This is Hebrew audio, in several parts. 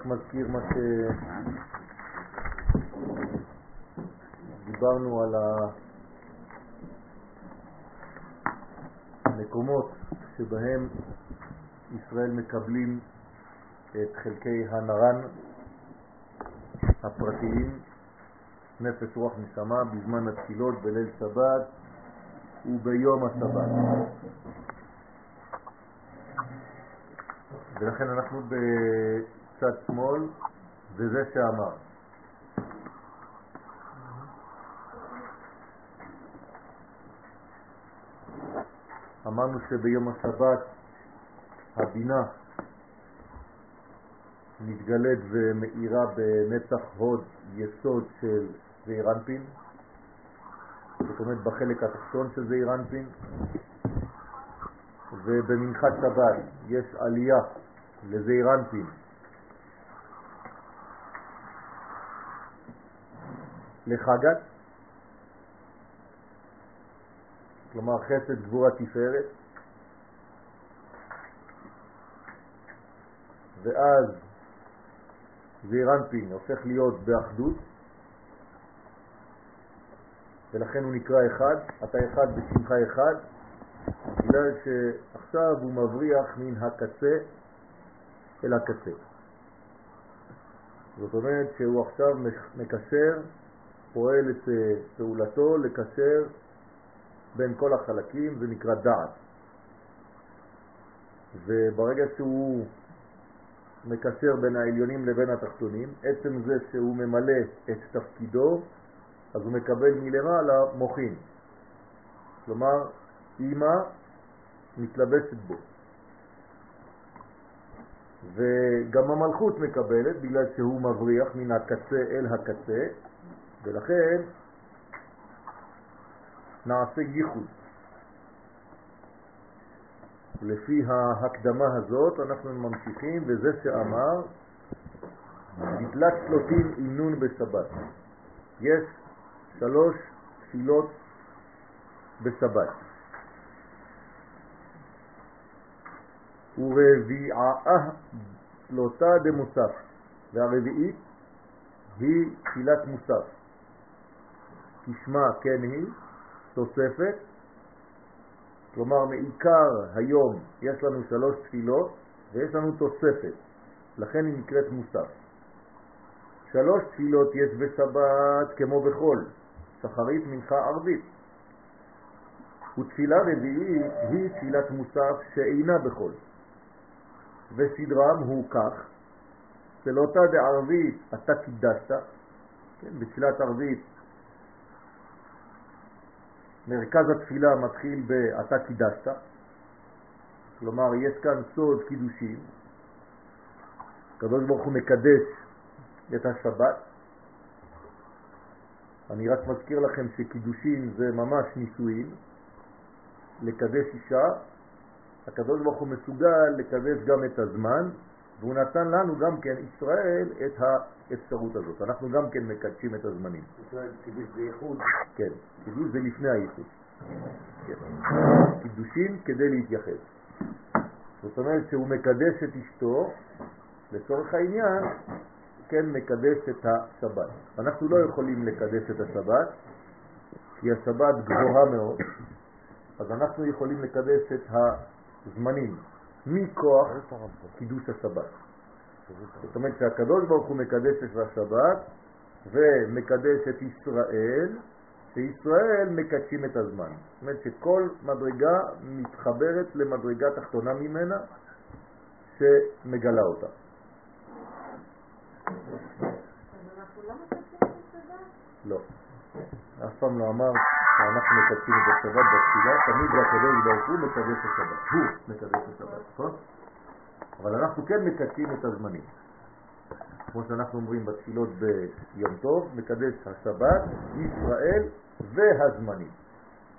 רק מזכיר מה שדיברנו על המקומות שבהם ישראל מקבלים את חלקי הנרן הפרטיים, נפש רוח נשמה, בזמן התפילות, בליל שבת וביום השבת. ולכן אנחנו בצד שמאל, וזה שאמר. אמרנו שביום השבת הבינה מתגלית ומאירה בנצח הוד יסוד של זעירנפין, זאת אומרת בחלק התחתון של זעירנפין, ובמנחת שבת יש עלייה לזעירנפין לחגת, כלומר חסד גבורה תפארת, ואז זעירנפין הופך להיות באחדות, ולכן הוא נקרא אחד, אתה אחד בשמך אחד, בגלל שעכשיו הוא מבריח מן הקצה אל הקצה. זאת אומרת שהוא עכשיו מקשר, פועל את אה, פעולתו לקשר בין כל החלקים, זה נקרא דעת. וברגע שהוא מקשר בין העליונים לבין התחתונים, עצם זה שהוא ממלא את תפקידו, אז הוא מקבל מלמעלה מוחין. כלומר, אימא מתלבשת בו. וגם המלכות מקבלת בגלל שהוא מבריח מן הקצה אל הקצה, ולכן נעשה ייחוד. לפי ההקדמה הזאת אנחנו ממשיכים בזה שאמר בתלת שלוטים עינון בשבת. יש שלוש תפילות בשבת. ורביעה תלותה דמוסף, והרביעית היא תפילת מוסף. כשמה כן היא, תוספת, כלומר מעיקר היום יש לנו שלוש תפילות ויש לנו תוספת, לכן היא נקראת מוסף. שלוש תפילות יש בשבת כמו בחול, שחרית, מנחה, ערבית. ותפילה רביעית היא תפילת מוסף שאינה בחול. וסדרם הוא כך, צלותה דערבית אתה קידשת, כן, בתפילת ערבית מרכז התפילה מתחיל ב"אתה קידשת", כלומר יש כאן סוד קידושים, הקדוש ברוך הוא מקדש את השבת. אני רק מזכיר לכם שקידושים זה ממש נישואין, לקדש אישה, הקדוש ברוך הוא מסוגל לקדש גם את הזמן, והוא נתן לנו גם כן, ישראל, את האפשרות הזאת. אנחנו גם כן מקדשים את הזמנים. קידוש זה ייחוד? כן, קידוש זה לפני הייחוד. כן. קידושים כדי להתייחד. זאת אומרת שהוא מקדש את אשתו, לצורך העניין, כן מקדש את השבת. אנחנו לא יכולים לקדש את השבת, כי השבת גבוהה מאוד, אז אנחנו יכולים לקדש את הזמנים, מכוח קידוש השבת. זאת אומרת שהקדוש ברוך הוא מקדש את השבת ומקדש את ישראל, שישראל מקדשים את הזמן. זאת אומרת שכל מדרגה מתחברת למדרגה תחתונה ממנה שמגלה אותה. לא. אף פעם לא אמר שאנחנו מקדשים את השבת בתפילה, תמיד הקדוש ברוך הוא מקדש את השבת. הוא מקדש את השבת, נכון? אבל אנחנו כן מקדשים את הזמנים. כמו שאנחנו אומרים בתפילות ביום טוב, מקדש השבת, ישראל והזמנים.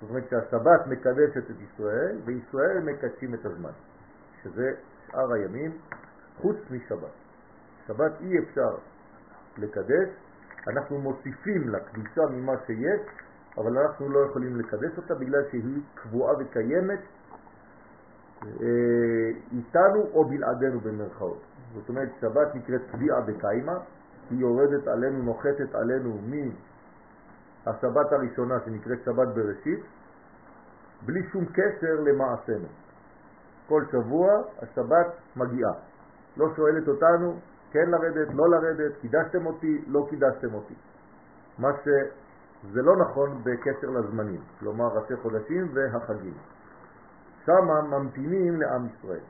זאת אומרת שהשבת מקדשת את ישראל, וישראל מקדשים את הזמן, שזה שאר הימים חוץ משבת. שבת אי אפשר לקדש, אנחנו מוסיפים לקדושה ממה שיש, אבל אנחנו לא יכולים לקדש אותה בגלל שהיא קבועה וקיימת איתנו או בלעדינו במרכאות. זאת אומרת שבת נקראת קביעה בקיימה, היא יורדת עלינו, נוחתת עלינו מהשבת הראשונה שנקראת שבת בראשית, בלי שום קשר למעשינו. כל שבוע השבת מגיעה. לא שואלת אותנו כן לרדת, לא לרדת, קידשתם אותי, לא קידשתם אותי. מה שזה לא נכון בקשר לזמנים, כלומר ראשי חודשים והחגים. שם ממתינים לעם ישראל.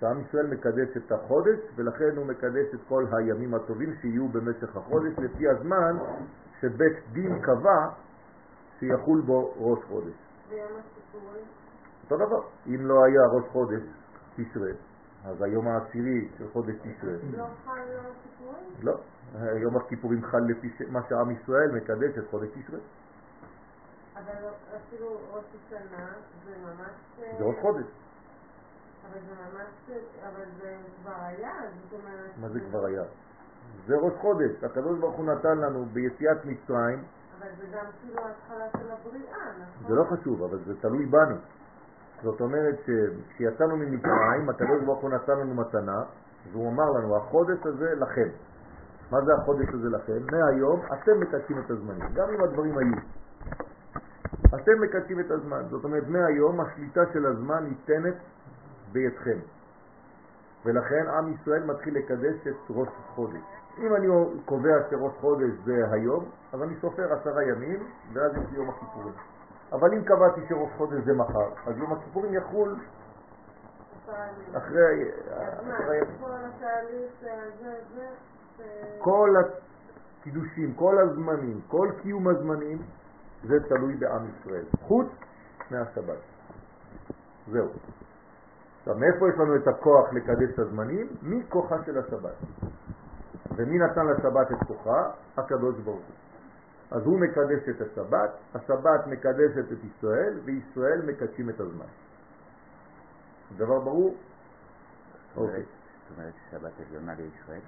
שעם ישראל מקדש את החודש ולכן הוא מקדש את כל הימים הטובים שיהיו במשך החודש לפי הזמן שבית דין קבע שיחול בו ראש חודש. אותו דבר, אם לא היה ראש חודש תשרה, אז היום העשירי של חודש תשרה. לא חל יום הכיפורים? לא, יום הכיפורים חל לפי מה שעם ישראל מקדש את חודש תשרה. אבל אפילו ראש השנה זה ממש... זה ראש חודש. אבל זה ממש... אבל זה כבר היה, זאת אומרת... מה זה כבר היה? זה ראש חודש, הקדוש ברוך הוא נתן לנו ביציאת מצרים, אבל זה גם כאילו ההתחלה של הבריאה, נכון? זה לא חשוב, אבל זה תלוי בנו. זאת אומרת שכשיצאנו ממצרים, הקדוש ברוך הוא נתן לנו מתנה, והוא אמר לנו, החודש הזה לכם. מה זה החודש הזה לכם? מהיום אתם מקדשים את הזמנים, גם אם הדברים היו. אתם מקדשים את הזמן, זאת אומרת מהיום השליטה של הזמן ניתנת בידכם. ולכן עם ישראל מתחיל לקדש את ראש חודש. אם אני קובע שראש חודש זה היום, אז אני סופר עשרה ימים, ואז יש לי יום הכיפורים. אבל אם קבעתי שראש חודש זה מחר, אז יום הכיפורים יחול. אחרי. כל הקידושים, כל הזמנים, כל קיום הזמנים, זה תלוי בעם ישראל, חוץ מהשבת. זהו. עכשיו, מאיפה יש לנו את הכוח לקדש את הזמנים? מכוחה של השבת. ומי נתן לשבת את כוחה? הקדוש ברוך הוא. אז הוא מקדש את השבת, השבת מקדשת את ישראל, וישראל מקדשים את הזמן. דבר ברור? אוקיי. זאת אומרת שבת עליונה לישראל?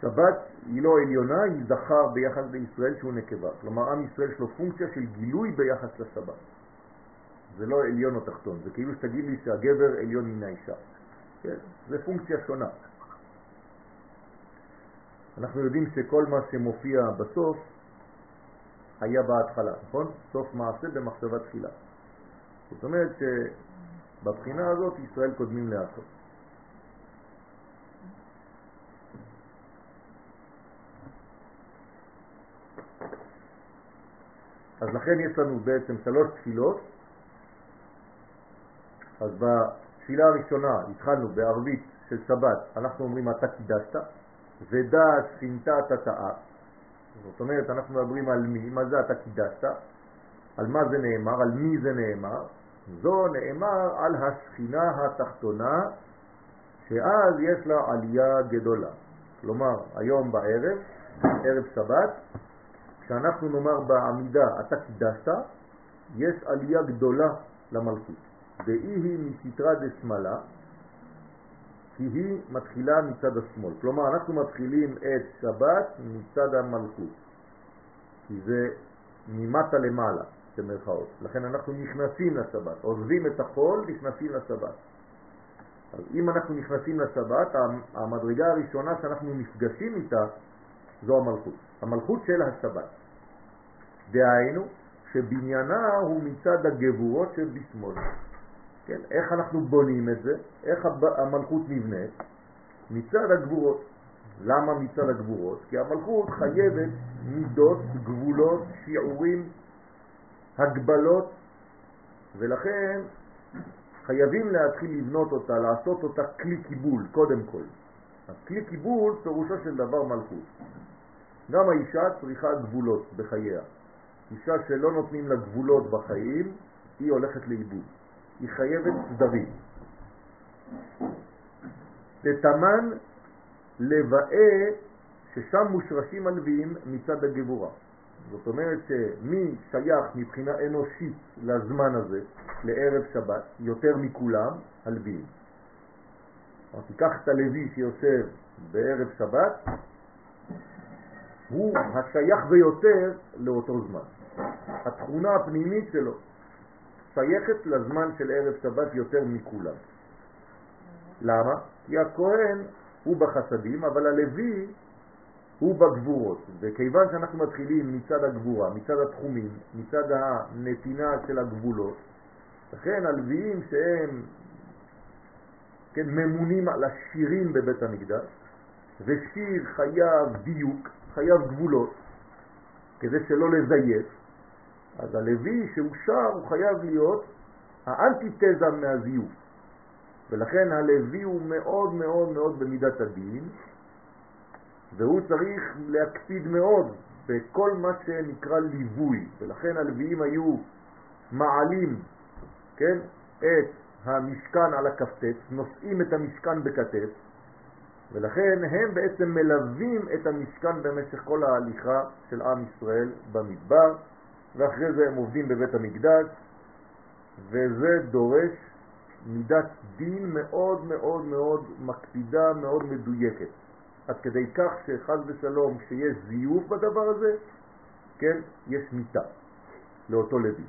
שבת היא לא עליונה, היא זכר ביחס לישראל שהוא נקבה. כלומר, עם ישראל יש לו פונקציה של גילוי ביחס לשבת. זה לא עליון או תחתון, זה כאילו שתגיד לי שהגבר עליון מן האישה. כן? זה פונקציה שונה. אנחנו יודעים שכל מה שמופיע בסוף היה בהתחלה, נכון? סוף מעשה במחשבה תחילה. זאת אומרת שבבחינה הזאת ישראל קודמים להכל. אז לכן יש לנו בעצם שלוש תפילות. אז בתפילה הראשונה התחלנו בערבית של שבת, אנחנו אומרים אתה קידשת, ודע שכינתה תתאה. זאת אומרת, אנחנו מדברים על מי, מה זה אתה קידשת, על מה זה נאמר, על מי זה נאמר. זו נאמר על השכינה התחתונה, שאז יש לה עלייה גדולה. כלומר, היום בערב, ערב שבת, כשאנחנו נאמר בעמידה אתה קידשת, יש עלייה גדולה למלכות. ואי היא מסתרה דשמאלה, כי היא מתחילה מצד השמאל. כלומר, אנחנו מתחילים את שבת מצד המלכות, כי זה ממטה למעלה, במרכאות. לכן אנחנו נכנסים לשבת, עוזבים את החול, נכנסים לשבת. אז אם אנחנו נכנסים לשבת, המדרגה הראשונה שאנחנו נפגשים איתה זו המלכות. המלכות של השבת. דהיינו שבניינה הוא מצד הגבורות שבשמאל. כן? איך אנחנו בונים את זה? איך המלכות נבנית? מצד הגבורות. למה מצד הגבורות? כי המלכות חייבת מידות, גבולות, שיעורים, הגבלות, ולכן חייבים להתחיל לבנות אותה, לעשות אותה כלי קיבול, קודם כל. אז כלי קיבול פירושו של דבר מלכות. גם האישה צריכה גבולות בחייה. אישה שלא נותנים לה גבולות בחיים, היא הולכת לאיבוד. היא חייבת סדרים. תתמן לבאה ששם מושרשים הלווים מצד הגבורה. זאת אומרת שמי שייך מבחינה אנושית לזמן הזה, לערב שבת, יותר מכולם, הלווים. אז תיקח את הלוי שיושב בערב שבת, הוא השייך ביותר לאותו זמן. התכונה הפנימית שלו שייכת לזמן של ערב שבת יותר מכולם. למה? כי הכהן הוא בחסדים, אבל הלוי הוא בגבורות. וכיוון שאנחנו מתחילים מצד הגבורה, מצד התחומים, מצד הנתינה של הגבולות, לכן הלוויים שהם כן, ממונים על השירים בבית המקדש, ושיר חייב דיוק, חייב גבולות, כדי שלא לזייף, אז הלוי שר הוא חייב להיות האנטיתזה מהזיוף. ולכן הלוי הוא מאוד מאוד מאוד במידת הדין, והוא צריך להקפיד מאוד בכל מה שנקרא ליווי, ולכן הלוויים היו מעלים, כן, את המשכן על הכפתת, נושאים את המשכן בכתף, ולכן הם בעצם מלווים את המשכן במשך כל ההליכה של עם ישראל במדבר, ואחרי זה הם עובדים בבית המקדש, וזה דורש מידת דין מאוד מאוד מאוד מקפידה, מאוד מדויקת. עד כדי כך שחז ושלום, כשיש זיוף בדבר הזה, כן, יש מיטה לאותו לוי.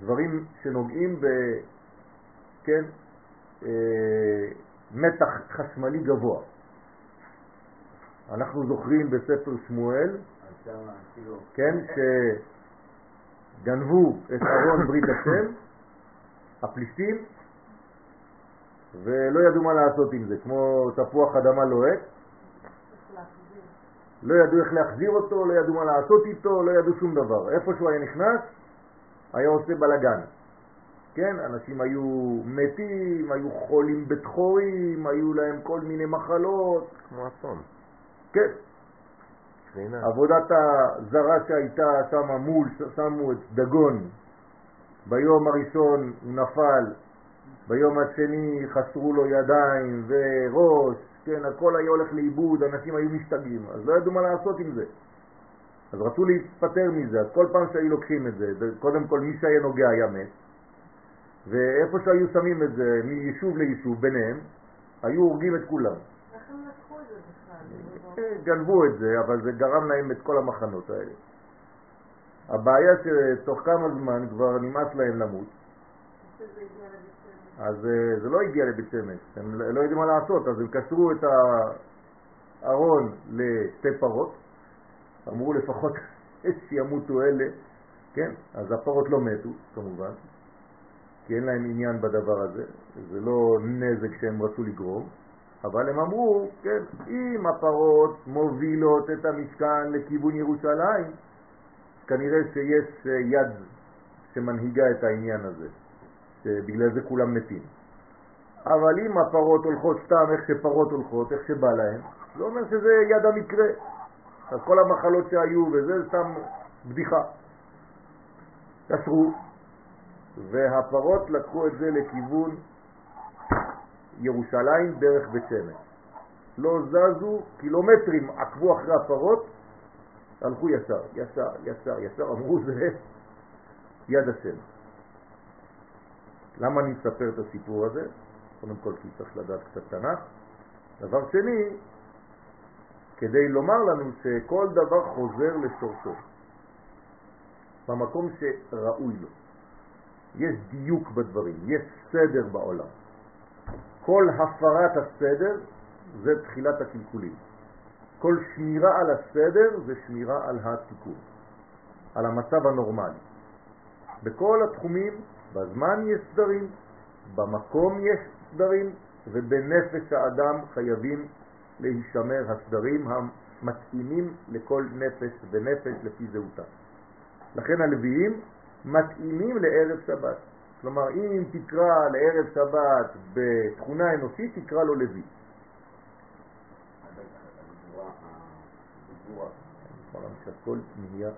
דברים שנוגעים ב... כן, מתח חשמלי גבוה. אנחנו זוכרים בספר שמואל, כן, שגנבו את ארון ברית השם, הפלישתים, ולא ידעו מה לעשות עם זה, כמו תפוח אדמה לוהט. לא ידעו איך להחזיר אותו, לא ידעו מה לעשות איתו, לא ידעו שום דבר. איפה שהוא היה נכנס, היה עושה בלגן. כן, אנשים היו מתים, היו חולים בתחורים, היו להם כל מיני מחלות. כמו אסון. כן. עבודת הזרה שהייתה שם מול, שמו את דגון. ביום הראשון הוא נפל, ביום השני חסרו לו ידיים וראש, כן, הכל היה הולך לאיבוד, אנשים היו משתגעים, אז לא ידעו מה לעשות עם זה. אז רצו להתפטר מזה, אז כל פעם שהיו לוקחים את זה, קודם כל מי שהיה נוגע היה מת, ואיפה שהיו שמים את זה מיישוב ליישוב ביניהם, היו הורגים את כולם. אה, גנבו את זה, אבל זה גרם להם את כל המחנות האלה. הבעיה שתוך כמה זמן כבר נמאס להם למות, אז אה, זה לא הגיע לבית שמש, הם לא יודעים מה לעשות, אז הם קשרו את הארון לשתי פרות, אמרו לפחות שימותו אלה, כן? אז הפרות לא מתו, כמובן, כי אין להם עניין בדבר הזה, זה לא נזק שהם רצו לגרום, אבל הם אמרו, כן, אם הפרות מובילות את המשכן לכיוון ירושלים, כנראה שיש אה, יד שמנהיגה את העניין הזה, שבגלל זה כולם מתים. אבל אם הפרות הולכות סתם איך שפרות הולכות, איך שבא להן, זה אומר שזה יד המקרה. אז כל המחלות שהיו וזה, זה סתם בדיחה. קשרו, והפרות לקחו את זה לכיוון ירושלים דרך בית שמש. לא זזו, קילומטרים עקבו אחרי הפרות, הלכו ישר, ישר, ישר, ישר, אמרו זה יד השם. למה אני מספר את הסיפור הזה? קודם כל כי צריך לדעת קצת תנ"ך. דבר שני, כדי לומר לנו שכל דבר חוזר לשורשו, במקום שראוי לו. יש דיוק בדברים, יש סדר בעולם. כל הפרת הסדר זה תחילת הקלקולים. כל שמירה על הסדר זה שמירה על התיקון, על המצב הנורמלי. בכל התחומים, בזמן יש סדרים, במקום יש סדרים, ובנפש האדם חייבים להישמר הסדרים המתאימים לכל נפש ונפש לפי זהותה. לכן הלוויים מתאימים לערב שבת. כלומר, אם תקרא לערב שבת בתכונה אנושית, תקרא לו לוי. שהכל נהיה.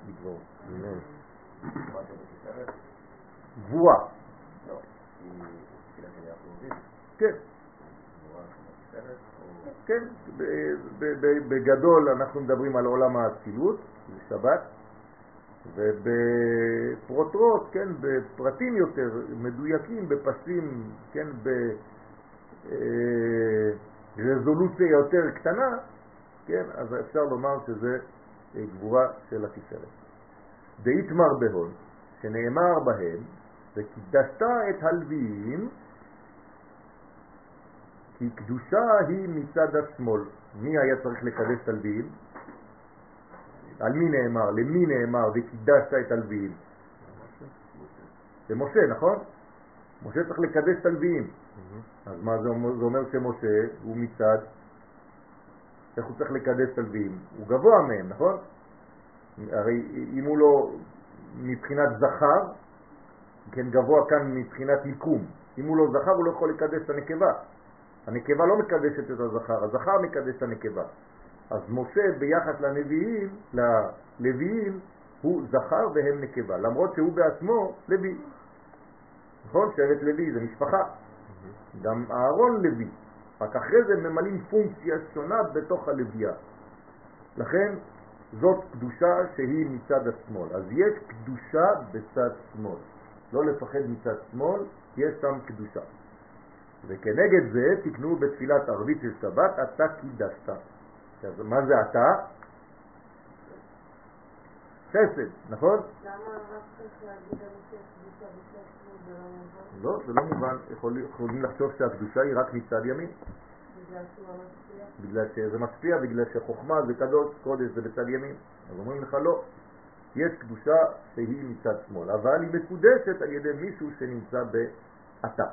גבורה. כן. כן, בגדול אנחנו מדברים על עולם האצילות, זה שבת, ובפרוטרוט, כן, בפרטים יותר מדויקים, בפסים, כן, ברזולוציה יותר קטנה, כן, אז אפשר לומר שזה גבורה של התפארת. דאיתמר בהון, שנאמר בהם, וקידשת את הלוויים כי קדושה היא מצד השמאל. מי היה צריך לקדש את הלוויים? על מי נאמר? למי נאמר וקידשת את הלוויים? למשה, נכון? משה צריך לקדש את הלוויים. אז מה זה אומר? זה אומר שמשה הוא מצד, איך הוא צריך לקדש את הלוויים? הוא גבוה מהם, נכון? הרי אם הוא לא מבחינת זכר, כן גבוה כאן מבחינת מיקום. אם הוא לא זכר הוא לא יכול לקדש את הנקבה. הנקבה לא מקדשת את הזכר, הזכר מקדש את הנקבה. אז משה ביחס לנביאים, ללוויים, הוא זכר והם נקבה, למרות שהוא בעצמו לוי. נכון? שבט לוי זה משפחה. גם אהרון לוי. רק אחרי זה ממלאים פונקציה שונה בתוך הלוויה. לכן זאת קדושה שהיא מצד השמאל. אז יש קדושה בצד שמאל. לא לפחד מצד שמאל, יש שם קדושה. וכנגד זה תקנו בתפילת ערבית של שבת, אתה קידשת. אז מה זה אתה? חסד, נכון? לא? לא, זה לא מובן. יכולים לחשוב שהקדושה היא רק מצד ימין. בגלל שזה משפיע, בגלל שחוכמה זה קדוש, קודש זה בצד ימין. אז אומרים לך לא, יש קדושה שהיא מצד שמאל, אבל היא מקודשת על ידי מישהו שנמצא באתה.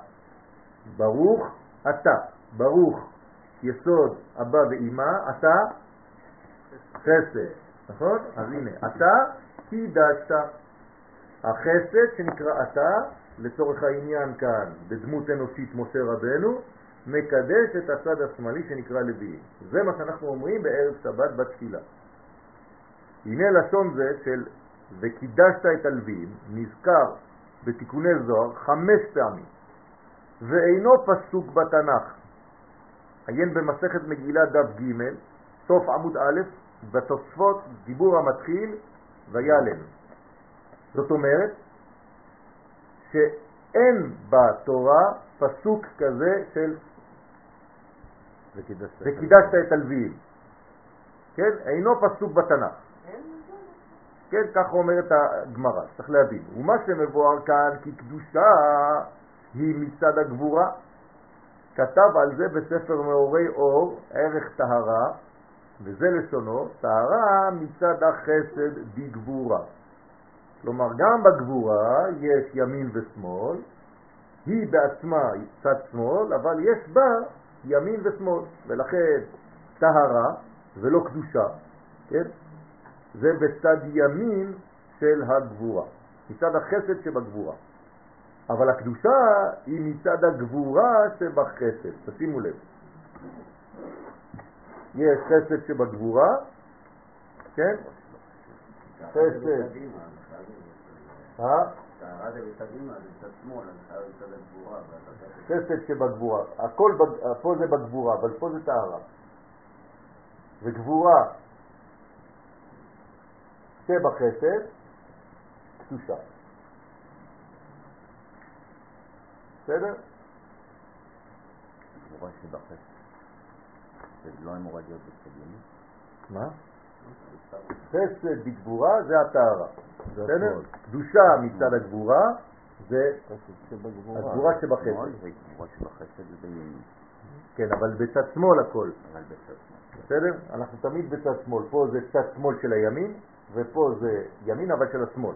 ברוך אתה, ברוך יסוד אבא ואימא, אתה חסד, נכון? אז הנה, אתה קידשת. החסד שנקרא אתה, לצורך העניין כאן, בדמות אנושית משה רבנו, מקדש את הצד השמאלי שנקרא לוי. זה מה שאנחנו אומרים בערב שבת בתפילה. הנה לשון זה של וקידשת את הלווים נזכר בתיקוני זוהר חמש פעמים ואינו פסוק בתנ"ך. עיין במסכת מגילה דף ג', סוף עמוד א', בתוספות דיבור המתחיל וילם. זאת אומרת שאין בתורה פסוק כזה של וקידשת את הלוויים. כן? אינו פסוק בתנ"ך. כן, כך אומרת הגמרא, צריך להבין. ומה שמבואר כאן כי קדושה היא מצד הגבורה. כתב על זה בספר מאורי אור, ערך טהרה, וזה לשונו, טהרה מצד החסד בגבורה. כלומר, גם בגבורה יש ימין ושמאל, היא בעצמה צד שמאל, אבל יש בה ימין ושמאל, ולכן טהרה ולא קדושה, כן? זה בצד ימין של הגבורה, מצד החסד שבגבורה. אבל הקדושה היא מצד הגבורה שבחסד, תשימו לב. יש חסד שבגבורה, כן? חסד. אה? חסד שבגבורה. הכל, פה זה בגבורה, אבל פה זה טהרה. וגבורה שבחסד, קדושה. בסדר? גבורה שבחסד. זה לא אמורה להיות ימין? מה? חסד בגבורה זה הטהרה. בסדר? קדושה מצד הגבורה זה הגבורה שבחסד. גבורה שבחסד זה בימין. כן, אבל בצד שמאל הכל. אבל בצד שמאל. בסדר? אנחנו תמיד בצד שמאל. פה זה צד שמאל של הימין, ופה זה ימין אבל של השמאל.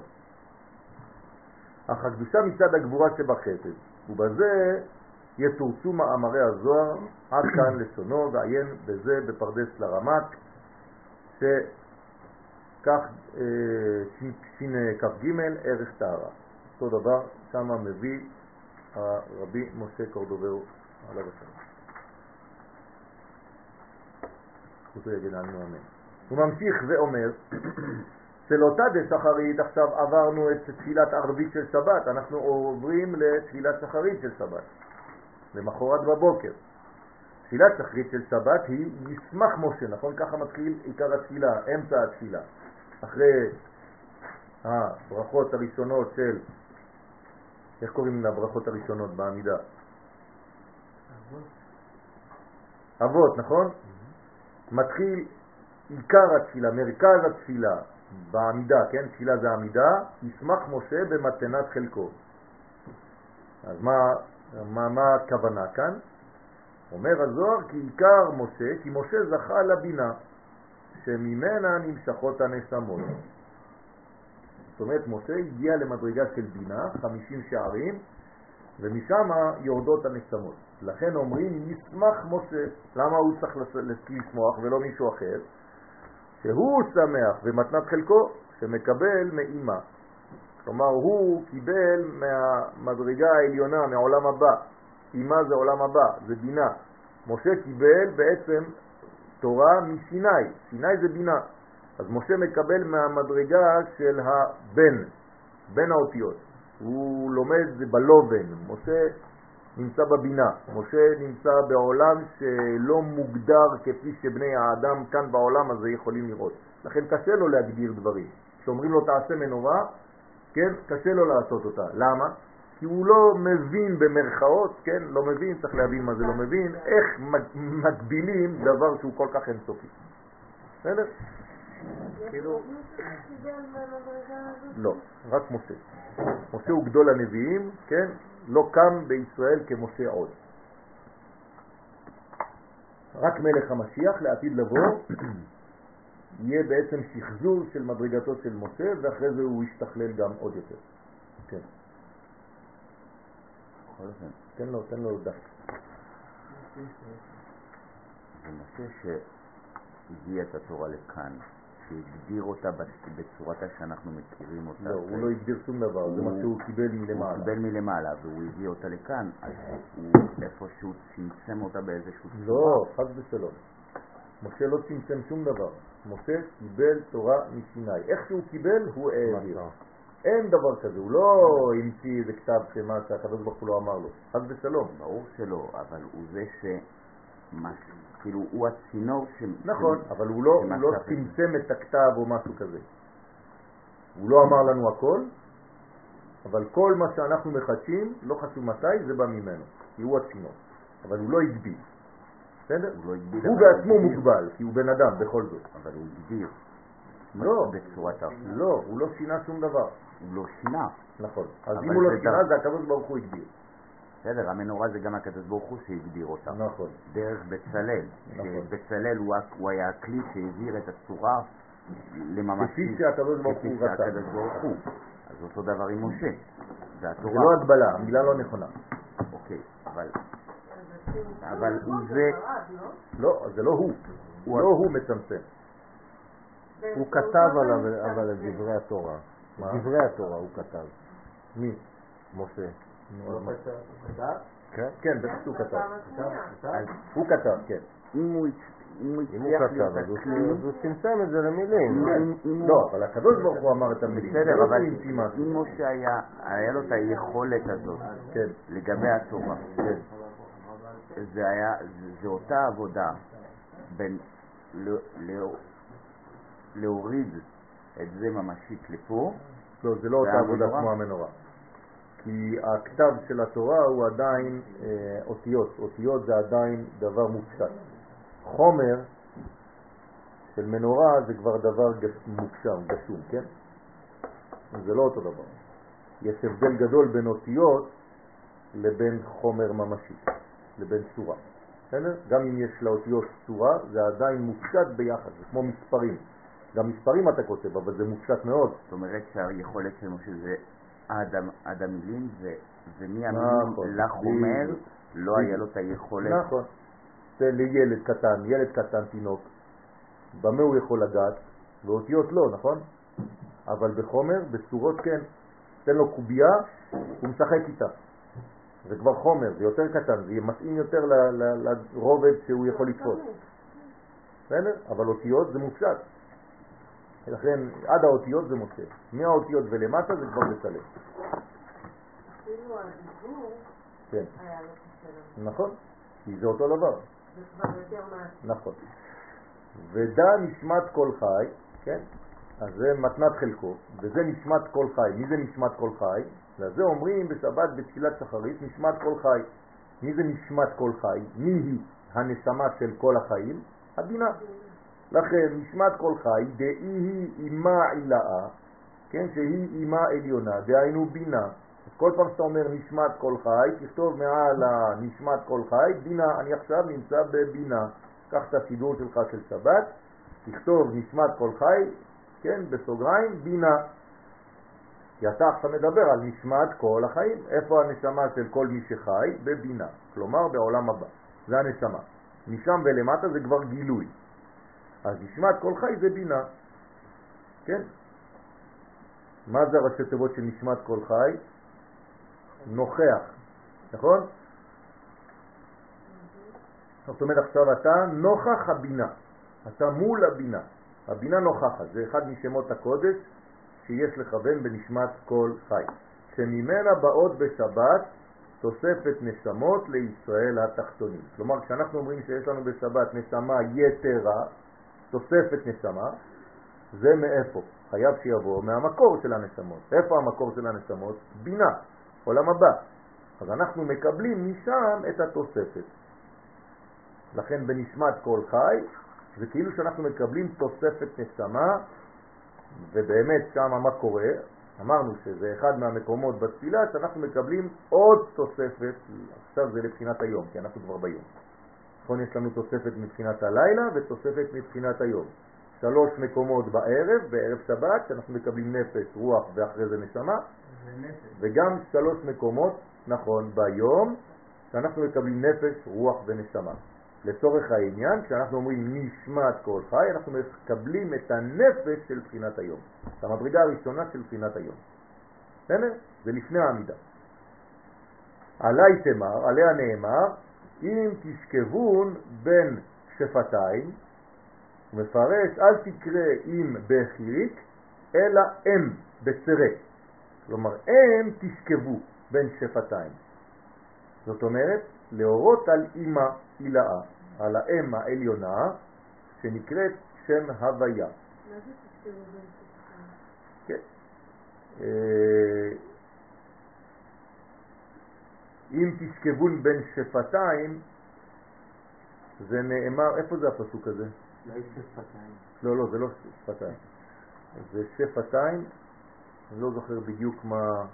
אך הקדושה מצד הגבורה שבחסד, ובזה יתורצו מאמרי הזוהר, עד כאן לשונו, ועיין בזה בפרדס לרמק, שכך אה, שכ"ג ערך טהרה. אותו דבר, שמה מביא הרבי משה קורדוברו עליו השלום. זכותו יגן עלינו אמן. הוא ממשיך ואומר, צלותא דשחרית, עכשיו עברנו את תפילת ערבית של שבת, אנחנו עוברים לתפילת שחרית של שבת, למחרת בבוקר. תפילת שחרית של שבת היא מסמך משה, נכון? ככה מתחיל עיקר התפילה, אמצע התפילה. אחרי הברכות הראשונות של, איך קוראים לברכות הראשונות בעמידה? אבות. אבות, נכון? מתחיל עיקר התפילה, מרכז התפילה בעמידה, כן? תפילה זה עמידה, ישמח משה במתנת חלקו. אז מה, מה, מה הכוונה כאן? אומר הזוהר כי עיקר משה, כי משה זכה לבינה, שממנה נמשכות הנשמות. זאת אומרת, משה הגיע למדרגה של בינה, 50 שערים, ומשם יורדות הנשמות. לכן אומרים, ישמח משה. למה הוא צריך לשמוח ולא מישהו אחר? שהוא שמח במתנת חלקו, שמקבל מאימה. כלומר, הוא קיבל מהמדרגה העליונה, מעולם הבא. אימה זה עולם הבא, זה בינה. משה קיבל בעצם תורה מסיני, סיני זה בינה. אז משה מקבל מהמדרגה של הבן, בין האותיות. הוא לומד בלובן, משה נמצא בבינה, משה נמצא בעולם שלא מוגדר כפי שבני האדם כאן בעולם הזה יכולים לראות. לכן קשה לו להגדיר דברים. כשאומרים לו תעשה מנורה, כן, קשה לו לעשות אותה. למה? כי הוא לא מבין במרכאות, כן, לא מבין, צריך להבין מה זה לא מבין, איך מגבילים דבר שהוא כל כך אינסופי. בסדר? כאילו... לא, רק משה. משה הוא גדול הנביאים, כן? לא קם בישראל כמשה עוד. רק מלך המשיח לעתיד לבוא יהיה בעצם שחזור של מדרגתו של משה ואחרי זה הוא ישתכלל גם עוד יותר. כן. תן לו, תן לו דף. זה משה שהביא את התורה לכאן, שהגדיר אותה בצורתה שאנחנו מכירים אותה. לא, הוא לא הגדיר שום דבר, זה מה שהוא קיבל מלמעלה. הוא קיבל מלמעלה והוא הביא אותה לכאן, אז הוא איפשהו צמצם אותה באיזשהו צורה. לא, חס ושלום. משה לא צמצם שום דבר. משה קיבל תורה מסיני. איך שהוא קיבל, הוא העביר. אין דבר כזה, הוא לא המציא איזה כתב שמה שהקדוש ברוך הוא לא אמר לו, חס ושלום. ברור שלא, אבל הוא זה ש... כאילו הוא הצינור ש... נכון, אבל הוא לא, הוא לא צמצם את הכתב או משהו כזה. הוא לא אמר לנו הכל, אבל כל מה שאנחנו מחדשים, לא חשוב מתי, זה בא ממנו, כי הוא הצינור. אבל הוא לא הגביל. בסדר? הוא, לא הגביל הוא בעצמו מוגבל, כי הוא בן אדם בכל זאת. אבל הוא הגביר. לא, בצורת לא, הוא לא שינה שום דבר. הוא לא שינה. נכון. אז אם הוא לא שינה, זה הקדוש ברוך הוא הגדיר. בסדר, המנורה זה גם הקדוש ברוך הוא שהגדיר אותה. נכון. דרך בצלאל. נכון. בצלאל הוא, הוא היה הכלי שהעביר את הצורה לממשית. כפי שהקדוש ברוך הוא רצה. הקדוש ברוך הוא. אז אותו דבר עם משה. זה לא הגבלה, המילה לא נכונה. אוקיי, אבל... אבל הוא זה... לא, זה לא הוא. לא הוא מצמצם. הוא כתב עליו, אבל את דברי התורה. דברי התורה הוא כתב. מי? משה. כן, כן, בטח שהוא כתב. הוא כתב, כן. אם הוא כתב, אז הוא צמצם את זה למילים. לא, אבל הקדוש ברוך הוא אמר את המילים. בסדר, לא אבל אם משה היה לו את היכולת הזאת כן. לגבי התורה, כן. זה אותה עבודה בין להוריד את זה ממשית לפה. לא, זה לא אותה עבודה כמו המנורה. כי הכתב של התורה הוא עדיין אה, אותיות, אותיות זה עדיין דבר מופשט. חומר של מנורה זה כבר דבר מוקשם, גשום, כן? זה לא אותו דבר. יש הבדל גדול בין אותיות לבין חומר ממשי, לבין צורה. בסדר? גם אם יש לאותיות צורה, זה עדיין מופשט ביחד, זה כמו מספרים. גם מספרים אתה כותב, אבל זה מופשט מאוד. זאת אומרת שהיכולת של משה זה עד המילים, ומהמילים לחומר לא היה לו את היכולת. נכון. זה לילד קטן, ילד קטן, תינוק, במה הוא יכול לגעת? באותיות לא, נכון? אבל בחומר, בצורות כן. תן לו קובייה, הוא משחק איתה. זה כבר חומר, זה יותר קטן, זה מתאים יותר לרובד שהוא יכול לתפוס. בסדר? אבל אותיות זה מופשט. לכן עד האותיות זה משה. מהאותיות ולמטה זה כבר בצלם. הדיבור כן. קשה נכון, כי זה אותו דבר. זה כבר יותר מעט. נכון. ודע נשמת כל חי, כן? אז זה מתנת חלקו, וזה נשמת כל חי. מי זה נשמת כל חי? לזה אומרים בשבת בתפילת שחרית נשמת כל חי. מי זה נשמת כל חי? מי היא הנשמה של כל החיים? הבינה. לכן נשמת כל חי דאי היא אימה עילאה, כן, שהיא אימה עליונה, דהיינו בינה, כל פעם שאתה אומר נשמת כל חי, תכתוב מעל הנשמת כל חי, בינה, אני עכשיו נמצא בבינה. קח את הסידור שלך של שבת, תכתוב נשמת כל חי, כן, בסוגריים, בינה. כי אתה עכשיו מדבר על נשמת כל החיים. איפה הנשמה של כל מי שחי? בבינה, כלומר בעולם הבא. זה הנשמה. משם ולמטה זה כבר גילוי. אז נשמת כל חי זה בינה. כן? מה זה הראשי תיבות של נשמת כל חי? נוכח, נכון? זאת אומרת עכשיו אתה נוכח הבינה, אתה מול הבינה, הבינה נוכחת, זה אחד משמות הקודש שיש לכוון בנשמת כל חי, שממנה באות בשבת תוספת נשמות לישראל התחתונים. כלומר, כשאנחנו אומרים שיש לנו בשבת נשמה יתרה, תוספת נשמה, זה מאיפה? חייב שיבוא מהמקור של הנשמות. איפה המקור של הנשמות? בינה, עולם הבא. אז אנחנו מקבלים משם את התוספת. לכן בנשמת כל חי זה כאילו שאנחנו מקבלים תוספת נשמה, ובאמת שם מה קורה? אמרנו שזה אחד מהמקומות בתפילה שאנחנו מקבלים עוד תוספת, עכשיו זה לבחינת היום, כי אנחנו כבר ביום. נכון, יש לנו תוספת מבחינת הלילה ותוספת מבחינת היום. שלוש מקומות בערב, בערב שבת, שאנחנו מקבלים נפש, רוח ואחרי זה נשמה, וגם שלוש מקומות, נכון, ביום, שאנחנו מקבלים נפש, רוח ונשמה. לצורך העניין, כשאנחנו אומרים נשמת כל חי, אנחנו מקבלים את הנפש של בחינת היום, את המדרגה הראשונה של בחינת היום. בסדר? זה לפני העמידה. עלי תמר, עליה נאמר, אם תשכבון בין שפתיים, הוא מפרש, אל תקרא אם בחיריק, אלא אם בצרה. כלומר, אם תשכבו בין שפתיים. זאת אומרת, להורות על אימא הילאה, על האם העליונה, שנקראת שם הוויה. מה זה תזכרו בין שפתיים? כן. אם תשכבון בין שפתיים, זה נאמר, איפה זה הפסוק הזה? לא, לא, זה לא שפתיים. זה שפתיים, אני לא זוכר בדיוק מה,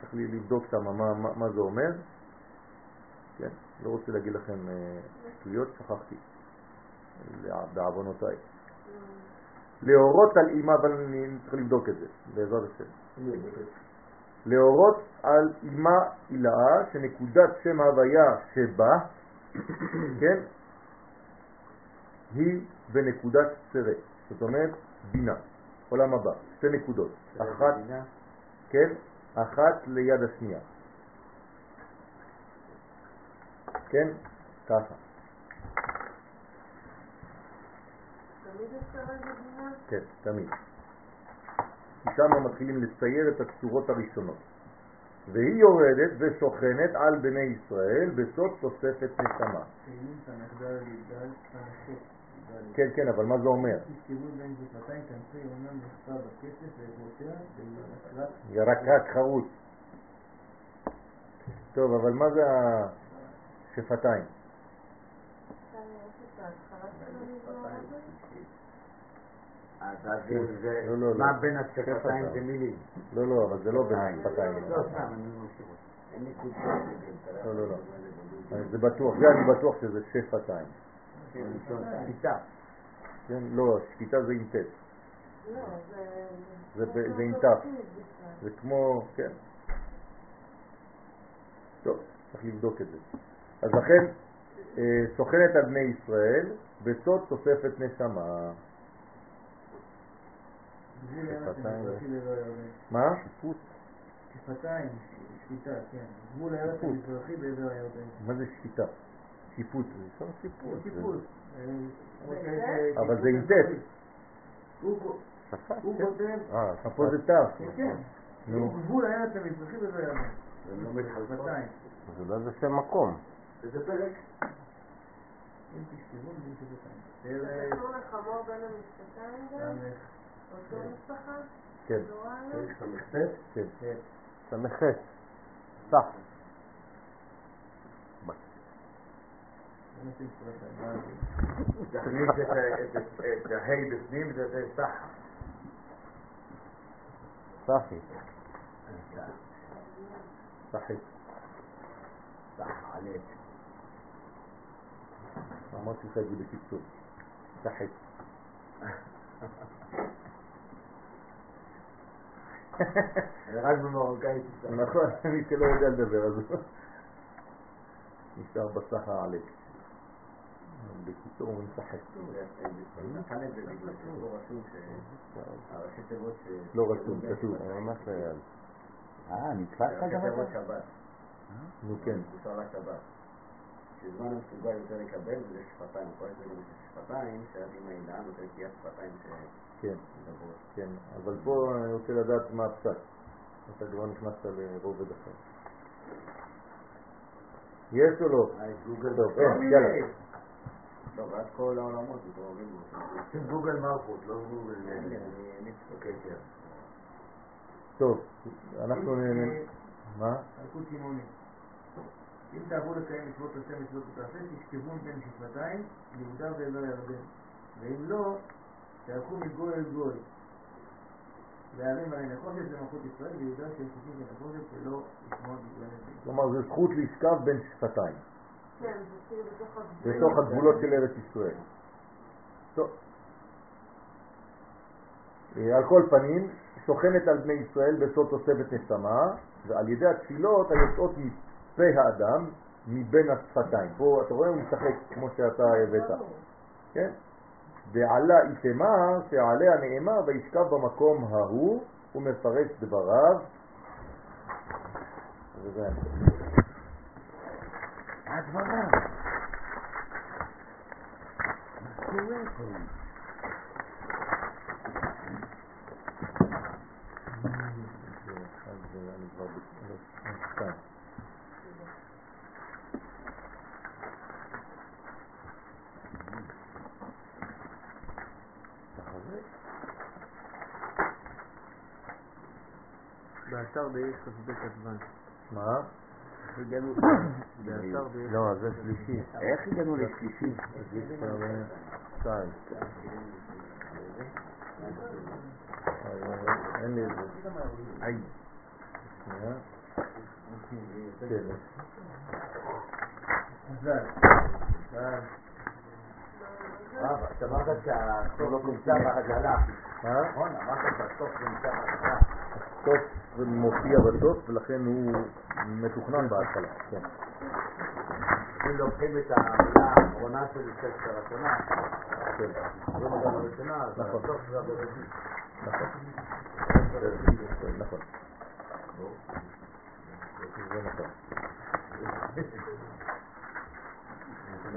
צריך לי לבדוק שם מה, מה, מה זה אומר. כן, לא רוצה להגיד לכם שטויות, אה, שכחתי, בעוונותיי. להורות על אימה, אבל אני צריך לבדוק את זה, בעזרת השם. להורות על אימה הילאה, שנקודת שם ההוויה שבה, כן, היא בנקודת צרה, זאת אומרת בינה, עולם הבא, שתי נקודות, אחת, כן, אחת ליד השנייה. כן, ככה. תמיד אפשר בבינה? כן, תמיד. כי שם מתחילים לצייר את הצורות הראשונות. והיא יורדת ושוכנת על בני ישראל בסוד תוספת נשמה. כן, כן, אבל מה זה אומר? רק רק חרוץ. טוב, אבל מה זה השפתיים? לא, לא, מה לא. בין השפתיים זה מילים? לא, לא, אבל זה לא בין השפתיים. לא, סתם, אני ממשיך. אין נקודה. לא, לא, לא. זה בטוח, זה אני בטוח שזה שפתיים. שפיטה. כן, לא, שפיטה זה עם ט'. לא, זה זה... זה עם ת'. בכלל. זה כמו, כן. טוב, צריך לבדוק את זה. אז לכן, אה, סוכנת על בני ישראל בסוד תוספת נשמה. שפתיים. מה? שיפוט. שפתיים, שפיטה, כן. גבול הארץ שיפוט. המזרחי בעבר הירדן. מה זה שפיטה? שיפוט. זה שיפוט. אה, אבל זה עם מזרחי. ט'. הוא כן. כותב, אה, פה זה ת'. כן, כן. גבול הארץ המזרחי בעבר הירדן. זה לא מתחלפות. שפתיים. אז אולי זה שם מקום. איזה פרק? אם שפתיים. זה זה קשור לחמור בין המשפטיים גם? סמך. אותו משפחה? כן, תורה היום? פרק ס"ט? כן. כן. סמך סח. זה מה שמשפטיים. תכניס את ה- את- את ההי בפנים, זה זה סחה. סחי. סחט. סחלת. אמרתי לך את זה בקיצור. סחט. רק במרוקאית. נכון, מי שלא יודע לדבר, אז נשאר בסחר עליך. בקיצור הוא משחק. לא רשום, כתוב. ממש לא היה. אה, נתפס לך דבר שבת. נו כן. שזמן המסוגל יותר לקבל זה שפתיים. כל זה גם שפתיים, שאז עם העילה נותנת יד שפתיים כן, כן. אבל פה אני רוצה לדעת מה הפסק. אתה כבר נכנסת לרובד אחר. יש או לא? טוב, אין, יאללה. טוב, עד כל העולמות מתעוררים בו. גוגל מלכות, לא גוגל... אוקיי, כן. טוב, אנחנו... נ- מה? אלקוט סימוני. אם תעברו לקיים מצוות עשה מצוות ותעשה, תשכבון בין שפתיים, יהודה ואלוה ירדן. ואם לא, תלכו מגוי אל גוי. והערים הרי נחושת למלכות ישראל, ויהודה שהם חוקים כנחושת שלא ישמור דברי נביאים. כלומר, זו זכות לשכב בין שפתיים, כן, זה כאילו בתוך הגבולות. בתוך הגבולות של ארץ ישראל. טוב. אה, על כל פנים, שוכנת על בני ישראל בסוד תוספת נשמה, ועל ידי התפילות היוצאות מפה האדם, מבין השפתיים. פה אתה רואה הוא משחק כמו שאתה הבאת. כן? ועלה איתמה שעליה נאמר וישכב במקום ההוא ומפרש דבריו וזה הדברה. קורה פה. אני כבר באתר ביש כ"ב כ"ו. מה? הגענו... באתר ביש לא, זה שלישי. איך הגענו לשלישי? שתיים. אין לי את זה. היי. שנייה. כן. אמרת שהסוף נמצא בהגלה. מה? נכון, אמרת שהסוף נמצא בהגלה. סוף מופיע בסוף ולכן הוא מתוכנן בהתחלה. כן. אם לוקחים את המילה האחרונה של ספר השנה, כן. לא בגלל הראשונה, אז נכון. הסוף זה הבראשית. נכון. נכון. זה נכון.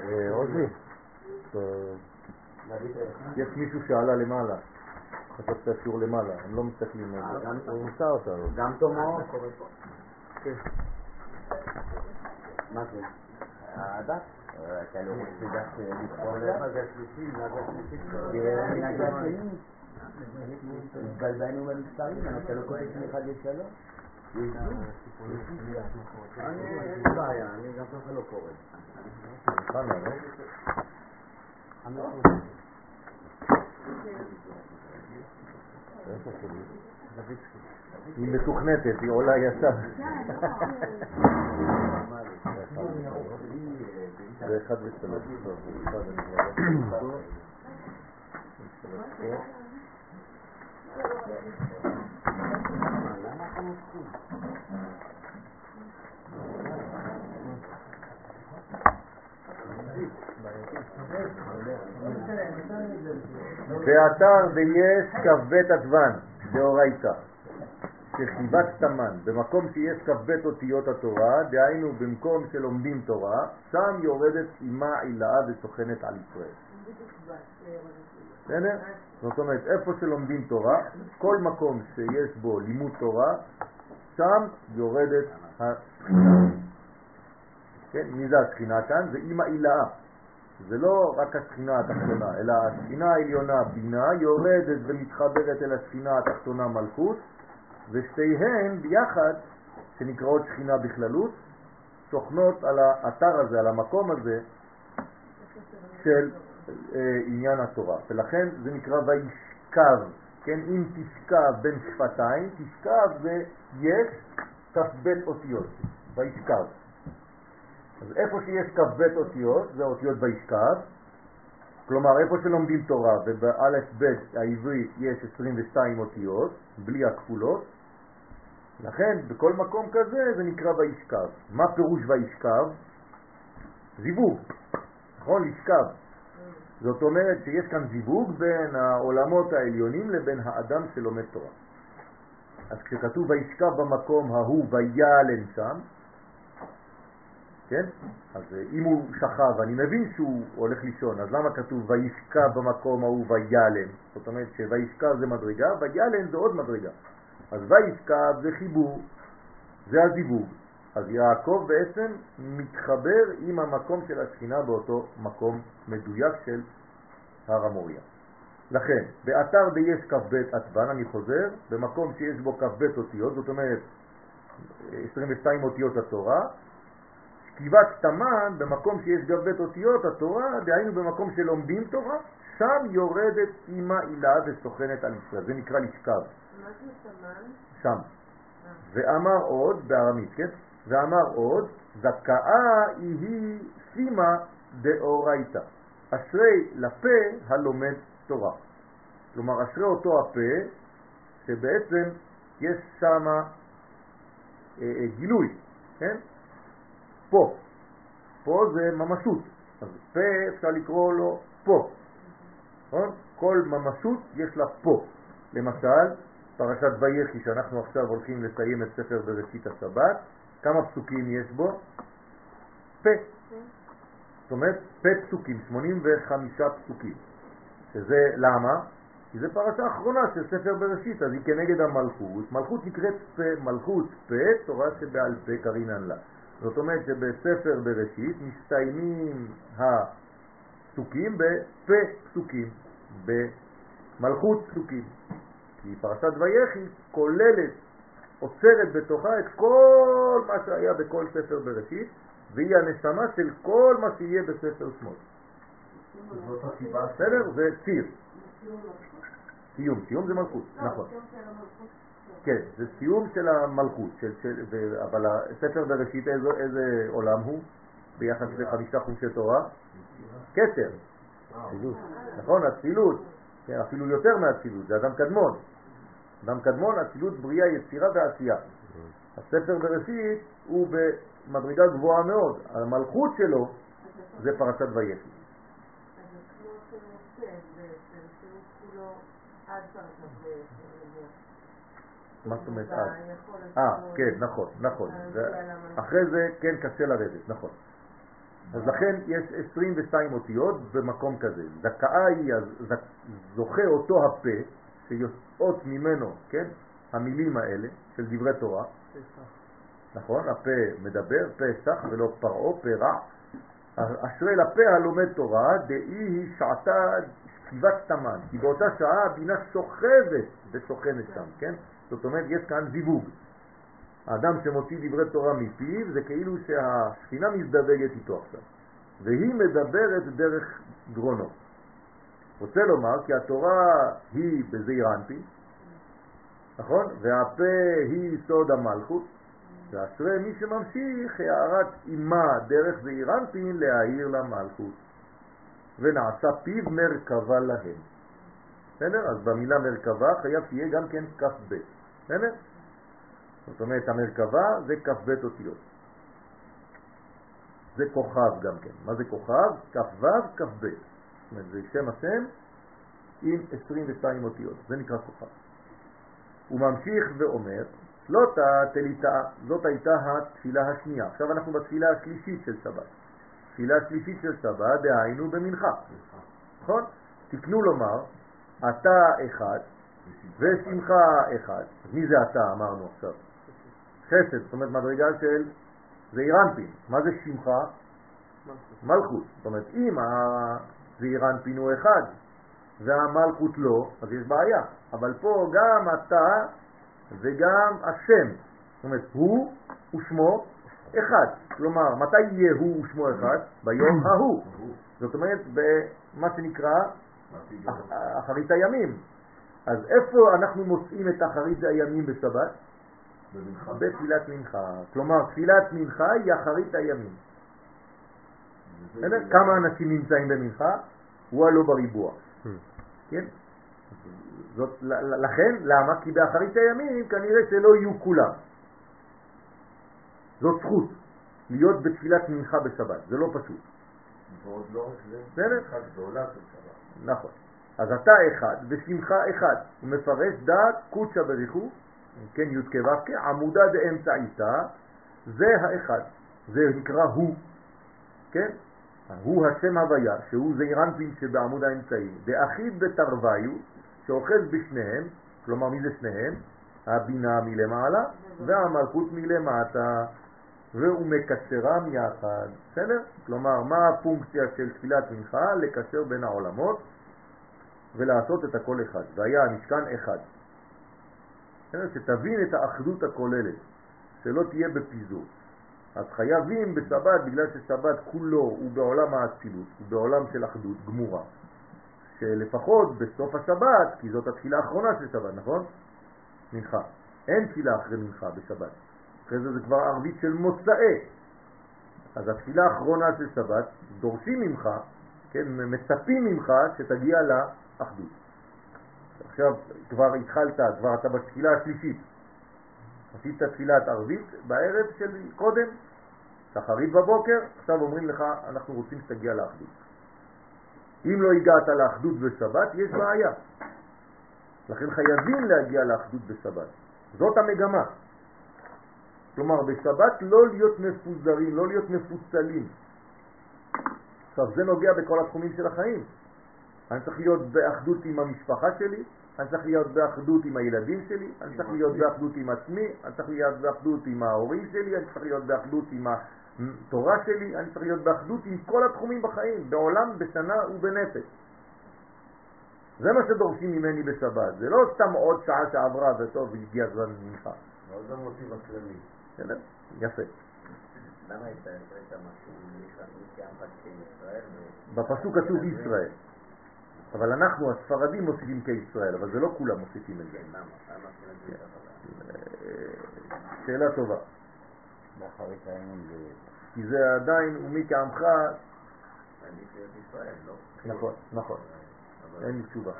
אה, עוזי, אה, יש מישהו שעלה למעלה. חשבת שהשיעור למעלה, הם לא מסתכלים על זה. הוא נמצא אותנו. גם תומו קורה פה. כן. מה זה? הדף? אתה לא רוצה דף להתחבר? מה זה השלישי? מה זה השלישי? זה מנהג השני. התבלבלנו במספרים, אתה לא קורא אחד לשלוש? אני אין בעיה, אני גם ככה לא קורא. לא? שלי? היא מתוכנתת, היא עולה ישר. זה אחד ושלוש. זה באתר ויש כ"ב עדוון, דאורייתא, שחיבת תמן, במקום שיש כ"ב אותיות התורה, דהיינו במקום שלומדים תורה, שם יורדת אימה עילאה וסוכנת על ישראל. בסדר? זאת אומרת, איפה שלומדים תורה, כל מקום שיש בו לימוד תורה, שם יורדת השכינה. כן, מי זה השכינה כאן? זה אימא עילאה. זה לא רק השכינה התחתונה, אלא השכינה העליונה בינה יורדת ומתחברת אל השכינה התחתונה מלכות, ושתיהן ביחד, שנקראות שכינה בכללות, שוכנות על האתר הזה, על המקום הזה של אה, עניין התורה. ולכן זה נקרא וישכב, כן, אם תשכב בין שפתיים, תשכב זה יש כ"ב אותיות, וישכב. אז איפה שיש כ"ב אותיות, זה אותיות וישכב, כלומר איפה שלומדים תורה ובאלף בית העברי יש 22 אותיות, בלי הכפולות, לכן בכל מקום כזה זה נקרא וישכב. מה פירוש וישכב? זיווג, נכון? לשכב. זאת אומרת שיש כאן זיווג בין העולמות העליונים לבין האדם שלומד תורה. אז כשכתוב וישכב במקום ההוא ויעלם שם, כן? אז אם הוא שכב, אני מבין שהוא הולך לישון, אז למה כתוב וישכב במקום ההוא ויעלם? זאת אומרת שוישכב זה מדרגה, ויעלם זה עוד מדרגה. אז וישכב זה חיבור, זה הזיווג. אז יעקב בעצם מתחבר עם המקום של השכינה באותו מקום מדויק של הר המוריה. לכן, באתר ביש כ"ב עטבן, אני חוזר, במקום שיש בו כ"ב אותיות, זאת אומרת 22 אותיות התורה, שכיבת תמן, במקום שיש כ"ב אותיות התורה, דהיינו במקום שלומדים תורה, שם יורדת אימא הילה וסוכנת על ישראל, זה נקרא לשכב. מה זה תמן? שם. אה. ואמר עוד, בארמית, כן? ואמר עוד, זכאה היא סימה דאורייתא. אשרי לפה הלומד תורה. כלומר, אשרי אותו הפה, שבעצם יש שם אה, אה, גילוי, כן? פה. פה זה ממשות. אז פה אפשר לקרוא לו פה. נכון? כל ממשות יש לה פה. למשל, פרשת ויחי, שאנחנו עכשיו הולכים לסיים את ספר בראשית השבת, כמה פסוקים יש בו? פה. זאת אומרת, פה פסוקים, 85 פסוקים. שזה למה? כי זה פרשה אחרונה של ספר בראשית, אז היא כנגד המלכות. מלכות נקראת פה, מלכות פה, תורה שבעל פה קרינן לה. זאת אומרת שבספר בראשית מסתיימים הפסוקים בפה פסוקים, במלכות פסוקים. כי פרשת ויחי כוללת, עוצרת בתוכה את כל מה שהיה בכל ספר בראשית, והיא הנשמה של כל מה שיהיה בספר שמאל. זאת הסיבה. בסדר? זה ציר. סיום, סיום זה מלכות, נכון. כן, זה סיום של המלכות, של, של, ו, אבל הספר בראשית איזה, איזה עולם הוא ביחס לחמישה חומשי תורה? כתר, נכון, אצילות, כן, אפילו יותר מאצילות, זה אדם קדמון. אדם קדמון, אצילות, בריאה, יצירה ועשייה. הספר בראשית הוא במדרגה גבוהה מאוד, המלכות שלו זה פרשת ויחי. אז זה כמו שמשה בעצם, שהוא כולו עד פרשת ויחי. מה זאת אומרת אה, שלו כן, נכון, נכון. זה- למלכות. אחרי זה כן קשה לרדת, נכון. אז לכן יש 22 אותיות במקום כזה. זכאה היא, זוכה אותו הפה, שיוצאות ממנו, כן, המילים האלה של דברי תורה. נכון, הפה מדבר, פסח ולא פרעו, פרע. אשרי לפה הלומד תורה, דאי היא שעתה שכיבת תמן, כי באותה שעה הבינה שוכבת ושוכנת שם, כן? זאת אומרת, יש כאן זיווג. האדם שמוציא דברי תורה מפיו זה כאילו שהשכינה מזדווגת איתו עכשיו, והיא מדברת דרך גרונו. רוצה לומר כי התורה היא בזעיר אנפין, נכון? והפה היא סוד המלכות, ואשרי מי שממשיך הערת אימה דרך זעיר אנפין להעיר למלכות, ונעשה פיו מרכבה להם. בסדר? אז במילה מרכבה חייב שיהיה גם כן כ"ב. בסדר? זאת אומרת, המרכבה זה כ"ב אותיות. זה כוכב גם כן. מה זה כוכב? כ"ו, כ"ב. זאת אומרת, זה שם השם עם 22 אותיות. זה נקרא כוכב. הוא ממשיך ואומר, לא תליטה, זאת הייתה התפילה השנייה. עכשיו אנחנו בתפילה השלישית של שבת. תפילה השלישית של שבת, דהיינו במנחה. נכון? תקנו לומר, אתה אחד ושמך אחד. מי זה אתה אמרנו עכשיו? חסד, זאת אומרת מדרגה של זעירנפין. מה זה שמך? מלכות. זאת אומרת, אם הזעירנפין הוא אחד והמלכות לא, אז יש בעיה. אבל פה גם אתה וגם השם, זאת אומרת, הוא ושמו אחד. כלומר, מתי יהיה הוא ושמו אחד? ביום ההוא. זאת אומרת, במה שנקרא אח- אחרית הימים. אז איפה אנחנו מוצאים את אחרית הימים בשבת? בתפילת מנחה. כלומר, תפילת מנחה היא אחרית הימים. כמה אנשים נמצאים במנחה? הוא הלא בריבוע. Hmm. כן? זאת, לכן, למה? כי באחרית הימים כנראה שלא יהיו כולם. זאת זכות, להיות בתפילת מנחה בשבת, זה לא פשוט. ועוד לא רק זה, בסדר? אחד גדולה של שבת. נכון. אז אתה אחד ושמחה אחד. הוא מפרש דעת קודשא בריחו, כן, י' כו' עמודה דאמצעיתא, זה האחד. זה נקרא הוא, כן? הוא השם הוויה, שהוא זעירנפין שבעמוד האמצעי, דאחיד בתרוויו, שאוחז בשניהם, כלומר מי זה שניהם? הבינה מלמעלה והמלכות מלמטה, והוא מקשרם יחד, בסדר? כלומר, מה הפונקציה של תפילת מנחה? לקשר בין העולמות ולעשות את הכל אחד, והיה המשכן אחד. בסדר? שתבין את האחדות הכוללת, שלא תהיה בפיזור. אז חייבים בשבת, בגלל ששבת כולו הוא בעולם האצילות, הוא בעולם של אחדות גמורה, שלפחות בסוף השבת, כי זאת התפילה האחרונה של שבת, נכון? מנחה. אין תפילה אחרי מנחה בשבת. אחרי זה זה כבר ערבית של מוצאי. אז התפילה האחרונה של שבת, דורשים ממך, כן, מצפים ממך שתגיע לאחדות. עכשיו כבר התחלת, כבר אתה בתפילה השלישית. עשית תפילת ערבית בערב של קודם, שחרית בבוקר, עכשיו אומרים לך, אנחנו רוצים שתגיע לאחדות. אם לא הגעת לאחדות בשבת, יש בעיה. לכן חייבים להגיע לאחדות בשבת. זאת המגמה. כלומר, בשבת לא להיות מפוזרים, לא להיות מפוצלים. עכשיו, זה נוגע בכל התחומים של החיים. אני צריך להיות באחדות עם המשפחה שלי, אני צריך להיות באחדות עם הילדים שלי, אני צריך להיות באחדות עם עצמי, אני צריך להיות באחדות עם ההורים שלי, אני צריך להיות באחדות עם התורה שלי, אני צריך להיות באחדות עם כל התחומים בחיים, בעולם, בשנה ובנפש. זה מה שדורשים ממני בשבת, זה לא סתם עוד שעה שעברה וטוב, הגיע הזמן ממך. זה מוטיב הכללי. יפה. למה הייתה משהו? בפסוק כתוב ישראל. אבל אנחנו הספרדים מוסיפים כישראל, אבל זה לא כולם מוסיפים את זה. שאלה טובה. כי זה עדיין, ומי כעמך... נכון, נכון. אין לי תשובה.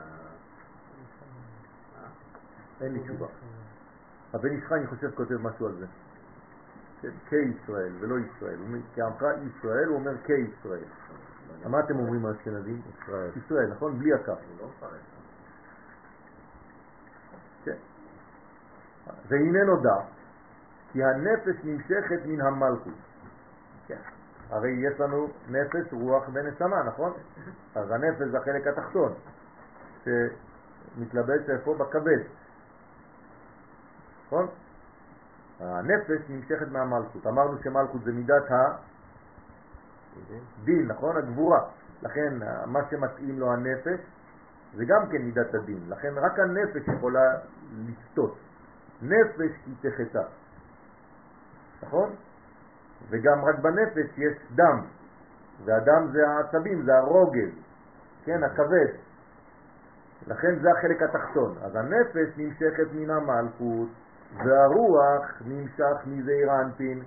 אין לי תשובה. הבן איש חי, אני חושב, כותב משהו על זה. כישראל ולא ישראל. כעמך ישראל, הוא אומר כישראל. מה אתם אומרים האשכנזים? ישראל. ישראל, נכון? בלי הקו. לא כן. והנה נודע כי הנפש נמשכת מן המלכות. כן. הרי יש לנו נפש, רוח ונשמה, נכון? אז הנפש זה החלק התחתון, שמתלבש איפה? בכבד. נכון? הנפש נמשכת מהמלכות. אמרנו שמלכות זה מידת הדין, נכון? הגבורה. לכן מה שמתאים לו הנפש זה גם כן מידת הדין. לכן רק הנפש יכולה לסטות. נפש היא תחתה. נכון? וגם רק בנפש יש דם, והדם זה העצבים, זה הרוגל, כן, הכבד. לכן זה החלק התחתון. אז הנפש נמשכת מן המלכות, והרוח נמשך מזעיר אנפין,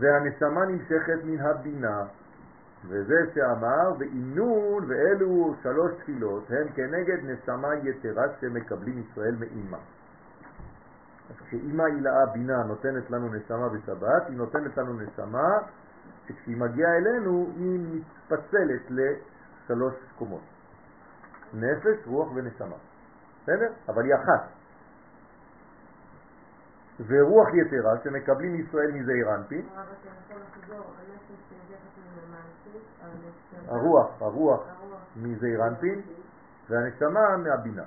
והנשמה נמשכת מן הבינה, וזה שאמר, ואינון ואלו שלוש תפילות הם כנגד נשמה יתרה שמקבלים ישראל מאימה. אז כשאימא הילאה בינה נותנת לנו נשמה בשבת, היא נותנת לנו נשמה שכשהיא מגיעה אלינו היא מתפצלת לשלוש קומות. נפש, רוח ונשמה. בסדר? אבל היא אחת. ורוח יתרה שמקבלים ישראל מזעיר אנפין. הרוח, הרוח מזעיר אנפין והנשמה מהבינה.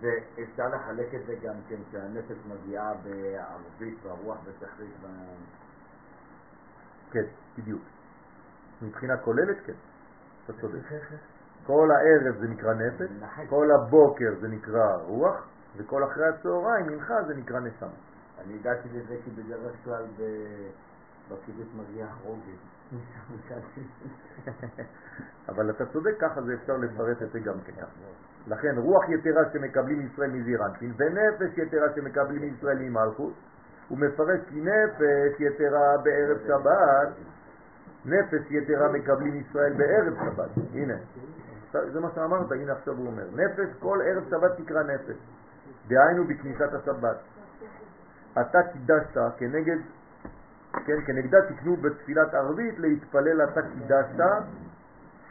ואפשר לחלק את זה גם כן שהנפש מגיעה בערבית והרוח בתחריט. כן, בדיוק. מבחינה כוללת, כן. אתה צודק. כל הערב זה נקרא נפש, כל הבוקר זה נקרא רוח, וכל אחרי הצהריים, מנחה, זה נקרא נשמה. אני הגעתי לזה כי בדרך כלל בקיבוץ מגיע רוגז. אבל אתה צודק, ככה זה אפשר לפרט את זה גם כן. לכן רוח יתרה שמקבלים ישראל מזירנטין ונפש יתרה שמקבלים ישראל ממלכות הוא מפרש כי נפש יתרה בערב שבת. נפש יתרה מקבלים ישראל בערב שבת. הנה זה מה שאמרת, הנה עכשיו הוא אומר. נפש כל ערב שבת תקרא נפש. דהיינו בכניסת השבת אתה קידשת כנגד כן, כנגדה תקנו בתפילת ערבית להתפלל אתה קידשת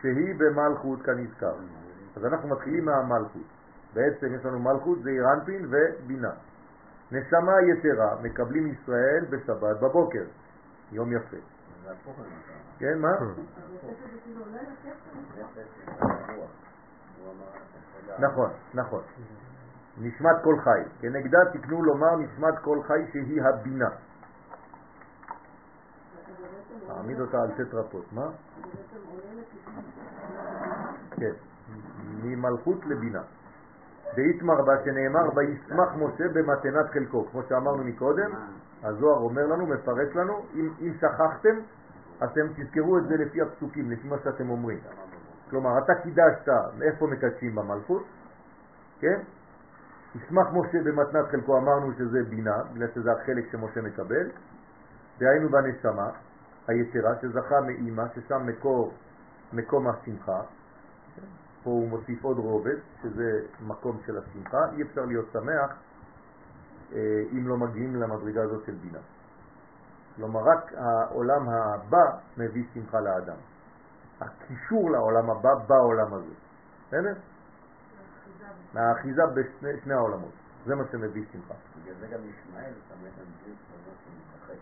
שהיא במלכות כנזכר. אז אנחנו מתחילים מהמלכות. בעצם יש לנו מלכות, זה אירנפין ובינה. נשמה יתרה מקבלים ישראל בשבת בבוקר, יום יפה. כן, מה? נכון, נכון. נשמת כל חי. כנגדה תקנו לומר נשמת כל חי שהיא הבינה. תעמיד אותה על טטרפות, מה? כן, ממלכות לבינה. דאיתמר בה שנאמר וישמח משה במתנת חלקו, כמו שאמרנו מקודם, הזוהר אומר לנו, מפרש לנו, אם, אם שכחתם, אתם תזכרו את זה לפי הפסוקים, לפי מה שאתם אומרים. כלומר, אתה קידשת, איפה מקדשים במלכות, כן? ישמח משה במתנת חלקו, אמרנו שזה בינה, בגלל שזה החלק שמשה מקבל, דהיינו בנשמה, היתרה שזכה מאימא, ששם מקור, מקום השמחה, פה הוא מוסיף עוד רובד, שזה מקום של השמחה, אי אפשר להיות שמח אה, אם לא מגיעים למדרגה הזאת של בינה. כלומר, רק העולם הבא מביא שמחה לאדם. הקישור לעולם הבא בעולם הזה. בסדר? מהאחיזה בשני העולמות. זה מה שמביא שמחה. בגלל זה גם ישמעאל שמח על בלי כזאת שמשחק.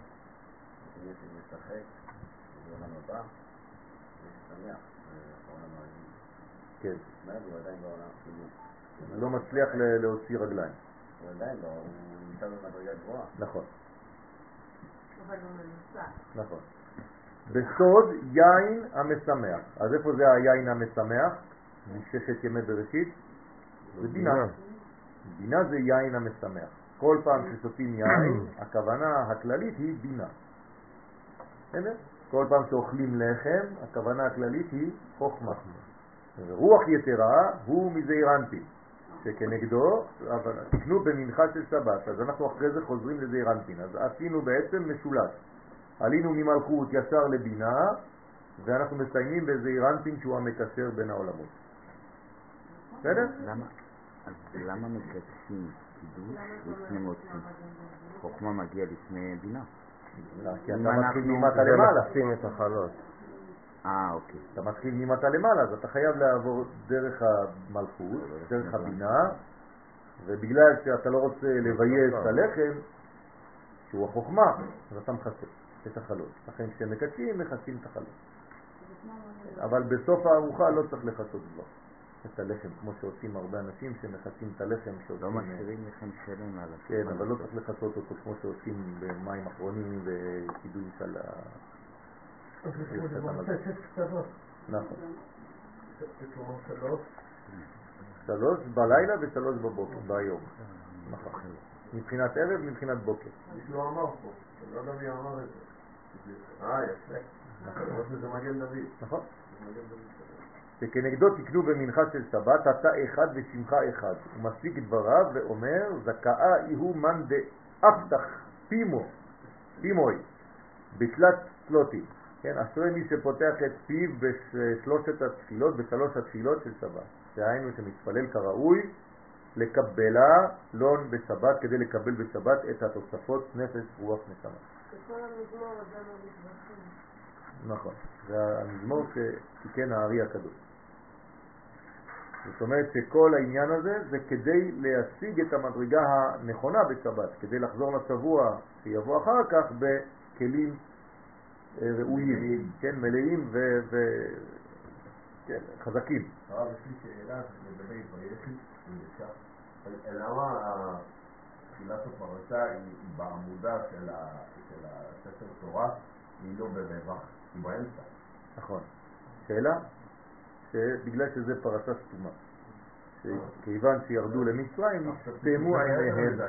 משחק, בעולם הבא, ושמח בעולם העלים. כן. הוא עדיין בעולם. לא מצליח להוציא רגליים. הוא עדיין לא, הוא נמצא במדרגה גבוהה. נכון. אבל הוא מנוסה. נכון. בסוד יין המשמח. אז איפה זה היין המשמח? מששת ימי בראשית? זה בינה. בינה זה יין המשמח. כל פעם ששותים יין, הכוונה הכללית היא בינה. בסדר? כל פעם שאוכלים לחם, הכוונה הכללית היא חוכמה. רוח יתרה הוא מזעיר אנפין, שכנגדו, אבל תקנו במנחה של שבת, אז אנחנו אחרי זה חוזרים לזעיר אנפין. אז עשינו בעצם משולש. עלינו ממלכות ישר לבינה, ואנחנו מסיימים בזעיר אנפין שהוא המקשר בין העולמות. בסדר? למה? אז למה מקדשים קידוש לפני מוצאים? חוכמה מגיע לפני בינה. כי אתה מתחיל ממטה למעלה. לשים את החלות. אה, אוקיי. אתה מתחיל ממטה למעלה, אז אתה חייב לעבור דרך המלכות, דרך הבינה, ובגלל שאתה לא רוצה לבייס את הלחם, שהוא החוכמה, אז אתה מכסה את החלות. לכן כשהם מקדשים, מכסים את החלות. אבל בסוף הארוחה לא צריך לכסות כבר. את הלחם, כמו שעושים הרבה אנשים שמחסים את הלחם. לא משאירים לחם שלם על השולחן. כן, אבל לא צריך לחסות אותו כמו שעושים במים אחרונים וקידוי של ה... נכון. שלוש בלילה ושלוש בבוקר, ביום. נכון. מבחינת ערב, מבחינת בוקר. מישהו אמר פה, אני לא יודע מי אמר את זה. אה, יפה. נכון. זה מגן דוד. נכון. שכנגדו תקנו במנחה של שבת, אתה אחד ושמך אחד. הוא מסיק דבריו ואומר, זכאה איהו מאן דאפתח פימו, פימוי, בתלת סלוטי. כן, אשרי מי שפותח את פיו בשלושת התפילות, בשלוש התפילות של שבת. דהיינו שמתפלל כראוי לקבלה לון בשבת כדי לקבל בשבת את התוספות נפש, רוח, נשמה. לא נכון, זה המזמור שתיקן הארי הקדוש. זאת אומרת שכל העניין הזה זה כדי להשיג את המדרגה הנכונה בשבת, כדי לחזור לשבוע שיבוא אחר כך בכלים אה, ראויים, כן, מלאים וחזקים. כן, הרב, יש לי שאלה לגבי ויחי, למה תחילת הפרשה היא בעמודה של הספר תורה, היא לא ברווח, היא באמצע? נכון. שאלה? שבגלל שזה פרשה סתומה. שכיוון שירדו למצרים, נסתמו עיניהם.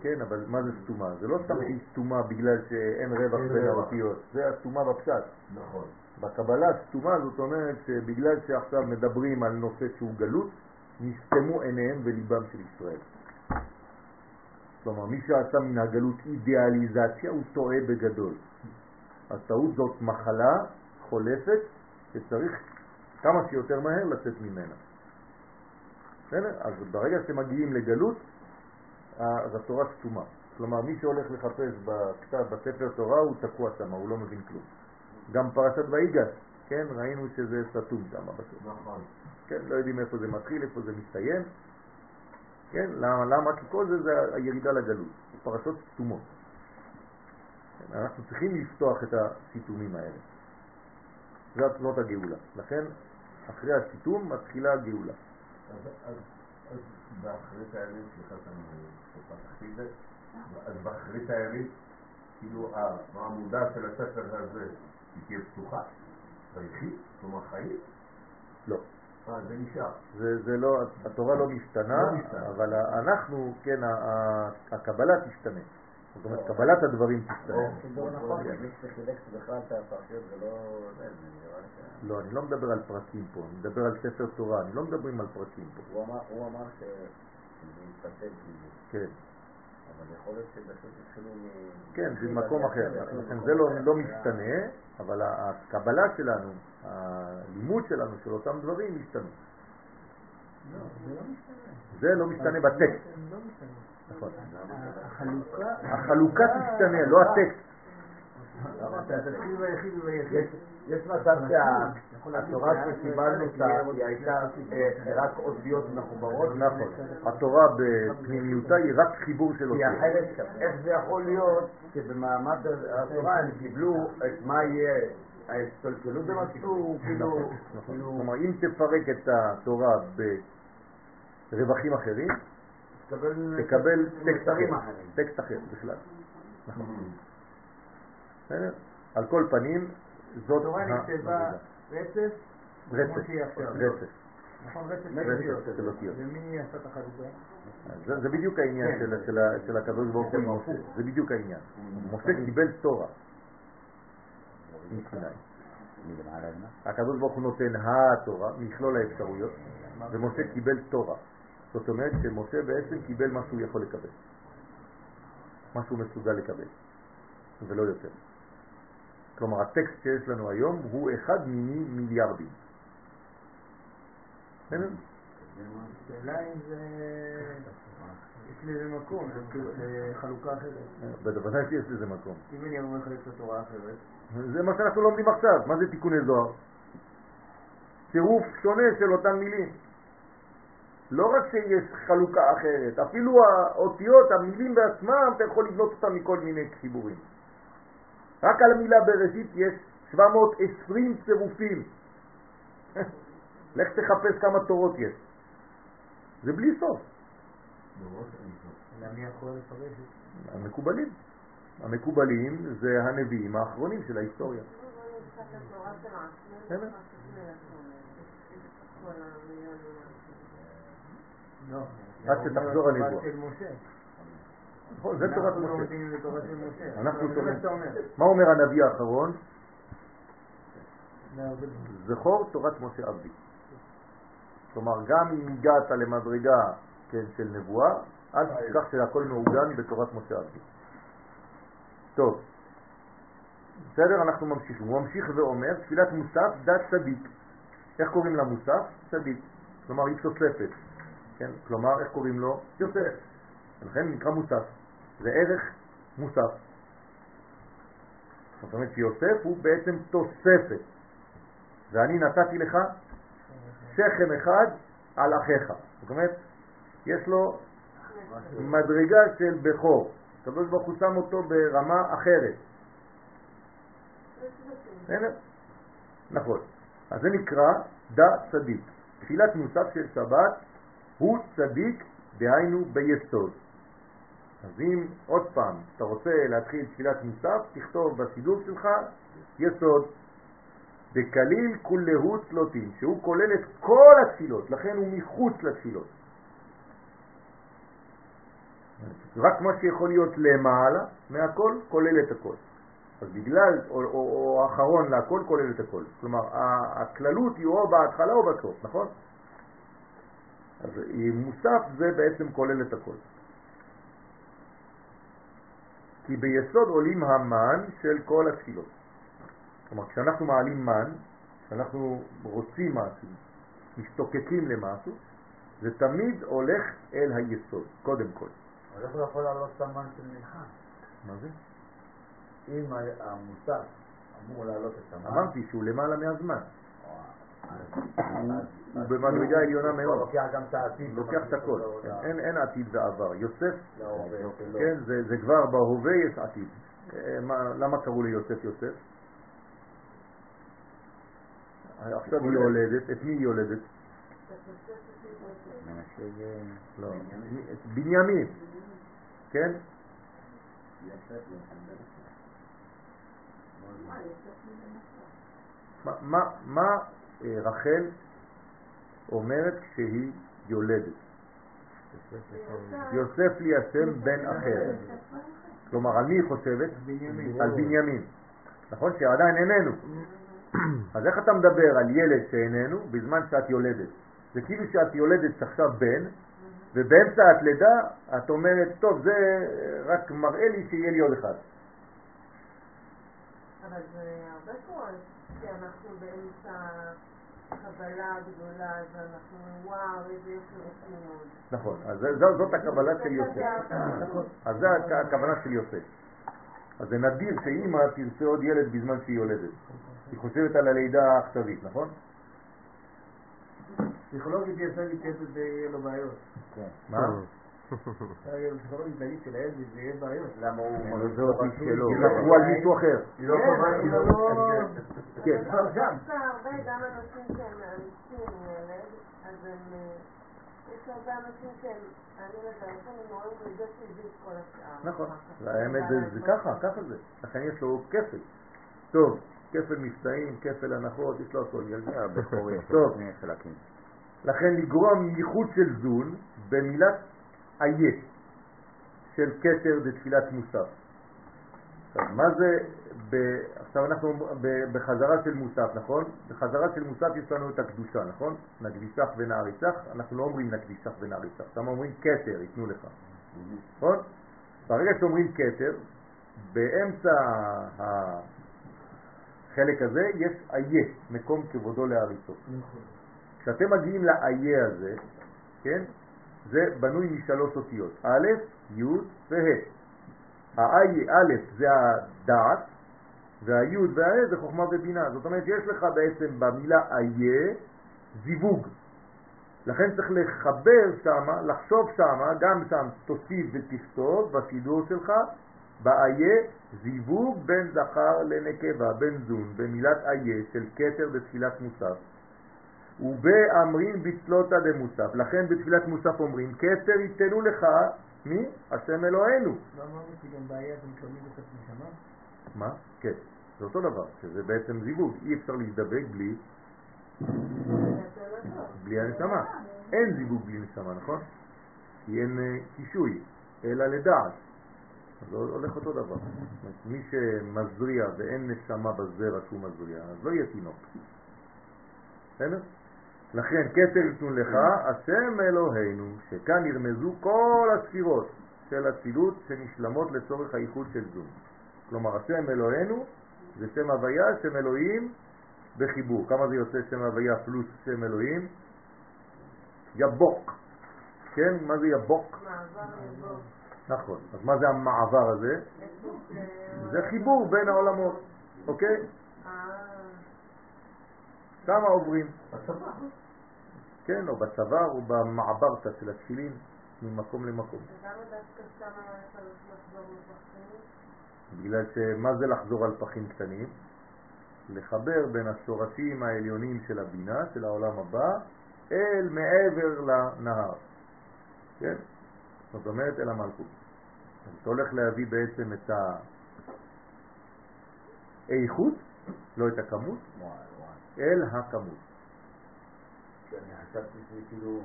כן, אבל מה זה סתומה? זה לא סתם שהיא סתומה בגלל שאין רווח בין האותיות, זה הסתומה בפשט. נכון. בקבלה סתומה זאת אומרת שבגלל שעכשיו מדברים על נושא שהוא גלות, נסתמו עיניהם וליבם של ישראל. כלומר, מי שעשה מן הגלות אידיאליזציה הוא טועה בגדול. הטעות זאת מחלה חולפת שצריך כמה שיותר מהר לצאת ממנה. בסדר? אז ברגע שמגיעים לגלות, אז התורה סתומה. כלומר, מי שהולך לחפש בכתב, בספר תורה, הוא תקוע שם, הוא לא מבין כלום. גם פרשת ויגש, כן, ראינו שזה סתום שם בסוף. נכון. כן, לא יודעים איפה זה מתחיל, איפה זה מסתיים. כן, למה? למה? כי כל זה זה הירידה לגלות, פרשות סתומות. כן, אנחנו צריכים לפתוח את הסיתומים האלה. זאת הגאולה. לכן, אחרי הסיתום מתחילה הגאולה. אז- באחרית הימים, סליחה שאני פתחתי את זה, אז באחרית הימים, כאילו העמודה של הספר הזה, היא תהיה פתוחה, ויחי, כלומר חיים, לא. אה, זה נשאר. זה, זה לא, התורה לא משתנה, לא. אבל אנחנו, כן, הקבלה תשתנה. זאת אומרת, קבלת הדברים תשתנה. או- זה נכון, לא... לא, אני לא מדבר על פרקים פה, אני מדבר על ספר תורה, אני לא מדברים על פרקים פה. הוא אמר- שזה מתפצל כאילו, כן, אבל יכול להיות שבסוף התחילו מ... כן, זה התחילו מקום אחר, זה לא. לא משתנה, אבל הקבלה שלנו, הלימוד שלנו של אותם דברים משתנה. לא, זה לא משתנה. זה לא משתנה בטקסט, זה לא משתנה. נכון. החלוקה... תשתנה, לא הטקסט. יש מצב שהתורה שקיבלנו אותה היא הייתה אה, רק אותיות מחוברות? נכון. התורה בפנימיותה היא רק חיבור של כי אותיות. אחרת, איך זה יכול להיות שבמעמד התורה הם קיבלו את מה יהיה, ההסתלקלות במשהו, כאילו, נכון. כאילו, כלומר, אם תפרק את התורה ברווחים אחרים, תקבל טקסט אחר. טקסט אחר בכלל. נכון. בסדר? על כל פנים, זאת התורה נכתבה. רצף, רצף. רצף, נכון? רצף רצף של של אותיות. ומי עשה את החלוקה? זה, בדיוק העניין כן. של, הקדוש ברוך הוא עם משה, זה בדיוק העניין. משה קיבל תורה מסיני. הקדוש ברוך הוא נותן התורה, מכלול האפשרויות, ומשה קיבל תורה. זאת אומרת שמשה בעצם קיבל מה שהוא יכול לקבל. מה שהוא מסוגל לקבל, ולא יותר. כלומר, הטקסט שיש לנו היום הוא אחד מיני מיליארדים. השאלה אם זה... יש לזה מקום, זה לחלוקה אחרת. בוודאי שיש לזה מקום. אם אני אמור לחלק את התורה אחרת, זה מה שאנחנו לומדים עכשיו. מה זה תיקוני זוהר? צירוף שונה של אותן מילים. לא רק שיש חלוקה אחרת, אפילו האותיות, המילים בעצמם, אתה יכול לבנות אותם מכל מיני חיבורים. רק על המילה בראשית יש 720 צירופים. לך תחפש כמה תורות יש. זה בלי סוף. זה? המקובלים. המקובלים זה הנביאים האחרונים של ההיסטוריה. בסדר? לא. עד שתחזור הנבואה. משה. נכון, זה תורת אנחנו משה. משה. אנחנו זה תורה. מה אומר. הנביא האחרון? לא, זכור תורת משה עבדי. כלומר, גם אם הגעת למדרגה כן, של נבואה, אל תשכח שהכל מעוגן בתורת משה עבדי. טוב, בסדר, אנחנו ממשיכים. הוא ממשיך ואומר, תפילת מוסף דת צדיק. איך קוראים למוסף? צדיק. כלומר, היא תוספת. כן? כלומר, איך קוראים לו? יוסף. לכן נקרא מוסף. זה ערך מוסף. זאת אומרת שיוסף הוא בעצם תוספת. ואני נתתי לך שכם אחד על אחיך. זאת אומרת, יש לו מדרגה של בכור. הקדוש ברוך הוא שם אותו ברמה אחרת. נכון. אז זה נקרא דה צדיק. תפילת מוסף של שבת הוא צדיק, דהיינו ביסוד. אז אם עוד פעם אתה רוצה להתחיל תפילת מוסף, תכתוב בסידור שלך יסוד. דקליל כולהו תלותים, שהוא כולל את כל התפילות, לכן הוא מחוץ לתפילות. רק מה שיכול להיות למעלה מהכל כולל את הכל. אז בגלל, או, או, או האחרון להכל כולל את הכל. כלומר, הכללות היא או בהתחלה או בסוף, נכון? אז מוסף זה בעצם כולל את הכל. כי ביסוד עולים המן של כל התפילות. כלומר, כשאנחנו מעלים מן, כשאנחנו רוצים משהו, משתוקקים למשהו, זה תמיד הולך אל היסוד, קודם כל. אבל איך הוא יכול לעלות את המן של מלחם? מה זה? אם המוסף אמור לעלות את המן... אמרתי שהוא למעלה מהזמן. הוא במדרגה עליונה מאוד. לוקח גם את העתיד. לוקח את הכל, כן, אין, אין עתיד ועבר. יוסף, להווה שלו. כן, זה, זה כבר בהווה יש עתיד. אה, מה, למה קראו ליוסף יוסף? עכשיו היא יולדת, את מי היא יולדת? לא, את בנימין, כן? מה- מה- מה אה, רחל אומרת כשהיא יולדת? יוסף לי השם בן אחר. כלומר, על מי היא חושבת? בנימין. על בנימין. נכון? שעדיין איננו. אז איך אתה מדבר על ילד שאיננו בזמן שאת יולדת? זה כאילו שאת יולדת עכשיו בן, ובאמצע הלידה את אומרת, טוב, זה רק מראה לי שיהיה לי עוד אחד. אבל זה הרבה קורה שאנחנו באמצע קבלה גדולה, ואנחנו, וואו, איזה יופי רוצים מאוד. נכון, אז זה- זו- זאת הקבלה של יוסף. נכון, אז זה הכ- הכוונה של יוסף. אז זה נדיר שאימא תרצה עוד ילד בזמן שהיא יולדת. היא חושבת על הלידה העכשווית, נכון? פסיכולוגית יצא לי כסף ויהיה לו בעיות. מה? פסיכולוגית להגיד שלילד זה יהיה בעיות. למה הוא... אבל זה עוד איש שלו, יספרו על מישהו אחר. היא לא טובה, אבל היא זה לא... כן. כבר שם. יש לה הרבה גם אנשים שהם מאמצים ילד, אז הם, יש הרבה אנשים שהם, אני לדעתי, הם רואים בזה שהביא את כל השאר. נכון, אחר כך. האמת זה, זה ככה, ככה זה, לכן יש לו כפל. טוב, כפל מבצעים, כפל הנחות, יש לו הכל. זה הבכורי טוב. לכן לגרום ייחוד של זון במילת איה של כתר בתפילת מוסף. עכשיו, מה זה, ב... עכשיו אנחנו ב... בחזרה של מוסף, נכון? בחזרה של מוסף יש לנו את הקדושה, נכון? נקדישך ונעריצך, אנחנו לא אומרים נקדישך ונעריצך, שם אומרים כתר, ייתנו לך, נכון? ברגע שאומרים כתר, באמצע החלק הזה יש איה, מקום כבודו להריצו. כשאתם מגיעים לאיה הזה, כן, זה בנוי משלוש אותיות, א', י' וה'. האי, א', זה הדעת, והי' והה' זה חוכמה ובינה. זאת אומרת שיש לך בעצם במילה איה זיווג. לכן צריך לחבר שמה, לחשוב שמה, גם שם תוסיף ותכתוב בסידור שלך, באיה זיווג בין זכר לנקבה, בין זון, במילת איה של כתר בתפילת מוסף. ובאמרין בצלותא דמוסף. לכן בתפילת מוסף אומרים, כתר ייתנו לך, מי? השם אלוהינו. לא אמרנו שגם בעיה אתם מקבלים את הנשמה? מה? כן, זה אותו דבר, שזה בעצם זיווג. אי אפשר להזדבק בלי, בלי הנשמה. אין זיווג בלי נשמה, נכון? כי אין אה, קישוי, אלא לדעת. זה הולך אותו דבר. מי שמזריע ואין נשמה בזרע שהוא מזריע, אז לא יהיה תינוק. בסדר? לכן כתר ייתנו לך השם אלוהינו, שכאן ירמזו כל הספירות של הצילות שנשלמות לצורך הייחוד של זום. כלומר, השם אלוהינו זה שם הוויה, שם אלוהים בחיבור. כמה זה יוצא שם הוויה פלוס שם אלוהים? יבוק. כן? מה זה יבוק? נכון. אז מה זה המעבר הזה? זה חיבור בין העולמות, אוקיי? אה, כמה עוברים. כן, או בצוואר או במעברתא של התפילין, ממקום למקום. ולמה דווקא שם היה צריך לחזור לפחים? בגלל שמה זה לחזור על פחים קטנים? לחבר בין השורשים העליונים של הבינה, של העולם הבא, אל מעבר לנהר. כן? זאת אומרת אל המלכות. אז אתה הולך להביא בעצם את האיכות, לא את הכמות. אל הכמות. שאני חשבתי שזה כאילו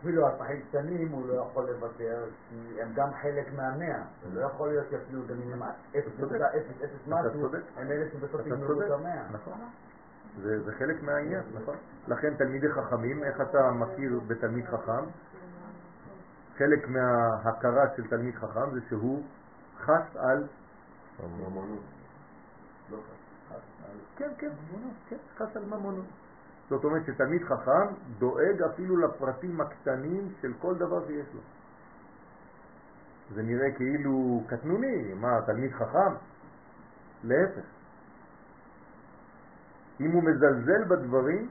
אפילו הפחים קטנים הוא לא יכול לוותר, כי הם גם חלק מהמאה. זה לא יכול להיות שאפילו גם אם הם 0.000 משהו, צודק. הם אלה שבסוף יגמרו את המאה. נכון. זה, זה חלק מהעניין, נכון. לכן תלמידי חכמים, איך אתה מכיר בתלמיד חכם? חלק מההכרה של תלמיד חכם זה שהוא חס על, ממונות. לא חס. כן, כן, ממונות, כן, חס על ממונות. זאת אומרת שתלמיד חכם דואג אפילו לפרטים הקטנים של כל דבר שיש לו. זה נראה כאילו קטנוני, מה, תלמיד חכם? להפך. אם הוא מזלזל בדברים,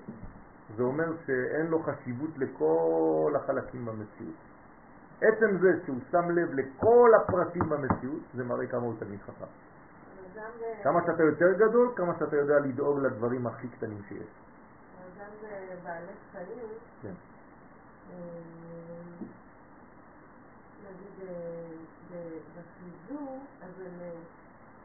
זה אומר שאין לו חשיבות לכל החלקים במציאות. עצם זה שהוא שם לב לכל הפרטים במציאות, זה מראה כמה הוא תלמיד חכם. כמה שאתה יותר גדול, כמה שאתה יודע לדאוג לדברים הכי קטנים שיש. חיים, כן. אה, נגיד אה, בחיזור, אז הם אה,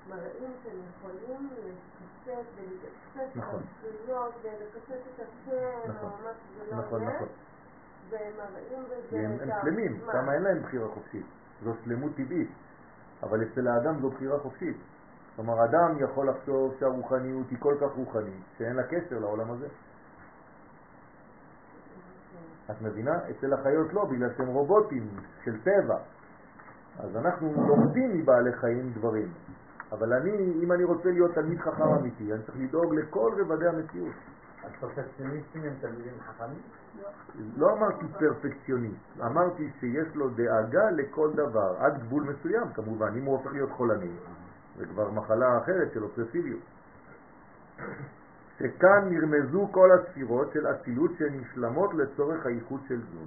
מראים שהם יכולים לקצץ ולקצץ נכון. על זכויות ולקצץ את השם, נכון. או מה שזה לא נכון, יהיה, נכון. והם מראים בזה הם, את הם שלמים. כמה אין להם בחירה חופשית. זו שלמות טבעית. אבל אצל האדם זו בחירה חופשית. כלומר, אדם יכול לחשוב שהרוחניות היא כל כך רוחנית, שאין לה קשר לעולם הזה. את מבינה? אצל החיות לא, בגלל שהם רובוטים של טבע. אז אנחנו לומדים מבעלי חיים דברים. אבל אני, אם אני רוצה להיות תלמיד חכם אמיתי, אני צריך לדאוג לכל רבדי המציאות. אז פרפקציוניסטים הם תלמידים חכמים? לא אמרתי פרפקציוניסט, אמרתי שיש לו דאגה לכל דבר, עד גבול מסוים כמובן, אם הוא הופך להיות חולני, זה כבר מחלה אחרת של אובססיביות. שכאן נרמזו כל הספירות של אצילות שנשלמות לצורך הייחוד של זון.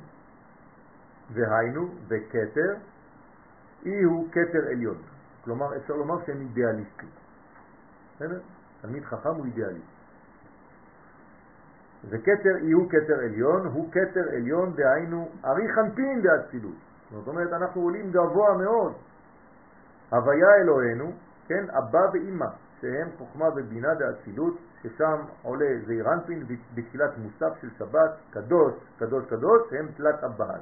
והיינו, וכתר, אי הוא כתר עליון. כלומר, אפשר לומר שהם אידיאליסטים. בסדר? תלמיד חכם הוא אידיאליסט. וכתר אי הוא כתר עליון, הוא כתר עליון דהיינו ארי חנפין דאצילות. זאת אומרת, אנחנו עולים גבוה מאוד. הוויה אלוהינו, כן, אבא ואימא, שהם חוכמה ובינה דאצילות, ששם עולה זעיר אנפין בתפילת מוסף של שבת, קדוש, קדוש, קדוש, שהם תלת אבהן.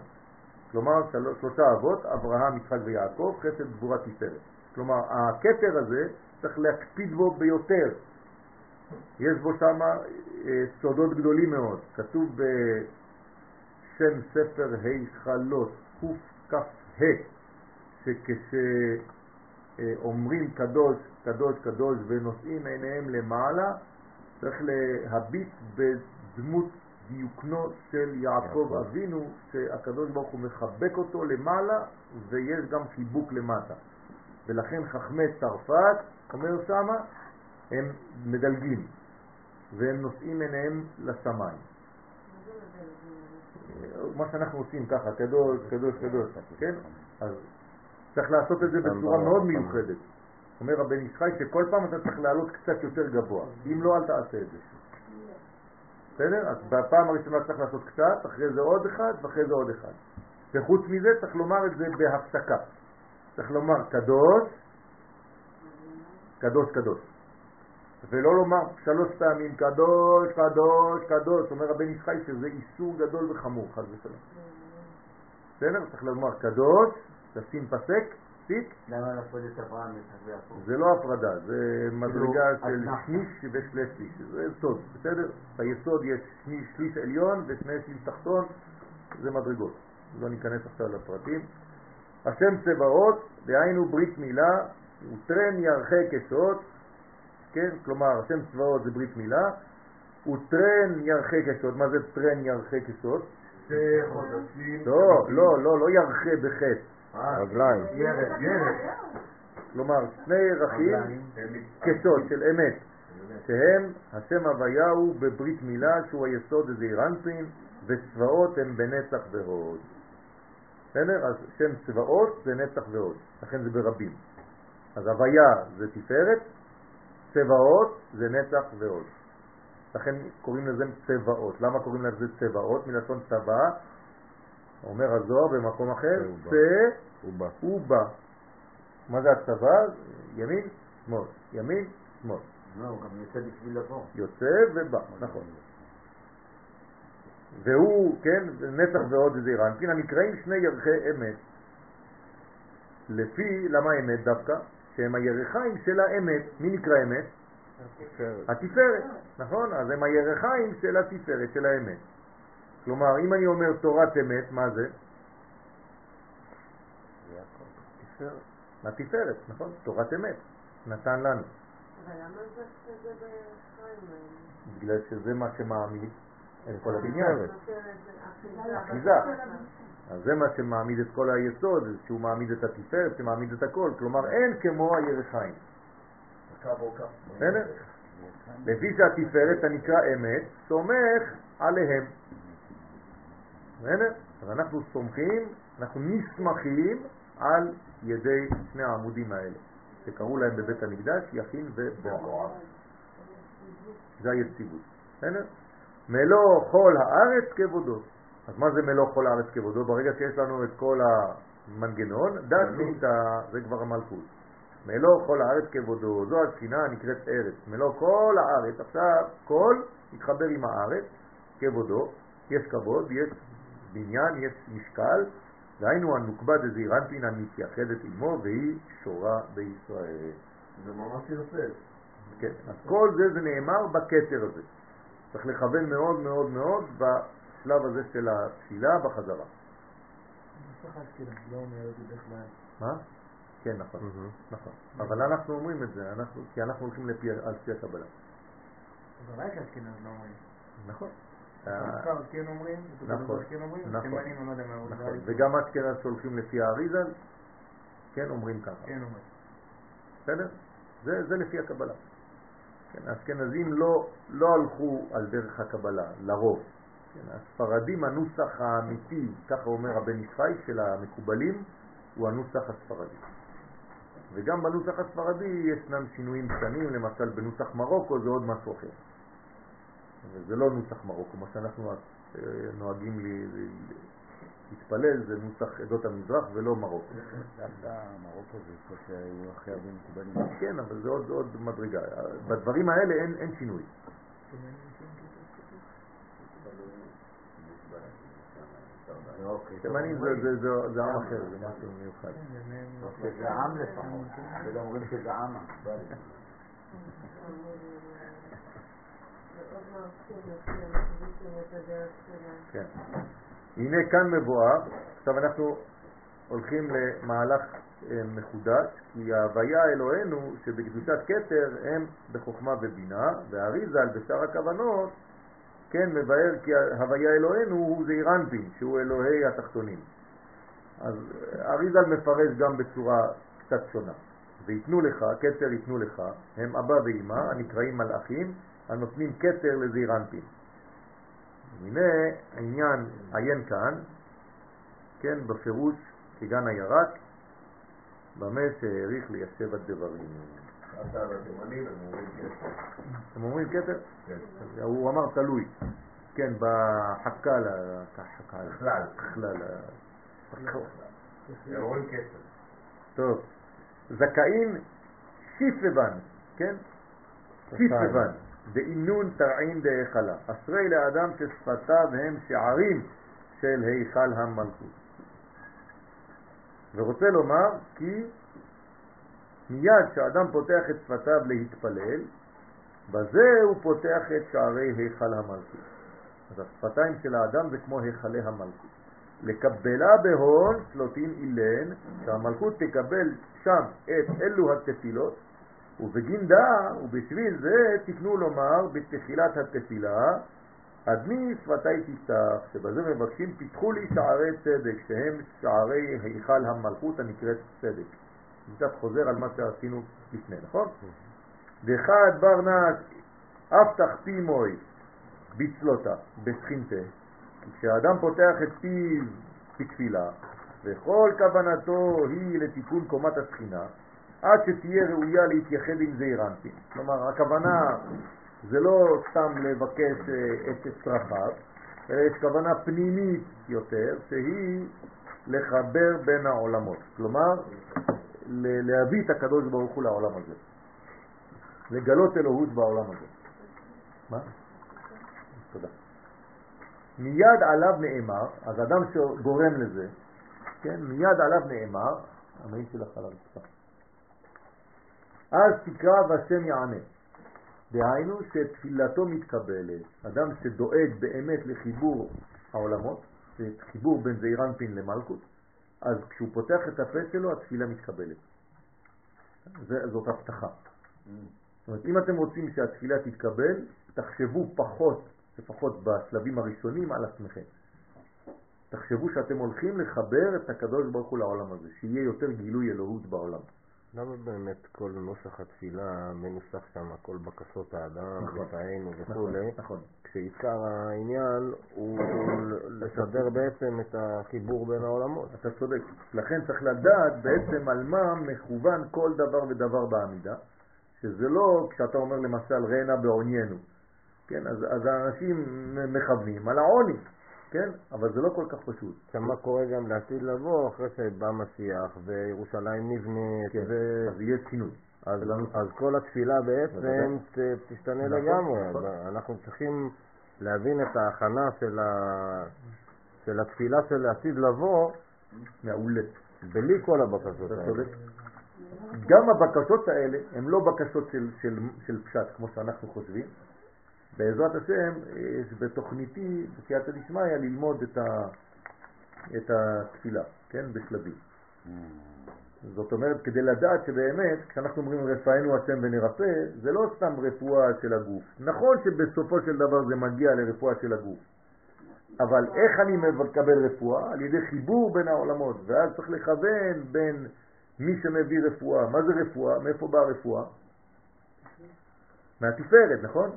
כלומר, של... שלושה אבות, אברהם, יצחק ויעקב, חסד גבורה תפארת. כלומר, הכתר הזה צריך להקפיד בו ביותר. יש בו שם אה, סודות גדולים מאוד. כתוב בשם ספר היכלות, קכ"ה, שכשאומרים קדוש, קדוש, קדוש ונושאים עיניהם למעלה, צריך להביט בדמות דיוקנו של יעקב. אבינו, שהקדוש ברוך הוא מחבק אותו למעלה ויש גם חיבוק למטה. ולכן חכמי צרפת, אומר שמה, הם מדלגים והם נושאים עיניהם לשמיים. מה שאנחנו עושים ככה, קדוש, קדוש, קדוש, כן? אז צריך לעשות את זה בצורה מאוד מיוחדת. אומר רבן ישחי שכל פעם אתה צריך לעלות קצת יותר גבוה, אם לא אל תעשה את זה. בסדר? אז בפעם הראשונה צריך לעשות קצת, אחרי זה עוד אחד ואחרי זה עוד אחד. וחוץ מזה צריך לומר את זה בהפסקה. צריך לומר קדוש, קדוש, קדוש. ולא לומר שלוש פעמים קדוש, קדוש, קדוש. אומר רבן ישחי שזה איסור גדול וחמור, חס ושלום. בסדר? צריך לומר קדוש, לשים פסק, פסיק, למה להפריד את אברהם יצחק ויעקב? זה לא הפרדה, זה מדרגה של. שליש ושליש, זה סוד, בסדר? ביסוד יש שליש, שליש עליון ושני שליש תחתון, זה מדרגות. לא ניכנס עכשיו לפרטים. השם צבאות, דהיינו ברית מילה, וטרן ירחי כסות, כן? כלומר, השם צבאות זה ברית מילה, וטרן ירחי כסות, מה זה טרן? שתי חודשים. לא, לא, לא, לא ירחה בחטא. אה, רגליים. כלומר, שני רחים רגליים. הם כסות של אמת. שהם, השם הוויה הוא בברית מילה שהוא היסוד הזה אנפין, וצבאות הם בנצח והוד. בסדר? אז שם צבאות זה נצח והוד, לכן זה ברבים. אז הוויה זה תפארת, צבאות זה נצח והוד. לכן קוראים לזה צבאות. למה קוראים לזה צבאות? מלשון צבא, אומר הזוהר במקום אחר, צבא. צ... הוא בא. הוא בא. מה זה הצבא? ימין, שמאל. ימין, שמאל. לא, הוא גם יוצא בשביל לבוא. יוצא ובא, נכון. והוא, כן, נצח ועוד זעיר אנפין, הנקראים שני ירחי אמת. לפי, למה אמת דווקא? שהם הירחיים של האמת. מי נקרא אמת? התפארת, נכון? אז הם הירחיים של התפארת, של האמת. כלומר, אם אני אומר תורת אמת, מה זה? התפארת, נכון? תורת אמת, נתן לנו. אבל למה זה זה בחיים? בגלל שזה מה שמעמיד את כל הבניין. אחיזה. אחיזה. אז זה מה שמעמיד את כל היסוד, שהוא מעמיד את התפארת, שמעמיד את הכל. כלומר, אין כמו הירחיים. בסדר? לפי שהתפארת הנקרא אמת, סומך עליהם. בסדר? אז אנחנו סומכים, אנחנו נסמכים על ידי שני העמודים האלה, שקראו להם בבית המקדש יכין ובועז. זה היציבות. בסדר? מלוא כל הארץ כבודו. אז מה זה מלוא כל הארץ כבודו? ברגע שיש לנו את כל המנגנון, דת נמצא, זה כבר המלכות. מלוא כל הארץ כבודו, זו השכינה הנקראת ארץ. מלוא כל הארץ, עכשיו כל מתחבר עם הארץ כבודו, יש כבוד, יש בניין, יש משקל, והיינו הנוקבה דזעירנטין המתייחדת עמו והיא שורה בישראל. זה ממש יפה. כן, אז כל זה זה נאמר בכתר הזה. צריך לכוון מאוד מאוד מאוד בשלב הזה של התפילה בחזרה. מה? כן, נכון, נכון. אבל אנחנו אומרים את זה, אנחנו, כי אנחנו הולכים על פי הקבלה. בוודאי שאשכנז לא אומרים. נכון. כן אומרים, נכון, נכון. וגם אשכנז שהולכים לפי האריזל, כן אומרים ככה. כן אומרים. בסדר? זה, זה לפי הקבלה. כן, האשכנזים לא, לא הלכו על דרך הקבלה, לרוב. כן, הספרדים, הנוסח האמיתי, ככה אומר הבן ישחי, של המקובלים, הוא הנוסח הספרדי. וגם בנוסח הספרדי ישנם שינויים קטנים, למשל בנוסח מרוקו זה עוד משהו אחר. זה לא נוסח מרוקו, מה שאנחנו אה, נוהגים ל- ל- להתפלל זה נוסח עדות המזרח ולא מרוקו. דווקא מרוקו זה פה שהיו הכי הרבה מקובלים. כן, אבל זה עוד, מדרגה. בדברים האלה אין, שינוי. אוקיי. תימנים זה, זה, זה, זה עם אחר, זה משהו מיוחד. שזה עם לפחות. ולא אומרים שזה עם. ועוד מרצים לפי המחזיקים את הדרך שלהם. כן. הנה כאן מבואר, עכשיו אנחנו הולכים למהלך אה, מחודש, כי ההוויה אלוהינו שבקדושת כתר הם בחוכמה ובינה, והאריזל בשאר הכוונות כן מבאר כי ההוויה אלוהינו הוא זעיר אנפין, שהוא אלוהי התחתונים. אז אה, אריזל מפרש גם בצורה קצת שונה. ויתנו לך, כתר ייתנו לך, הם אבא ואמא, הנקראים מלאכים, הנותנים כתר לזעיר אנפין. הנה העניין עיין כאן, כן, בפירוש כגן הירק, במה שהעריך ליישב הדברים. הם אומרים. אתם אומרים כתר? כן. הוא אמר תלוי, כן, בחק"ל, החק"ל, בכלל. בכלל. טוב, זכאים שיפבן, כן? שיפבן, דאינון תרעין דהיכלה. אשרי לאדם ששפתיו הם שערים של היכל המלכות. ורוצה לומר כי מיד כשאדם פותח את שפתיו להתפלל, בזה הוא פותח את שערי היכל המלכות. אז השפתיים של האדם זה כמו היכלי המלכות. לקבלה בהון סלוטין אילן, שהמלכות תקבל שם את אלו התפילות, ובגין דא ובשביל זה תקנו לומר בתחילת התפילה, אדמי שפתי תפתח, שבזה מבקשים פיתחו לי שערי צדק, שהם שערי היכל המלכות הנקראת צדק. אני קצת חוזר על מה שעשינו לפני, נכון? דחד בר נס אף תחתי מוי בצלותה, בסחינתה. כשאדם פותח את פיו בתפילה, וכל כוונתו היא לתיקון קומת השכינה, עד שתהיה ראויה להתייחד עם זעיר אנפין. כלומר, הכוונה זה לא סתם לבקש אה, את צרכיו, אלא יש כוונה פנימית יותר, שהיא לחבר בין העולמות. כלומר, להביא את הקדוש ברוך הוא לעולם הזה. לגלות אלוהות בעולם הזה. מה? תודה. מיד עליו נאמר, אז אדם שגורם לזה, כן, מיד עליו נאמר, המעיל שלך על הרצפה. אז תקרא והשם יענה. דהיינו שתפילתו מתקבלת. אדם שדואג באמת לחיבור העולמות, חיבור בין זעירנפין למלכות, אז כשהוא פותח את הפה שלו התפילה מתקבלת. זאת הבטחה. זאת אומרת, אם אתם רוצים שהתפילה תתקבל, תחשבו פחות, לפחות בשלבים הראשונים, על עצמכם. תחשבו שאתם הולכים לחבר את הקדוש ברוך הוא לעולם הזה, שיהיה יותר גילוי אלוהות בעולם. למה באמת כל נוסח התפילה מנוסח שם, כל בקשות האדם, נכון. ותהיינו נכון, וכולי, נכון. כשעיקר העניין הוא לסדר בעצם את החיבור בין העולמות. אתה צודק. לכן צריך לדעת בעצם על מה מכוון כל דבר ודבר בעמידה, שזה לא כשאתה אומר למשל רנה בעוניינו, כן? אז, אז האנשים מכוונים על העוני, כן? אבל זה לא כל כך פשוט. עכשיו מה קורה גם לעתיד לבוא אחרי שבא משיח וירושלים נבנית כן, ו... אז יהיה שינוי. אז, שלנו. אז כל התפילה בעצם תשתנה נכון, לגמרי. נכון. אנחנו צריכים להבין את ההכנה של, ה... של התפילה של העתיד לבוא מעולה. בלי כל הבקשות האלה. גם הבקשות האלה הן לא בקשות של, של, של פשט כמו שאנחנו חושבים. בעזרת השם יש בתוכניתי, בסייעתא דשמיא, ללמוד את, ה, את התפילה, כן, בשלבים. זאת אומרת, כדי לדעת שבאמת, כשאנחנו אומרים רפאנו השם ונרפא, זה לא סתם רפואה של הגוף. נכון שבסופו של דבר זה מגיע לרפואה של הגוף, אבל איך אני מקבל רפואה? על ידי חיבור בין העולמות, ואז צריך לכוון בין מי שמביא רפואה. מה זה רפואה? מאיפה באה רפואה? מהתפארת, נכון?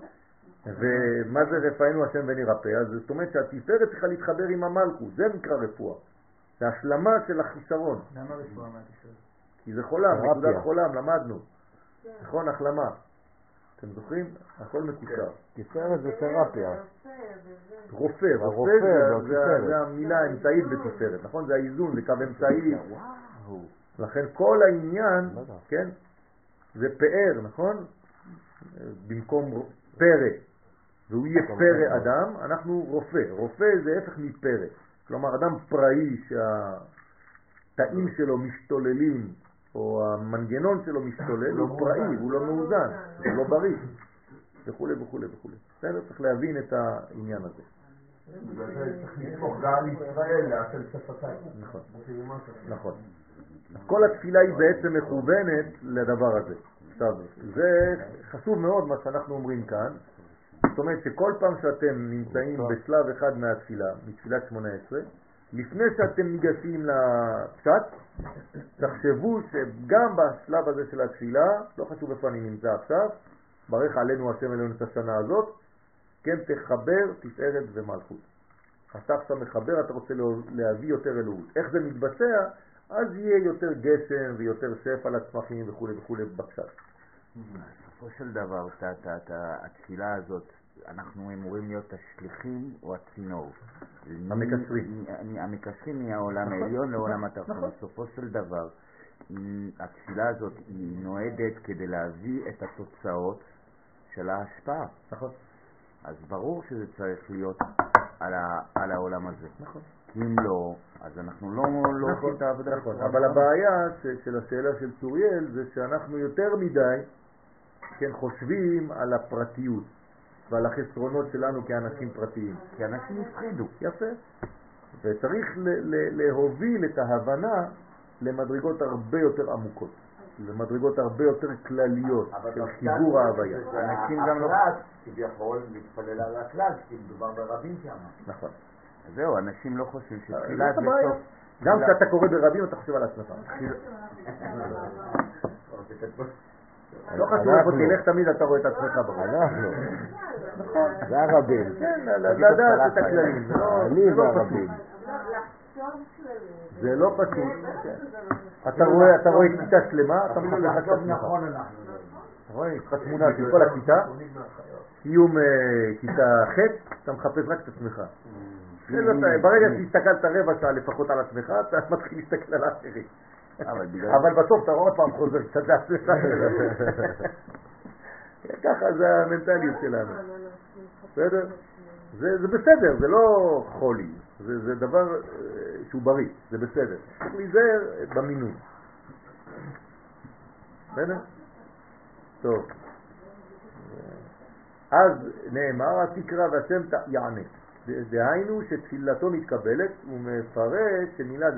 ומה זה רפאנו השם ונרפא? אז זאת אומרת שהתפארת צריכה להתחבר עם המלכות, זה נקרא רפואה. זה השלמה של החיסרון, למה רפואה מהתקשורת? כי זה חולם. נקודת חולם, למדנו. נכון, החלמה. אתם זוכרים? הכל מקושר. תפארת זה תרפיה. רופא, רופא זה- המילה האמצעית בתפארת, נכון? זה האיזון, זה קו אמצעי. לכן כל העניין, בטח. כן, זה פאר, נכון? במקום פרא, והוא יהיה פרא. אדם, אנחנו רופא. רופא זה הפך מפרא. כלומר, אדם פראי שהתאים שלו משתוללים, או המנגנון שלו משתולל, הוא פראי, הוא לא מאוזן, הוא לא בריא, וכו' וכו' וכו'. בסדר? צריך להבין את העניין הזה. נכון. נכון. כל התפילה היא בעצם מכוונת לדבר הזה. עכשיו, זה חשוב מאוד מה שאנחנו אומרים כאן. זאת אומרת שכל פעם שאתם נמצאים בשלב אחד מהתפילה, מתפילת 18, לפני שאתם ניגשים לפשט, תחשבו שגם בשלב הזה של התפילה, לא חשוב איפה אני נמצא עכשיו, ברך עלינו השם אלינו את השנה הזאת, כן, תחבר תפארת ומלכות. אתה עכשיו מחבר, אתה רוצה לה- להביא יותר אלוהות. איך זה מתבצע? אז יהיה יותר גשם ויותר שפע לצמחים וכו' וכו' בפשט. בסופו של דבר, התפילה הזאת, אנחנו אמורים להיות השליחים או הצינור. המקשרים. המקשרים מהעולם נכון, העליון לעולם נכון, התחתון. נכון. בסופו של דבר, התפילה הזאת היא נועדת כדי להביא את התוצאות של ההשפעה. נכון, אז ברור שזה צריך להיות על, ה, על העולם הזה. נכון. כי אם לא, אז אנחנו לא, לא עושים את העבודה. נכון, אבל. הבעיה ש- של השאלה של צוריאל זה שאנחנו יותר מדי כן, חושבים על הפרטיות ועל החסרונות שלנו כאנשים פרטיים. כי אנשים הפחידו. יפה. וצריך להוביל את ההבנה למדרגות הרבה יותר עמוקות, למדרגות הרבה יותר כלליות של חיבור ההוויה. אנשים גם לא- הפרט כביכול מתפלל על הכלל, כי מדובר ברבים שם. נכון. זהו, אנשים לא חושבים זאת שתפילה זה הבעיה. סוף. גם כשאתה קורא ברבים אתה חושב על עצמך. לא חשוב איפה. תלך תמיד אתה רואה את עצמך ברבים. נכון. זה הרבים. כן, לדעת את הכללים. לא- אני לא והרבים. כללים. זה לא פשוט. אתה רואה, אתה רואה כיתה שלמה, אתה מחפש את עצמך. נכון לא. אתה רואה, יש לך תמונה של כל הכיתה, סיום אה, כיתה ח', אתה מחפש רק את עצמך. ברגע שהסתכלת רבע שעה לפחות על עצמך, אתה מתחיל להסתכל על האחרים. אבל בסוף אתה עוד פעם חוזר קצת לעצמך. ככה זה המנטליות שלנו. בסדר? זה, זה בסדר, זה לא חולי, זה, זה דבר אה, שהוא בריא, זה בסדר. צריך להיזהר במינון. בסדר? טוב. אז נאמר, התקרא והשם יענה. דהיינו שתפילתו מתקבלת, הוא מפרש שמילת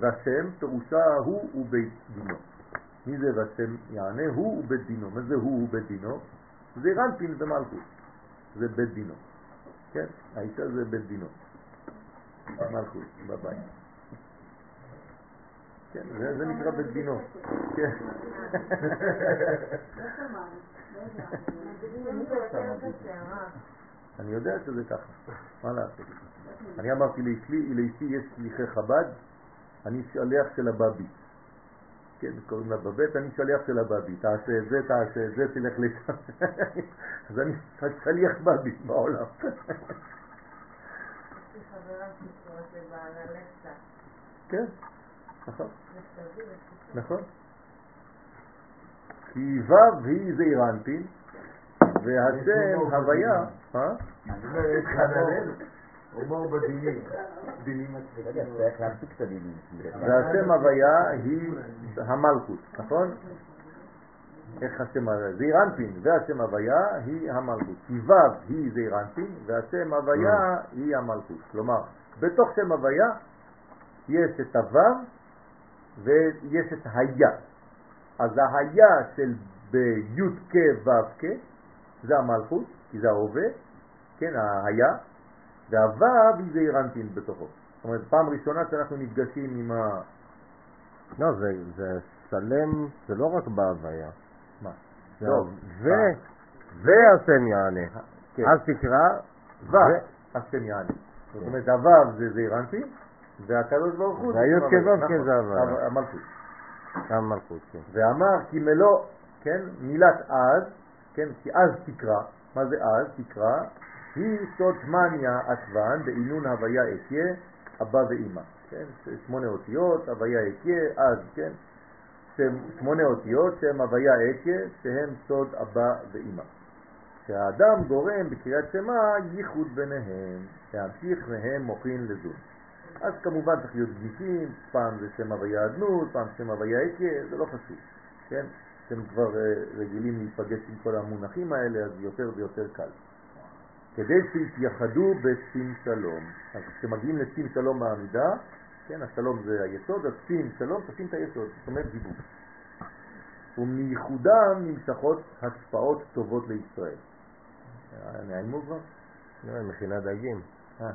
והשם פירושה הוא ובית דינו. מי זה והשם יענה? הוא ובית דינו. מה זה הוא ובית דינו? זה רנפין ומלכות. זה בית דינו. כן, האישה זה בית דינו. מלכות, בבית. כן, זה, זה נקרא בית דינו. כן. אני יודע שזה ככה, מה לעשות? אני אמרתי לאשתי, יש שליחי חב"ד, אני שליח של הבאבי. כן, קוראים לה בבית, אני שליח של הבאבי. תעשה את זה, תעשה את זה, תלך לשם. אז אני שליח באבי בעולם. כן, נכון. נכון. כי ו' היא זעיר אנפין, והשם הוויה, הומור בדינים. והשם הוויה היא המלכות, נכון? איך השם הוויה? זעיר אנפין והשם הוויה היא המלכות. כי ו' היא זעיר אנפין והשם הוויה היא המלכות. כלומר, בתוך שם הוויה יש את הו' ויש את היה. אז היה של בי' כ' ו' כ' זה המלכות, כי זה ההווה, כן, היה, והו' היא זעיר אנפין בתוכו. זאת אומרת, פעם ראשונה שאנחנו נפגשים עם ה... לא, זה, זה שלם, זה לא רק בהוויה. מה? זה לא, ו... והשם יענה. כן. אז תקרא ו... השם יענה. זאת אומרת, הו' זה זעיר אנפין, והקדוש ברוך הוא... והי' זה כו' המלכות. כ' זה הוויה. נכון, המלכות. גם מלכות, כן. ואמר כי מלוא, כן, מילת אז, כן, כי אז תקרא, מה זה אז תקרא? היא סוד מניה עטבן בעינון הוויה אתיה, אבא ואימא, כן, שמונה אותיות, הוויה אתיה, אז, כן, שמונה אותיות שהם הוויה אתיה, שהם סוד אבא ואימא. שהאדם גורם בקריאת שמה ייחוד ביניהם, להמשיך מהם מוכין לזון. אז כמובן צריך להיות גיסים, פעם זה שם הוויה אדנות, פעם שם הוויה אתיה, זה לא חשוב, כן? אתם כבר אה, רגילים להיפגש עם כל המונחים האלה, אז יותר ויותר קל. כדי שיתייחדו בשים שלום. אז כשמגיעים לשים שלום בעמידה, כן, השלום זה היסוד, אז שים שלום, תשים את היסוד, זאת אומרת דיבור. ומייחודם נמשכות השפעות טובות לישראל. אה, נעלמו כבר? לא, מכינה דגים. אה.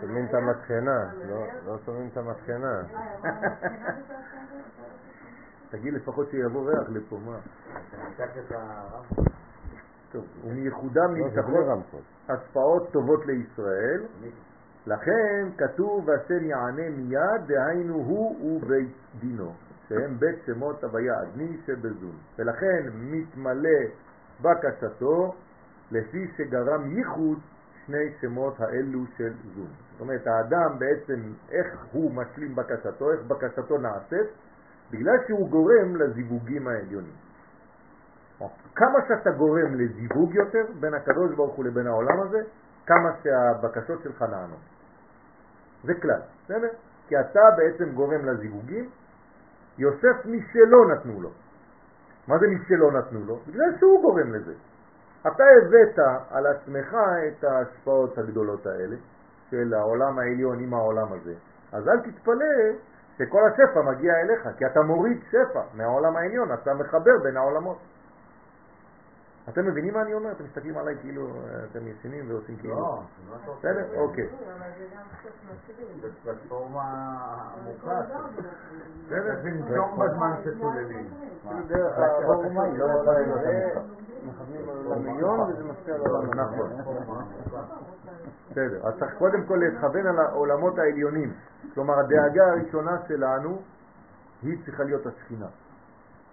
שומעים את המטחנה, לא- לא שומעים את המטחנה. תגיד לפחות שיבוא ריח לפה, מה? טוב, ומייחודם לא, רמקול. השפעות טובות לישראל, לכן כתוב והשם יענה מיד, דהיינו הוא ובית דינו, שהם בית שמות הוויה אדני שבזון. ולכן מתמלא בקשתו לפי שגרם ייחוד שני שמות האלו של זון. זאת אומרת, האדם בעצם, איך הוא משלים בקשתו, איך בקשתו נעשית, בגלל שהוא גורם לזיווגים העליונים. כמה שאתה גורם לזיווג יותר בין הקדוש ברוך הוא לבין העולם הזה, כמה שהבקשות שלך נענות. זה כלל, בסדר? כי אתה בעצם גורם לזיווגים, יוסף משלו נתנו לו. מה זה משלו נתנו לו? בגלל שהוא גורם לזה. אתה הבאת על עצמך את ההשפעות הגדולות האלה של העולם העליון עם העולם הזה. אז אל תתפלא שכל השפע מגיע אליך, כי אתה מוריד שפע מהעולם העליון, אתה מחבר בין העולמות. אתם מבינים מה אני אומר? אתם מסתכלים עליי כאילו אה, אתם ישנים ועושים כאילו... לא, עושה? בסדר? אוקיי. זו פלטפורמה עמוקה. בסדר? לנשום בזמן שצוללים. היא לא העולם. נכון. בסדר. אז צריך קודם כל להתכוון על העולמות העליונים. כלומר, הדאגה הראשונה שלנו היא צריכה להיות השכינה.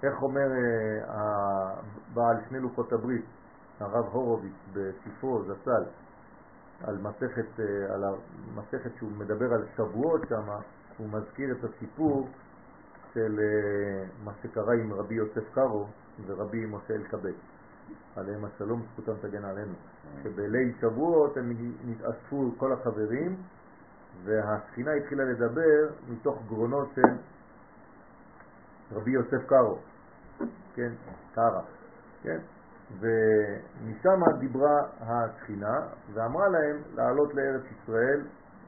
איך אומר אה, הבעל שני לוחות הברית, הרב הורוביץ, בספרו זצ"ל, על מסכת, אה, על המסכת שהוא מדבר על שבועות שם, הוא מזכיר את הסיפור של אה, מה שקרה עם רבי יוסף קארו ורבי משה אלקבץ. עליהם השלום, זכותם תגן עלינו. שבליל שבועות הם נתאספו כל החברים, והספינה התחילה לדבר מתוך גרונות של רבי יוסף קארו, כן, קארה, כן, ומשם דיברה השכינה ואמרה להם לעלות לארץ ישראל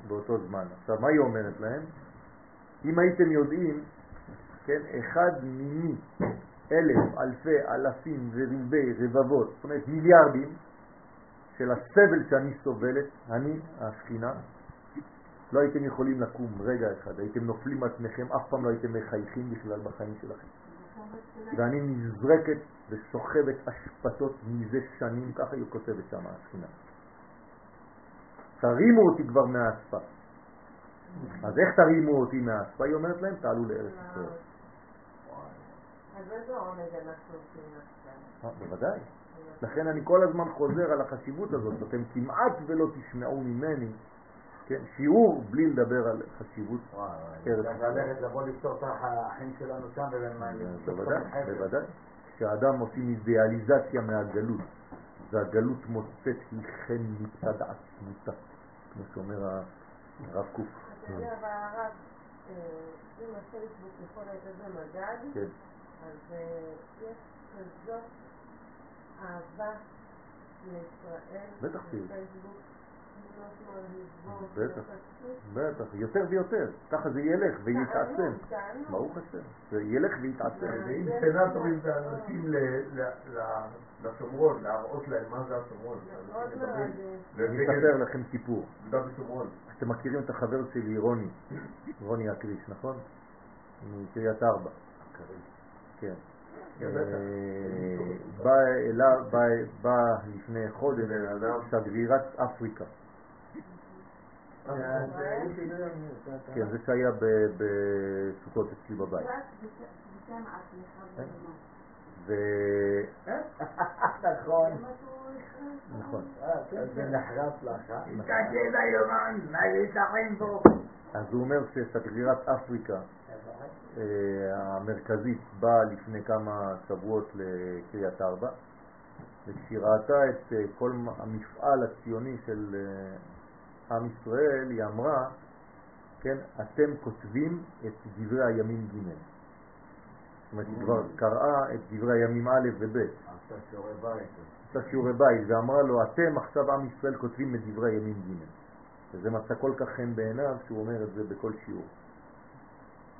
באותו זמן. עכשיו, מה היא אומרת להם? אם הייתם יודעים, כן, אחד מיני אלף, אלפי, אלפים וריבי רבבות, זאת אומרת מיליארדים של הסבל שאני סובלת, אני, השכינה, לא הייתם יכולים לקום רגע אחד, הייתם נופלים עצמכם, אף פעם לא הייתם מחייכים בכלל בחיים שלכם. ואני נזרקת וסוחבת אשפתות מזה שנים, ככה היא כותבת שם השכינה. תרימו אותי כבר מהאספה. אז איך תרימו אותי מהאספה? היא אומרת להם, תעלו לארץ ישראל. אז איזה עונג אנחנו עושים? אה, בוודאי. לכן אני כל הזמן חוזר על החשיבות הזאת, אתם כמעט ולא תשמעו ממני כן, שיעור בלי לדבר על חשיבות ארץ ישראל. ללכת לבוא לפתור את החיים שלנו שם בוודאי, בוודאי. כשאדם עושים אידיאליזציה מהגלות, והגלות מוצאת היא חן מצד עצמותה, כמו שאומר הרב קוק. אתה יודע, אבל הרב, אה, אם הפייסבוק יכול להיות איזה מדד, כן. אז אה, יש כזאת אהבה לישראל בטח תהיה. בטח, בטח, יותר ויותר, ככה זה ילך ויתעצם, ברוך השם, זה ילך ויתעצם. ואם סנטורים זה אנשים לשומרון, להראות להם מה זה השומרון. אני אספר לכם סיפור. אתם מכירים את החבר שלי רוני, רוני אקריש, נכון? מקריית ארבע. כן. בא לפני חודש שגרירת אפריקה כן, זה שהיה בסוכות אצלי בבית. ו... נכון. נכון. זה נחרץ לך. תסתכל היומן, מה יתכן בו? אז הוא אומר ששגרירת אפריקה אה, המרכזית באה לפני כמה שבועות לקריית ארבע וכשהיא ראתה את אה, כל המפעל הציוני של אה, עם ישראל, היא אמרה, כן, אתם כותבים את דברי הימים ג'. זאת אומרת, היא כבר קראה את דברי הימים א' וב'. עשתה שיעורי בית. עשתה שיעורי בית, ואמרה לו, אתם עכשיו עם ישראל כותבים את דברי הימים ג'. וזה מצא כל כך חן בעיניו שהוא אומר את זה בכל שיעור.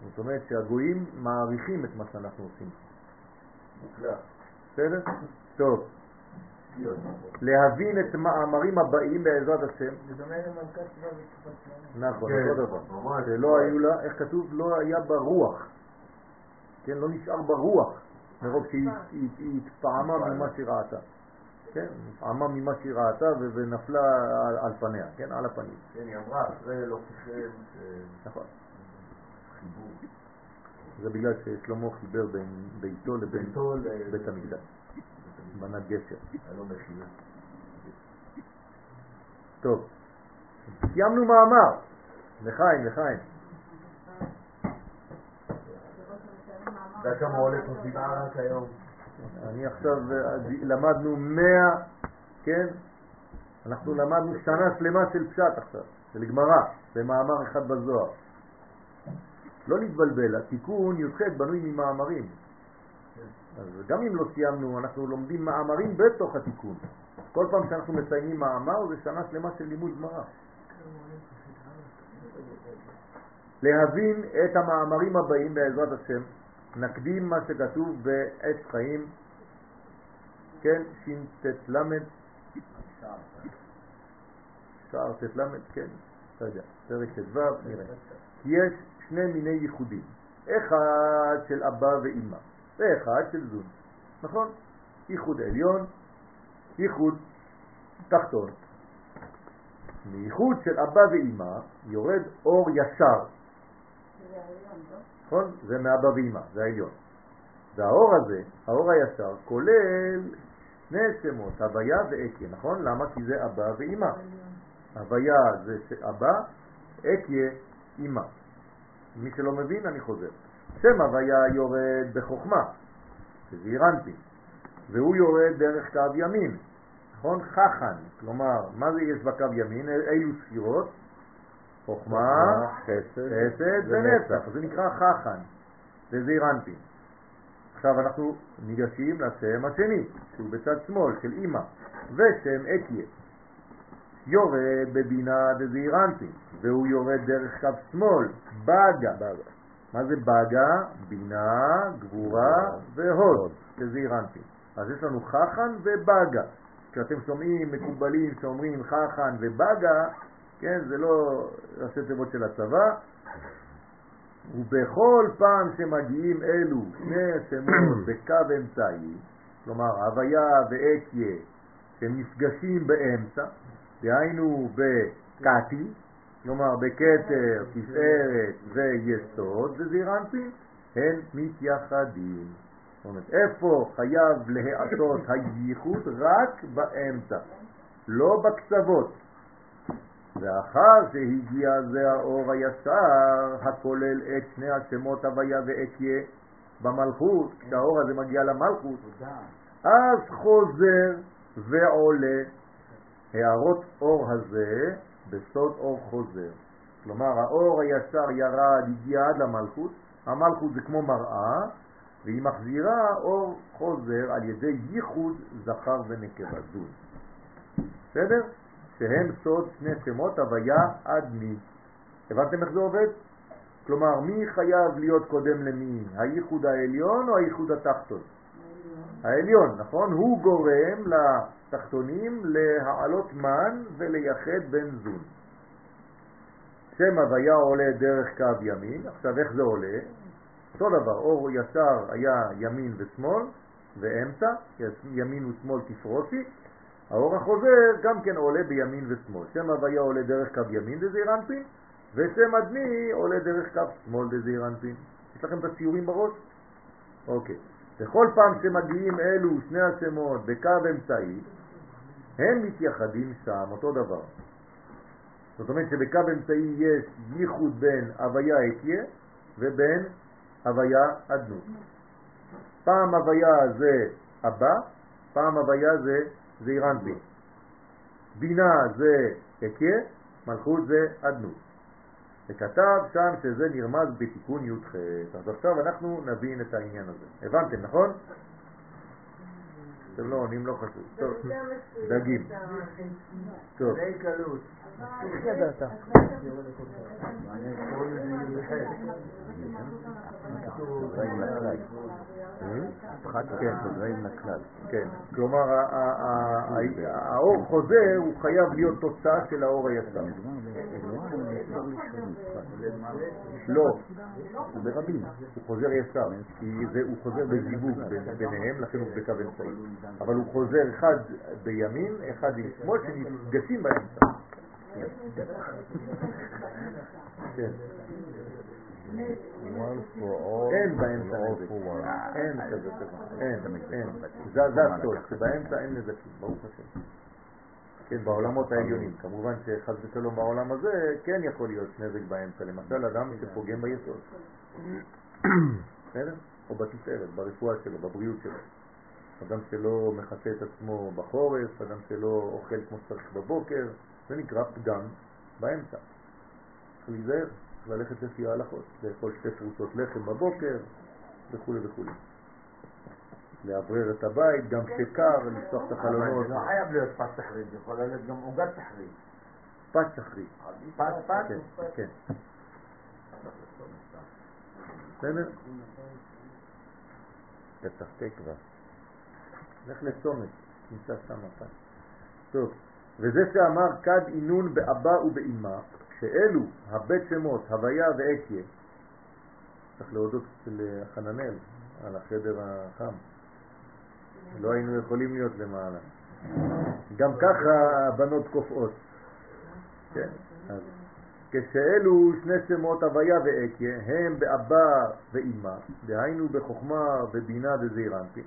זאת אומרת שהגויים מעריכים את מה שאנחנו עושים. בסדר? טוב. להבין את המאמרים הבאים בעזרת השם. זה דומה למלכת נכון, כן, אותו דבר. שלא היו לה, איך כתוב? לא היה בה רוח. כן, לא נשאר בה רוח, מרוב שהיא התפעמה ממה שהיא ראתה. כן, התפעמה ממה שהיא ראתה ונפלה על פניה, כן, על הפנים. כן, היא אמרה, אחרי אלוקיכם. נכון. זה בגלל ששלמה חיבר בין ביתו לבין בית המקדש. בנה גשר. טוב, סיימנו מאמר. לחיים, לחיים. אני עכשיו, למדנו מאה, כן? אנחנו למדנו שנה שלמה של פשט עכשיו, של גמרא, במאמר אחד בזוהר. לא להתבלבל, התיקון י"ח בנוי ממאמרים. אז גם אם לא סיימנו, אנחנו לומדים מאמרים בתוך התיקון. כל פעם שאנחנו מסיימים מאמר זה שנה שלמה של לימוד גמרא. להבין את המאמרים הבאים בעזרת השם, נקדים מה שכתוב בעץ חיים, כן, ש"ט למד, שער ט"ל, כן, אתה יודע, פרק ט"ו, נראה. יש שני מיני ייחודים, אחד של אבא ואימא. ואחד של זון. נכון? ייחוד עליון, ייחוד תחתון. מייחוד של אבא ואימא יורד אור ישר. נכון? זה מאבא ואימא, זה העליון. והאור הזה, האור הישר, כולל שני שמות, הוויה ואקיה, נכון? למה? כי זה אבא ואימא. הוויה זה אבא, אקיה, אימא. מי שלא מבין, אני חוזר. שם הוויה יורד בחוכמה, שזה אירנטי, והוא יורד דרך קו ימין, נכון? חכן, כלומר, מה זה יש בקו ימין? אילו ספירות? חוכמה, חסד ונצח, זה נקרא חכן, זה זעיר אנפין. עכשיו אנחנו ניגשים לשם השני, שהוא בצד שמאל, של אימא, ושם אתיה. יורד בבינה דזעיר אנפין, והוא יורד דרך קו שמאל, בגה. מה זה בגה? בינה, גבורה והוד, דזעיר אנפין. אז יש לנו חכן ובגה. כשאתם שומעים מקובלים שאומרים חכן ובגה, כן, זה לא ראשי תיבות של הצבא, ובכל פעם שמגיעים אלו שני השמות בקו אמצעי, כלומר הוויה ואתיה, שנפגשים באמצע, דהיינו בקתי, כלומר בכתר, תפארת ויסוד וזירנטים, הם מתייחדים. זאת אומרת, איפה חייב להיעשות הייחוד? רק באמצע, לא בקצוות. ואחר שהגיע זה האור הישר הכולל את שני השמות הוויה ואתיה במלכות, כשהאור הזה מגיע למלכות, אז חוזר ועולה הערות אור הזה בסוד אור חוזר. כלומר האור הישר ירד, הגיע עד למלכות, המלכות זה כמו מראה, והיא מחזירה אור חוזר על ידי ייחוד זכר ונקבה זון. בסדר? שהם סוד שני שמות הוויה עד מי. הבנתם איך זה עובד? כלומר, מי חייב להיות קודם למי? הייחוד העליון או הייחוד התחתון? העליון, נכון? הוא גורם לתחתונים להעלות מן ולייחד בן זון. שם הוויה עולה דרך קו ימין, עכשיו איך זה עולה? אותו דבר, אור ישר היה ימין ושמאל ואמצע, ימין ושמאל תפרוסי, האור החוזר גם כן עולה בימין ושמאל. שם הוויה עולה דרך קו ימין דזעיר אנפין, ושם אדמי עולה דרך קו שמאל דזעיר. יש לכם את הציורים בראש? אוקיי. בכל פעם שמגיעים אלו שני השמות בקו אמצעי, הם מתייחדים שם, אותו דבר. זאת אומרת שבקו אמצעי יש ייחוד בין הוויה אתיה ובין הוויה אדנות. פעם הוויה זה הבא, פעם הוויה זה אירנבי. בינה זה הכה, מלכות זה אדנות. וכתב שם שזה נרמז בתיקון י"ח. אז עכשיו אנחנו נבין את העניין הזה. הבנתם, נכון? אתם לא עונים, לא חשוב. טוב, דגים. טוב. איך ידעת? כן, כלומר האור חוזר הוא חייב להיות תוצאה של האור הישר. לא, הוא ברבים, הוא חוזר ישר, הוא חוזר בזיווג ביניהם, לכן הוא בקו אמצעי. אבל הוא חוזר אחד בימין, אחד עם שמאל, שנפגשים באמצע. כן. אין באמצע אין כזה דבר, אין, אין, זה הסוד, שבאמצע אין נזקים, ברוך השם. כן, בעולמות העליונים. כמובן שחס ושלום בעולם הזה כן יכול להיות נזק באמצע, למשל אדם שפוגם ביסוד. בסדר? או בתפארת, ברפואה שלו, בבריאות שלו. אדם שלא מכסה את עצמו בחורף, אדם שלא אוכל כמו שצריך בבוקר, זה נקרא פגם באמצע. צריך להיזהר, צריך ללכת לפי ההלכות, לאכול שתי פרוסות לחם בבוקר וכו' וכו'. לאוורר את הבית, גם כשקר, לפתוח את החלונות. זה לא חייב להיות פת תחריד, זה יכול להיות גם עוגת תחריד. פת תחריד. פת פת? כן, כן. בסדר? פתח תקווה. לך לצומת, נמצא שם הפת. טוב, וזה שאמר כד עינון באבא ובאמא, שאלו הבית שמות, הוויה ואתיה, צריך להודות לחננאל על החדר החם. לא היינו יכולים להיות למעלה. גם ככה הבנות קופאות. כן, אז כשאלו שני שמות הוויה ואתיה, הם באבא ואימא, דהיינו בחוכמה ובינה דזעירנטין,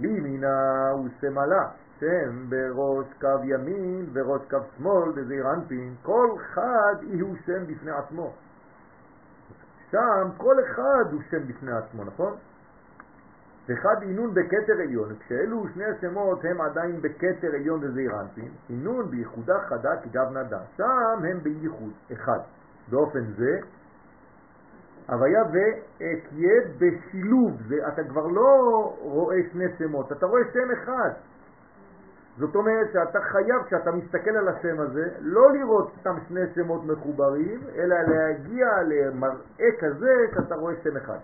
לימינה וסמלה, שם בראש קו ימין וראש קו שמאל דזעירנטין, כל אחד הוא שם בפני עצמו. שם כל אחד הוא שם בפני עצמו, נכון? וחד עינון בכתר עליון, כשאלו שני השמות הם עדיין בכתר עליון וזעיר אנפין, עינון בייחודה חדה כגב נדה, שם הם בייחוד, אחד. באופן זה, הוויה ואתיה בשילוב, זה, אתה כבר לא רואה שני שמות, אתה רואה שם אחד. זאת אומרת שאתה חייב, כשאתה מסתכל על השם הזה, לא לראות סתם שני שמות מחוברים, אלא להגיע למראה כזה שאתה רואה שם אחד.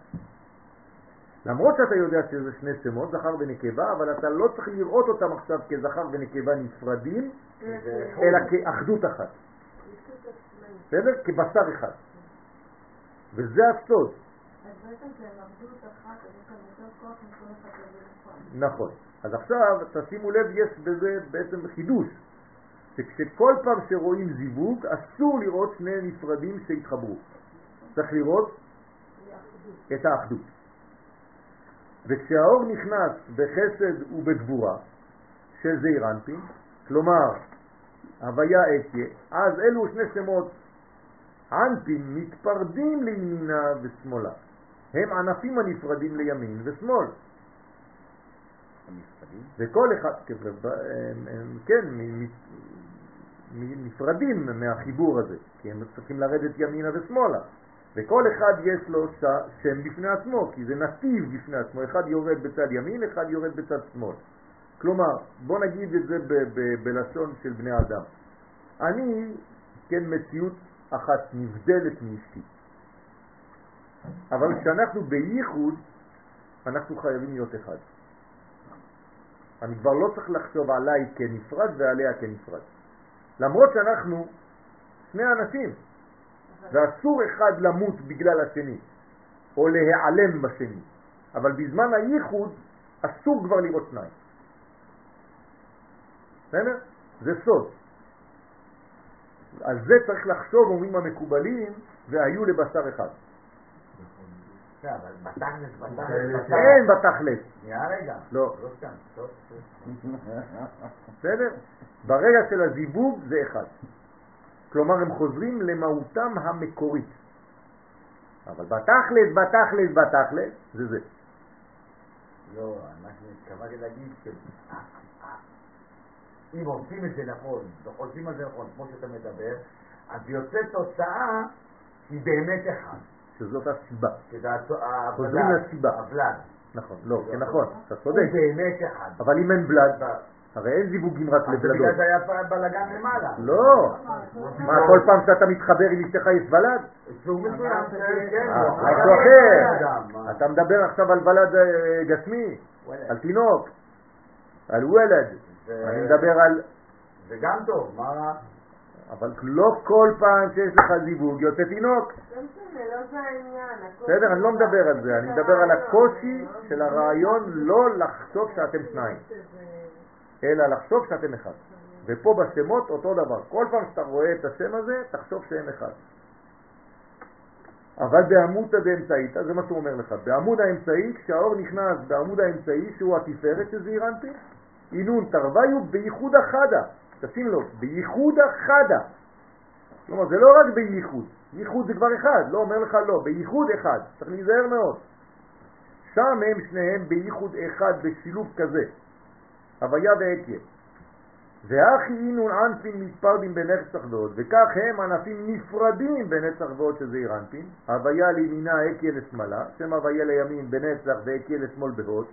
למרות שאתה יודע שזה שני שמות, זכר ונקבה, אבל אתה לא צריך לראות אותם עכשיו כזכר ונקבה נפרדים, אלא כאחדות אחת. בסדר? כבשר אחד. וזה הסוד. נכון. אז עכשיו, תשימו לב, יש בזה בעצם חידוש, שכשכל פעם שרואים זיווג, אסור לראות שני נפרדים שהתחברו. צריך לראות את האחדות. וכשהאור נכנס בחסד ובגבורה של זעיר אנפין, כלומר הוויה אתיה, אז אלו שני שמות אנפין מתפרדים לימינה ושמאלה. הם ענפים הנפרדים לימין ושמאל. הנפרדים? וכל אחד, הם, הם, כן, נפרדים מהחיבור הזה, כי הם צריכים לרדת ימינה ושמאלה. וכל אחד יש לו ש- שם בפני עצמו, כי זה נתיב בפני עצמו, אחד יורד בצד ימין, אחד יורד בצד שמאל. כלומר, בוא נגיד את זה ב- ב- בלשון של בני אדם. אני, כן, מציאות אחת נבדלת מאשתי. אבל כשאנחנו בייחוד, אנחנו חייבים להיות אחד. אני כבר לא צריך לחשוב עליי כנפרד ועליה כנפרד. למרות שאנחנו שני אנשים, ואסור אחד למות בגלל השני, או להיעלם בשני. אבל בזמן הייחוד אסור כבר לראות שניים. בסדר? זה סוד. על זה צריך לחשוב, אומרים המקובלים, והיו לבשר אחד. כן, אבל בתכלס, בתכלס, אין בתכלס. שנייה רגע. לא. לא. בסדר? ברגע של הזיווג זה אחד. כלומר הם חוזרים למהותם המקורית. אבל בתכלס, בתכלס, בתכלס, זה זה. לא, מה שהתכוונתי להגיד, ש- אם עושים את זה נכון, וחושבים על זה נכון, כמו שאתה מדבר, אז יוצא תוצאה שהיא באמת אחד. שזאת הסיבה. חוזרים לסיבה. הוולד. נכון, לא, כן נכון, אתה הוא צודק. באמת אחד. אבל אם אין בלד, הרי אין זיווגים רק אז בגלל לבלדות. זה היה פעם בלאגן למעלה. לא. מה, כל פעם שאתה מתחבר עם אשתך יש ולד? סוג מסוים, כן. אה, הוא משהו היה אחר. אתה מדבר עכשיו על ולד אה, גשמי, על תינוק, על וולד. אני מדבר על... זה גם טוב, מה רע? אבל לא כל פעם שיש לך זיווג יוצא תינוק. לא משנה, לא זה העניין. הכל בסדר, אני לא. מדבר על זה, אני מדבר על הקושי של הרעיון לא לחשוב שאתם שניים, אלא לחשוב שאתם אחד. ופה בשמות אותו דבר. כל פעם שאתה רואה את השם הזה, תחשוב שהם אחד. אבל בעמוד דאמצעית, זה מה שהוא אומר לך, בעמוד האמצעי, כשהאור נכנס בעמוד האמצעי, שהוא התפארת של זעיר אנפין, אינון תרוויו בייחוד החדה. תשים לו, בייחוד החדה. כלומר, זה לא רק בייחוד, ייחוד זה כבר אחד, לא אומר לך לא, בייחוד אחד, צריך להיזהר מאוד. שם הם שניהם בייחוד אחד בשילוב כזה, הוויה ואתיה. ואחי אינון ענפין מתפרדים בנצח ועוד, וכך הם ענפים נפרדים בנצח ועוד שזה אירנפין, הוויה לימינה אתיה לשמאלה, שם הוויה לימין בנצח ואתיה לשמאל בהוד,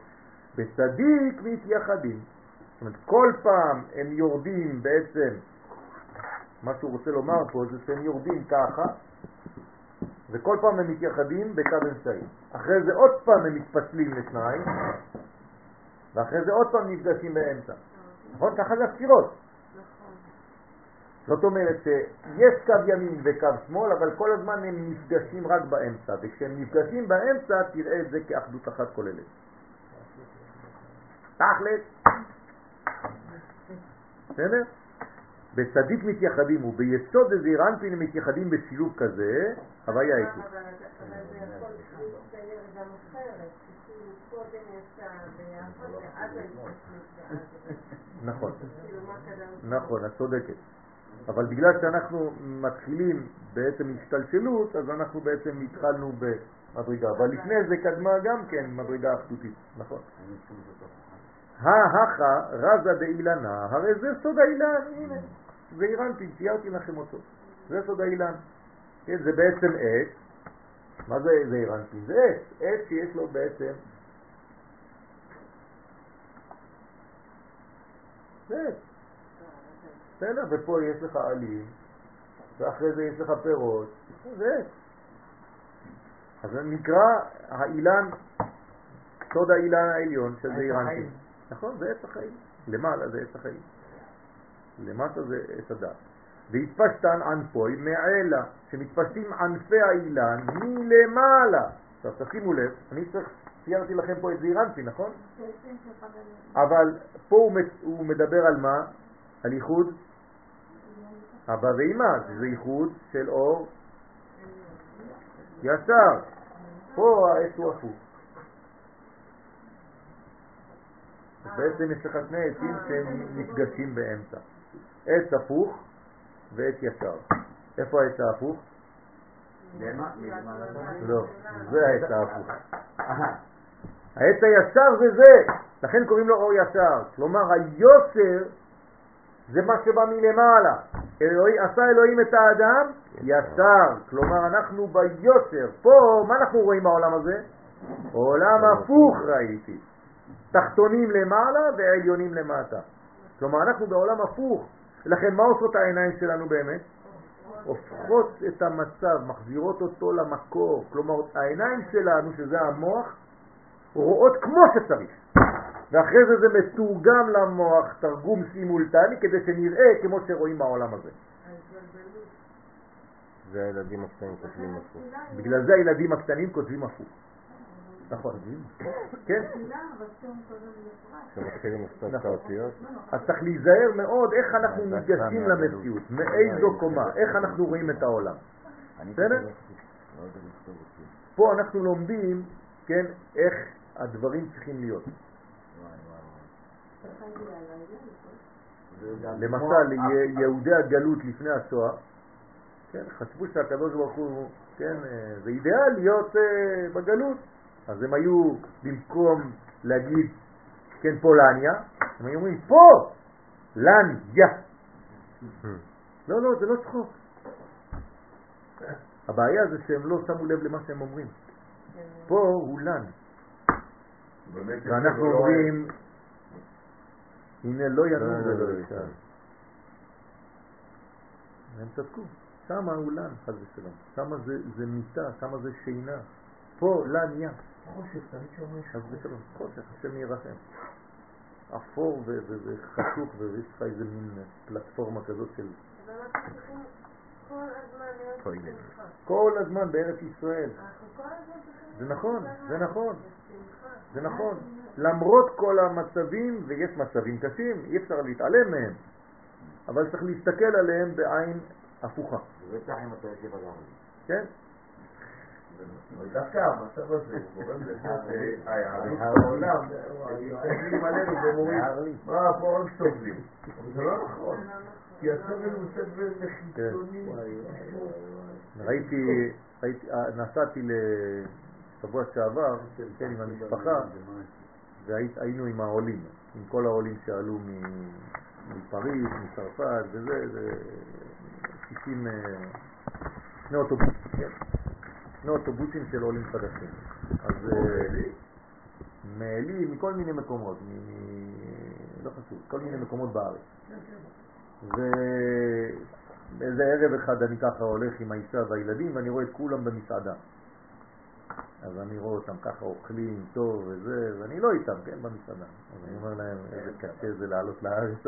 בצדיק מתייחדים. זאת אומרת, כל פעם הם יורדים בעצם, מה שהוא רוצה לומר פה זה שהם יורדים ככה, וכל פעם הם מתייחדים בקו אמצעי. אחרי זה עוד פעם הם מתפצלים לשניים, ואחרי זה עוד פעם נפגשים באמצע. נכון? ככה זה הספירות. זאת אומרת שיש קו ימין וקו שמאל, אבל כל הזמן הם נפגשים רק באמצע, וכשהם נפגשים באמצע תראה את זה כאחדות אחת כוללת. תכלס. בסדר? בצדיק מתייחדים וביסוד אנפין הם מתייחדים בשילוב כזה, הוויה אבל נכון? נכון, את צודקת. אבל בגלל שאנחנו מתחילים בעצם השתלשלות, אז אנחנו בעצם התחלנו מדרגה, אבל לפני זה קדמה גם כן מדרגה אחדותית, נכון. ההכה רזה דאילנה, הרי זה סוד האילן, הנה, זה אירנטי, ציירתי לכם אותו, זה סוד האילן. כן, זה בעצם עץ, מה זה זה אירנטי? זה עץ, עץ שיש לו בעצם זה עץ. בסדר, ופה יש לך עלים, ואחרי זה יש לך פירות, זה עץ. אז זה נקרא האילן, סוד האילן העליון, שזה אירנטי. נכון, זה עץ החיים. למעלה זה עץ החיים. למטה זה עץ הדת. והתפשטן ענפוי מעלה, שמתפשטים ענפי האילן מלמעלה. עכשיו תשימו לב, אני צריך, ציירתי לכם פה את זעירנטי, נכון? אבל פה הוא, הוא מדבר על מה? על ייחוד אבא ואמא, זה ייחוד של אור ישר. פה העץ הוא הפוך. בעצם יש לך שני עצים שהם נפגשים באמצע. עץ הפוך ועץ ישר. איפה העץ ההפוך? לא, זה העץ ההפוך. העץ הישר זה זה, לכן קוראים לו אור ישר. כלומר היושר זה מה שבא מלמעלה. אלוהי, עשה אלוהים את האדם ישר, כלומר אנחנו ביושר. פה, מה אנחנו רואים בעולם הזה? עולם הפוך ראיתי. תחתונים למעלה ועליונים למטה. כלומר אנחנו בעולם הפוך. לכן מה עושות העיניים שלנו באמת? הופכות את המצב, מחזירות אותו למקור. כלומר העיניים שלנו, שזה המוח, רואות כמו שצריך. ואחרי זה זה מתורגם למוח, תרגום סימולטני, כדי שנראה כמו שרואים בעולם הזה. זה הילדים הקטנים כותבים הפוך. בגלל זה הילדים הקטנים כותבים הפוך. נכון. כן. נכון. אז צריך להיזהר מאוד איך אנחנו ניגשים למציאות, מאיזו קומה, איך אנחנו רואים את העולם. בסדר? פה אנחנו לומדים, כן, איך הדברים צריכים להיות. למשל, יה- יהודי הגלות לפני השואה, כן, חשבו שהקדוש ברוך הוא, כן, אה, זה אידאל להיות אה, בגלות. אז הם היו, במקום להגיד, כן, פולניה, הם היו אומרים, פה, לניה. לא, לא, זה לא צחוק. הבעיה זה שהם לא שמו לב למה שהם אומרים. פה הוא יש ואנחנו לא אומרים, הנה לא ינום לא, ולא לא, לא, ישן. והם צדקו, שמה הוא לן, חס ושלום. שמה זה, זה מיטה, שמה זה שינה. פה לן יא. חושך, תמיד שאומרים חס ושלום, חושך, השם ירחם. אפור וחשוך ויש לך איזה מין פלטפורמה כזאת של כל הזמן בארץ ישראל. אנחנו כל הזמן זה נכון. זה נכון. זה נכון. למרות כל המצבים, ויש מצבים קשים, אי אפשר להתעלם מהם, אבל צריך להסתכל עליהם בעין הפוכה, בטח אם אתה יושב על. כן? דווקא המצב הזה גורם בעולם, הם מסתכלים עלינו והם אומרים, מה פה רק סובלים? אבל זה לא נכון, כי הסבל הוא סבל חיצוני. ראיתי, ראיתי, אה, נסעתי לשבוע שעבר, כן, עם המשפחה, והיינו עם העולים, עם כל העולים שעלו מפריז, מצרפת, וזה, זה 60, אה, שני אוטובוסים, כן, שני אוטובוסים של עולים חדשים. אז אה, מעלי, מכל מיני מקומות, מ... לא חשוב, כל מיני מקומות בארץ. ואיזה ערב אחד אני ככה הולך עם האישה והילדים ואני רואה את כולם במסעדה. אז אני רואה אותם ככה אוכלים טוב וזה, ואני לא איתם, כן, במסעדה. אז אני אומר להם, איזה קשה זה לעלות לארץ.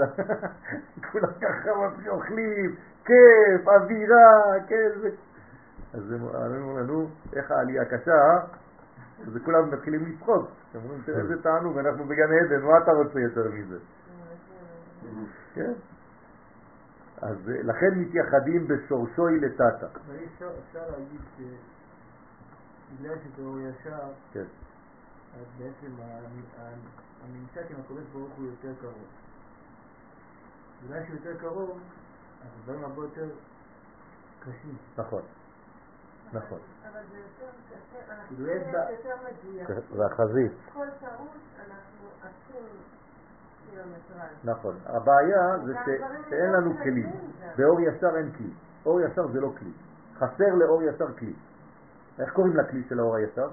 כולם ככה מתחילים, אוכלים, כיף, אווירה, כן. זה... אז הם אומרים לנו, איך העלייה קשה, אה? אז כולם מתחילים לצחוק. הם אומרים, תראה איזה תענוג, אנחנו בגן עדן, מה אתה רוצה יותר מזה? כן. אז לכן מתייחדים בשורשוי לטאטה. אבל אפשר אפשר להגיד שבגלל שזה אור ישר, כן. אז בעצם הממשק עם הקדוש ברוך הוא יותר קרוב. בגלל שהוא יותר קרוב, אז הדברים הרבה יותר קשים. נכון. נכון. אבל זה יותר מדויק. החזית. כל טעות אנחנו עושים. נכון. הבעיה זה שאין לא לנו כלים. באור ישר אין כלי. אור ישר זה לא כלי. חסר לאור ישר כלי. איך קוראים לכלי של האור הישר?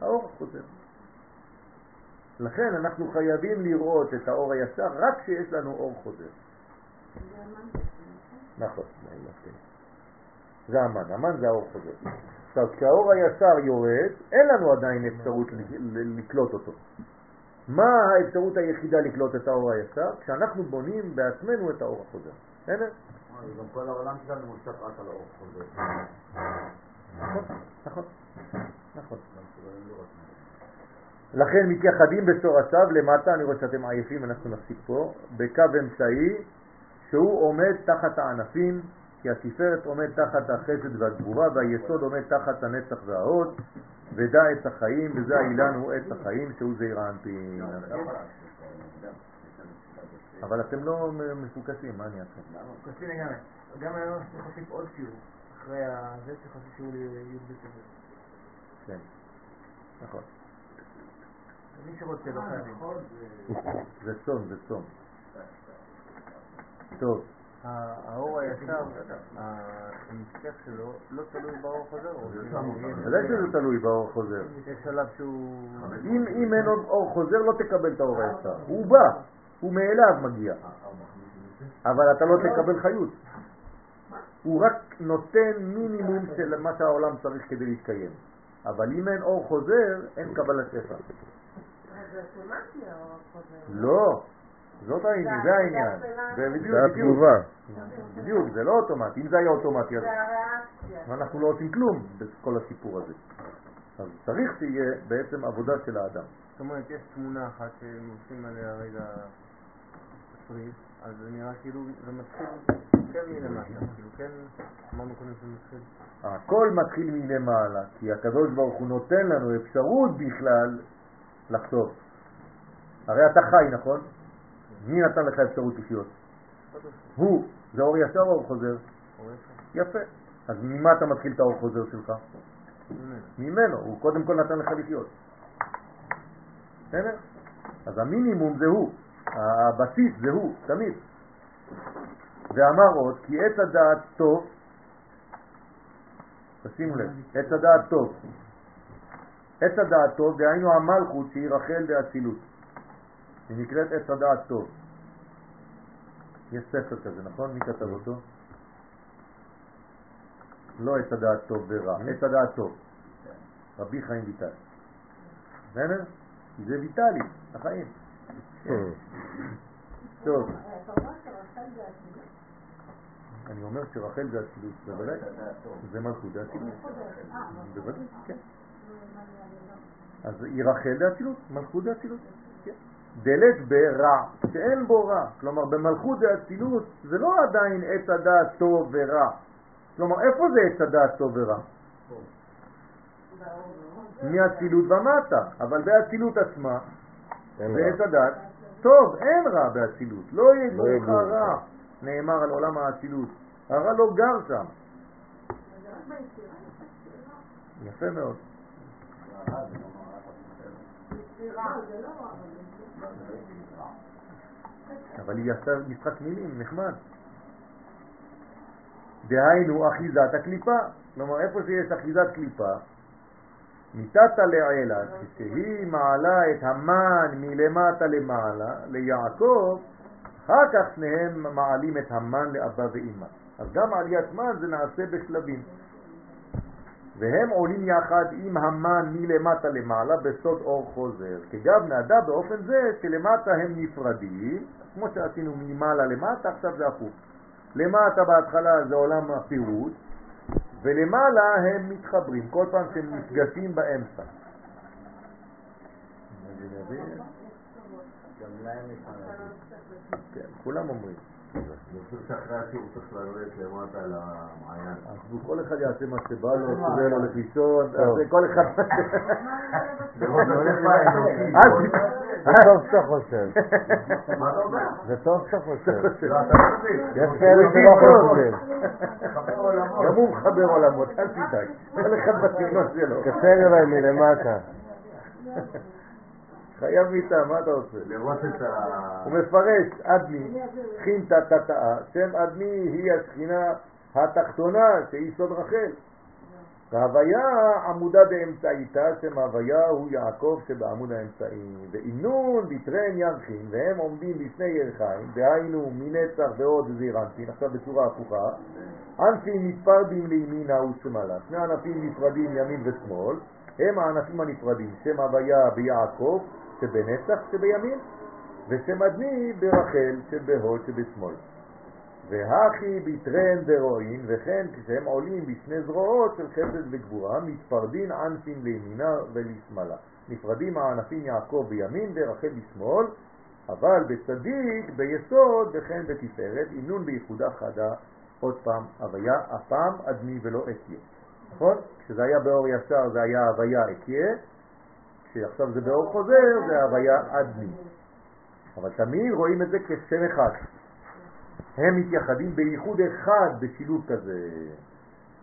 האור החוזר. לכן אנחנו חייבים לראות את האור הישר רק כשיש לנו אור חוזר. נכון, זה המן, המן זה האור חוזר. עכשיו, כשהאור הישר יורד, אין לנו עדיין אפשרות לקלוט אותו. מה האפשרות היחידה לקלוט את האור הישר? כשאנחנו בונים בעצמנו את האור החוזר. בסדר? גם כל העולם שלנו מושתת רק על האור חוזר. נכון, נכון, נכון. לכן מתייחדים בשורשיו למטה, אני רואה שאתם עייפים, אנחנו נפסיק פה, בקו אמצעי שהוא עומד תחת הענפים, כי התפארת עומד תחת החסד והגבורה והיסוד עומד תחת הנצח וההוד, ודע עץ החיים, וזה האילן הוא עץ החיים שהוא זעיר האנפין. אבל אתם לא מפוקסים, מה אני אעשה? קשה לגמרי. גם היום צריך להוסיף עוד שיעור. אחרי זה להוסיף שיעור לי"ב כזה. כן, נכון. מי שרוצה לא חייבים. זה צום, זה צום. טוב, האור הישר, המשך שלו, לא תלוי באור חוזר? ודאי שזה תלוי באור חוזר. יש שלב שהוא... אם, אם אין עוד אור חוזר לא תקבל את האור הישר. הוא בא, הוא מאליו מגיע. אבל אתה לא תקבל חיות. הוא רק נותן מינימום של מה שהעולם צריך כדי להתקיים. אבל אם אין אור חוזר, אין קבלת שפע. אז זה אוטומטי האור החוזר. לא, זאת העניין, זה העניין. זה בדיוק, זה. התגובה. בדיוק, זה לא אוטומטי. אם זה היה אוטומטי, אז. ואנחנו לא עושים כלום בכל הסיפור הזה. אז צריך שיהיה בעצם עבודה של האדם. זאת אומרת, יש תמונה אחת שהם עושים עליה רגע פריז, אז זה נראה כאילו זה מתחיל כן מלמטה, כאילו כן, אמרנו קודם שזה מתחיל. הכל מתחיל מלמעלה, כי הקדוש ברוך הוא נותן לנו אפשרות בכלל לחשוב. הרי אתה חי, נכון? מי נתן לך אפשרות לחיות? הוא. זה אור ישר או אור חוזר? יפה. אז ממה אתה מתחיל את האור חוזר שלך? ממנו. ממנו. הוא קודם כל נתן לך לחיות. בסדר? אז המינימום זה הוא. הבסיס זה הוא, תמיד. ואמר עוד, כי עץ הדעת טוב, תשימו לב, עץ הדעת טוב. עץ הדעת טוב, דהיינו המלכות שהיא רחל באצילות. היא נקראת עץ הדעת טוב. יש ספר כזה, נכון? מי כתב אותו? לא עץ הדעת טוב ורע, עץ הדעת טוב. רבי חיים ויטל. בסדר? זה ויטלי, החיים. טוב. אני אומר שרחל זה אצילות, בוודאי. זה מלכות זה אצילות. בוודאי, כן. אז היא רחל זה אצילות, מלכות זה אצילות. כן. דלת ברע, שאין בו רע. כלומר, במלכות זה אצילות, זה לא עדיין עץ הדעת טוב ורע. כלומר, איפה זה עץ הדעת טוב ורע? מאצילות ומטה, אבל באצילות עצמה, בעץ רע. הדעת, טוב, אין רע באצילות, לא יגורך יגור. רע, נאמר על עולם האצילות, הרע לא גר שם. יפה מאוד. אבל היא עשתה משחק מילים, נחמד. דהיינו אחיזת הקליפה, כלומר איפה שיש אחיזת קליפה, מתתא לעילה, כשהיא מעלה את המן מלמטה למעלה, ליעקב, אחר כך שניהם מעלים את המן לאבא ואמא. אז גם עליית מן זה נעשה בשלבים. והם עולים יחד עם המן מלמטה למעלה בסוד אור חוזר. כגב נדע באופן זה שלמטה הם נפרדים, כמו שעשינו ממעלה למטה, עכשיו זה הפוך. למטה בהתחלה זה עולם הפירוט, ולמעלה הם מתחברים, כל פעם שהם נפגשים באמצע. גם להם יש. כן, כולם אומרים. אני חושב שאחרי השיעור צריך לרדת למטה למעיין. אז כל אחד יעשה מה שבא לו, סובל לו לחיסון, אז כל אחד... זה טוב שאתה חושב. מה אתה אומר? זה טוב שאתה חושב. לא, לא. יש כאלה שלא חושבים. גם הוא מחבר עולמות, אל תדאג. כל אחד בסגנון שלו. קצר אליי מלמטה. חייב מיטה, מה אתה עושה? לראות את ה... הוא מפרש, אדמי, חינתא תתאה, שם אדמי היא השכינה התחתונה שהיא סוד רחל. והוויה עמודה באמצעיתה, שם הוויה הוא יעקב שבעמוד האמצעי. ואינון ביטרן ירחין, והם עומדים לפני ירחיים, דהיינו מנצח ועוד זעירנטין, עכשיו בצורה הפוכה. ענפים מתפרדים לימינה ושמאלה, שני ענפים נפרדים ימין ושמאל, הם הענפים הנפרדים, שם הוויה ביעקב שבנצח שבימין, ושם אדמי ברחל שבהוד שבשמאל. והכי ביטרן דרואין, וכן כשהם עולים בשני זרועות של חסד וגבורה, מתפרדין ענפים לימינה ולשמאלה. נפרדים הענפים יעקב בימין ורחל בשמאל, אבל בצדיק, ביסוד וכן בתפארת, אינון בייחודה חדה, עוד פעם הוויה, הפעם אדמי ולא אקיה. נכון? כשזה היה באור ישר זה היה הוויה אקיה, כשעכשיו זה באור חוזר זה הוויה אדמי. אבל תמיד רואים את זה כשם אחד. הם מתייחדים בייחוד אחד בשילוב כזה.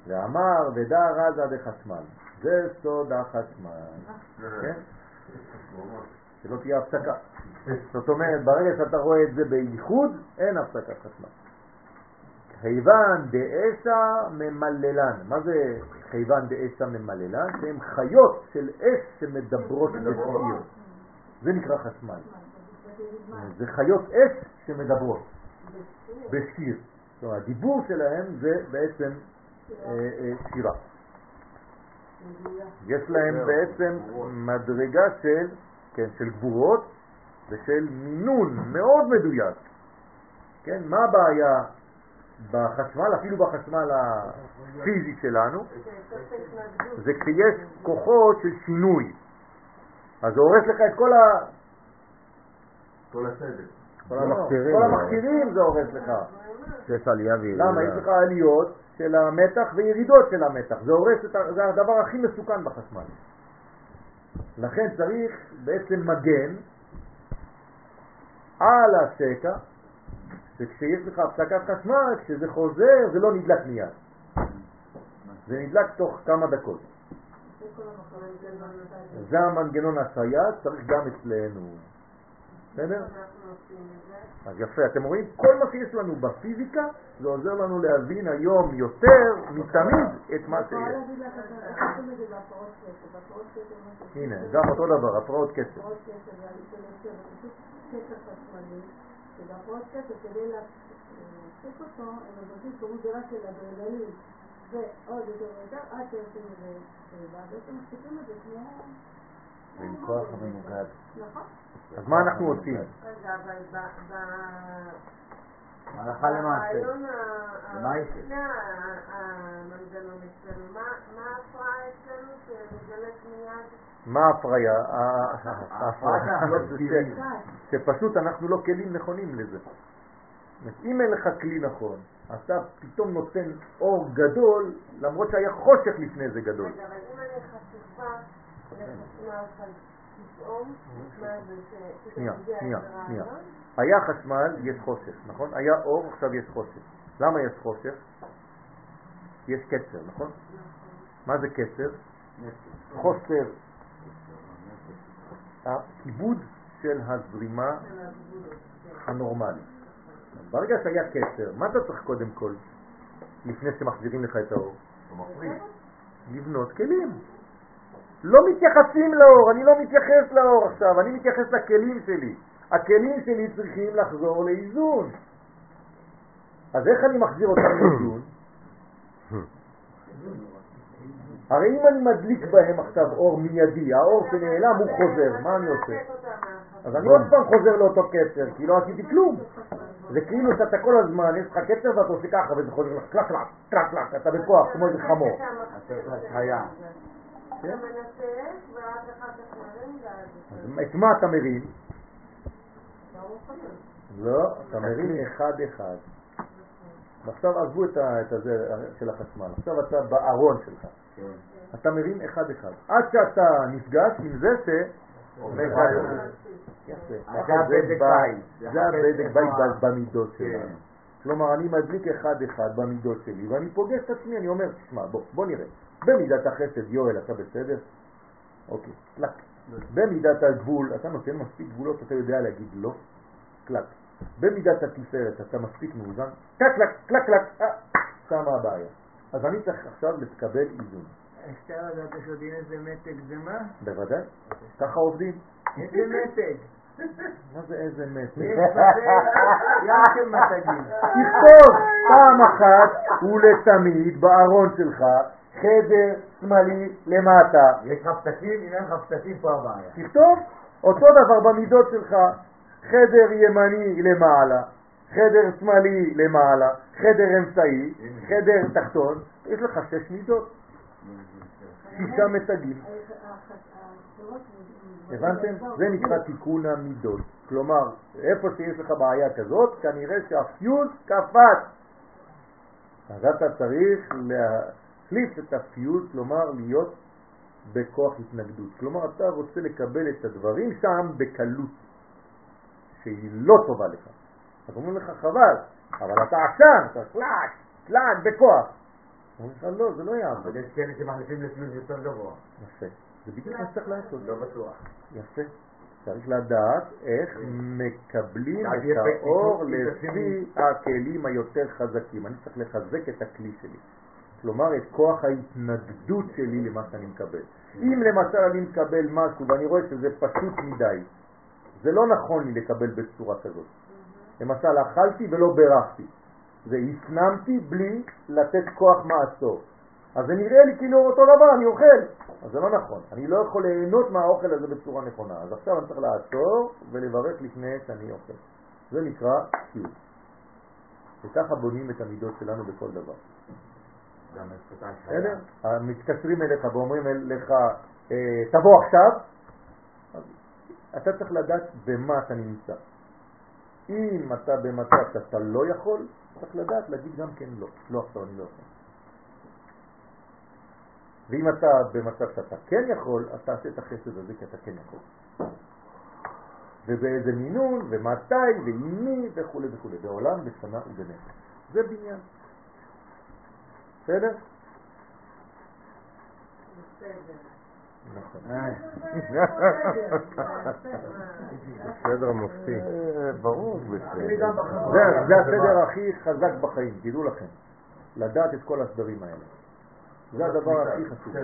ואמר ודע רזה דחשמל. זה סוד החשמל. כן? שלא תהיה הפסקה. זאת אומרת, ברגע שאתה רואה את זה בייחוד, אין הפסקת חשמל. חייבן דאסה ממללן. מה זה חייבן דאסה ממללן? שהם חיות של אש שמדברות בסיר. זה נקרא חשמל. זה חיות אש שמדברות בסיר. זאת אומרת, הדיבור שלהם זה בעצם אה, אה, שירה. יש להם בעצם מדרגה של, כן, של גבורות ושל מינון מאוד מדויק. כן, מה הבעיה בחשמל, אפילו בחשמל הפיזי שלנו? זה כי יש כוחות של שינוי. אז זה הורס לך את כל ה... כל הסדר. כל המכשירים. זה הורס לך. יש עלייה וירידה. למה? יש לך עליות של המתח וירידות של המתח. זה הורס את ה... זה הדבר הכי מסוכן בחשמל. לכן צריך בעצם מגן על השקע, שכשיש לך הפסקת חשמל, כשזה חוזר, זה לא נדלק מיד. זה נדלק תוך כמה דקות. זה המנגנון השהיה, צריך גם אצלנו. בסדר? אז יפה, אתם רואים? כל מה שיש לנו בפיזיקה, זה עוזר לנו להבין היום יותר מתמיד את מה שיש. הנה, גם אותו דבר, הפרעות קצב. שבהפרעות קצב, כדי להפסיק אותו, הם מבצעים כמות גדולה של אדרנלין ועוד יותר ויותר, עד שעושים את זה שיבה. בעצם מפסיקים את זה כמו... ועם כוח המנוגד. נכון. אז מה אנחנו עושים? רגע, אבל ב... הלכה למעשה. יש? לפני המנגנון אצלנו, מה- מה ההפרעה אצלנו שמגלת מיד? מה ההפריה? לא שפשוט אנחנו לא כלים נכונים לזה. אם אין לך כלי נכון, אתה פתאום נותן אור גדול, למרות שהיה חושך לפני זה גדול. רגע, אבל אם אני חשופה לחשמל חד- פתאום, מה זה ש... שנייה, שנייה? שנייה. היה חשמל, יש חושך, נכון? היה אור, עכשיו יש חושך. למה יש חושך? יש קצר, נכון? מה זה קצר? חוסר הכיבוד של הזרימה הנורמלית. ברגע שהיה קצר, מה אתה צריך קודם כל, לפני שמחזירים לך את האור? לבנות כלים. לא מתייחסים לאור, אני לא מתייחס לאור עכשיו, אני מתייחס לכלים שלי. הכלים שלי צריכים לחזור לאיזון. אז איך אני מחזיר אותם לאיזון? הרי אם אני מדליק בהם עכשיו אור מיידי, האור שנעלם הוא חוזר, מה אני עושה? אז אני עוד פעם חוזר לאותו קצר, כי לא עשיתי כלום. זה כאילו שאתה כל הזמן, יש לך קצר ואתה עושה ככה, וזה חוזר לך קלק קלק, קלק קלק, אתה בכוח, כמו איזה חמור. את מה אתה מרים? לא, אתה מרים אחד אחד. ועכשיו עזבו את הזה של החשמל, עכשיו אתה בארון שלך. אתה מרים אחד אחד. עד שאתה נפגש עם זה ש... זה הבדק בית. במידות כן. שלנו. כלומר, אני מדליק אחד אחד במידות שלי, ואני פוגש את עצמי, אני אומר, תשמע, בוא, בוא נראה. במידת החסד, יואל, אתה בסדר? אוקיי, קלק. במידת הגבול, אתה נותן מספיק גבולות, אתה יודע להגיד לא? קלק. במידת התפארת, אתה מספיק מאוזן? קלק, קלק, קלק, קלק. אה, שמה הבעיה. אז אני צריך עכשיו לקבל איזון. אפשר לדעת איך יודעים איזה מתג זה מה? בוודאי, ככה עובדים. איזה מתג? מה זה איזה מתג? יש יחד מתגים. תכתוב פעם אחת ולתמיד בארון שלך חדר שמאלי למטה. יש לך פתקים? אם אין לך פתקים פה הבעיה. תכתוב אותו דבר במידות שלך, חדר ימני למעלה, חדר שמאלי למעלה, חדר אמצעי, חדר תחתון, יש לך שש מידות, שישה מתגים. הבנתם? זה נקרא תיקון המידות. כלומר, איפה שיש לך בעיה כזאת, כנראה שהפיוז קפץ. אז אתה צריך להחליף את הפיוז, כלומר להיות בכוח התנגדות. כלומר, אתה רוצה לקבל את הדברים שם בקלות, שהיא לא טובה לך. אז אומרים לך, חבל, אבל אתה עקשן, אתה קלק, קלק, בכוח. אומרים לך, לא, זה לא יעבוד. אבל יש כאלה שמחליפים לפלוס יותר גבוה. יפה. זה בדיוק מה שצריך לעשות. לא בטוח. יפה. צריך לדעת איך מקבלים את האור לפי הכלים היותר חזקים. אני צריך לחזק את הכלי שלי. כלומר, את כוח ההתנגדות שלי למה שאני מקבל. אם למשל אני מקבל משהו ואני רואה שזה פשוט מדי, זה לא נכון לי לקבל בצורה כזאת. למשל, אכלתי ולא ברכתי. זה הפנמתי בלי לתת כוח מעצור. אז זה נראה לי כאילו אותו דבר, אני אוכל. אז זה לא נכון. אני לא יכול ליהנות מהאוכל הזה בצורה נכונה. אז עכשיו אני צריך לעצור ולברך לפני שאני אוכל. זה נקרא סיוט. וככה בונים את המידות שלנו בכל דבר. בסדר? מתקשרים אליך ואומרים לך, אה, תבוא עכשיו, אתה צריך לדעת במה אתה נמצא. אם אתה במצב שאתה לא יכול, צריך לדעת להגיד גם כן לא. לא עכשיו אני לא יכול. ואם אתה במצב שאתה כן יכול, אז תעשה את החסד הזה כי אתה כן יכול. ובאיזה מינון, ומתי, ועם מי, וכו' וכו'. בעולם, בשנה ובנפש. זה בניין. בסדר? נכון. סדר מופתי. ברור, בסדר. זה, זה הסדר הכי חזק בחיים, תדעו לכם. לדעת את כל הסדרים האלה. זה הדבר הכי חשוב.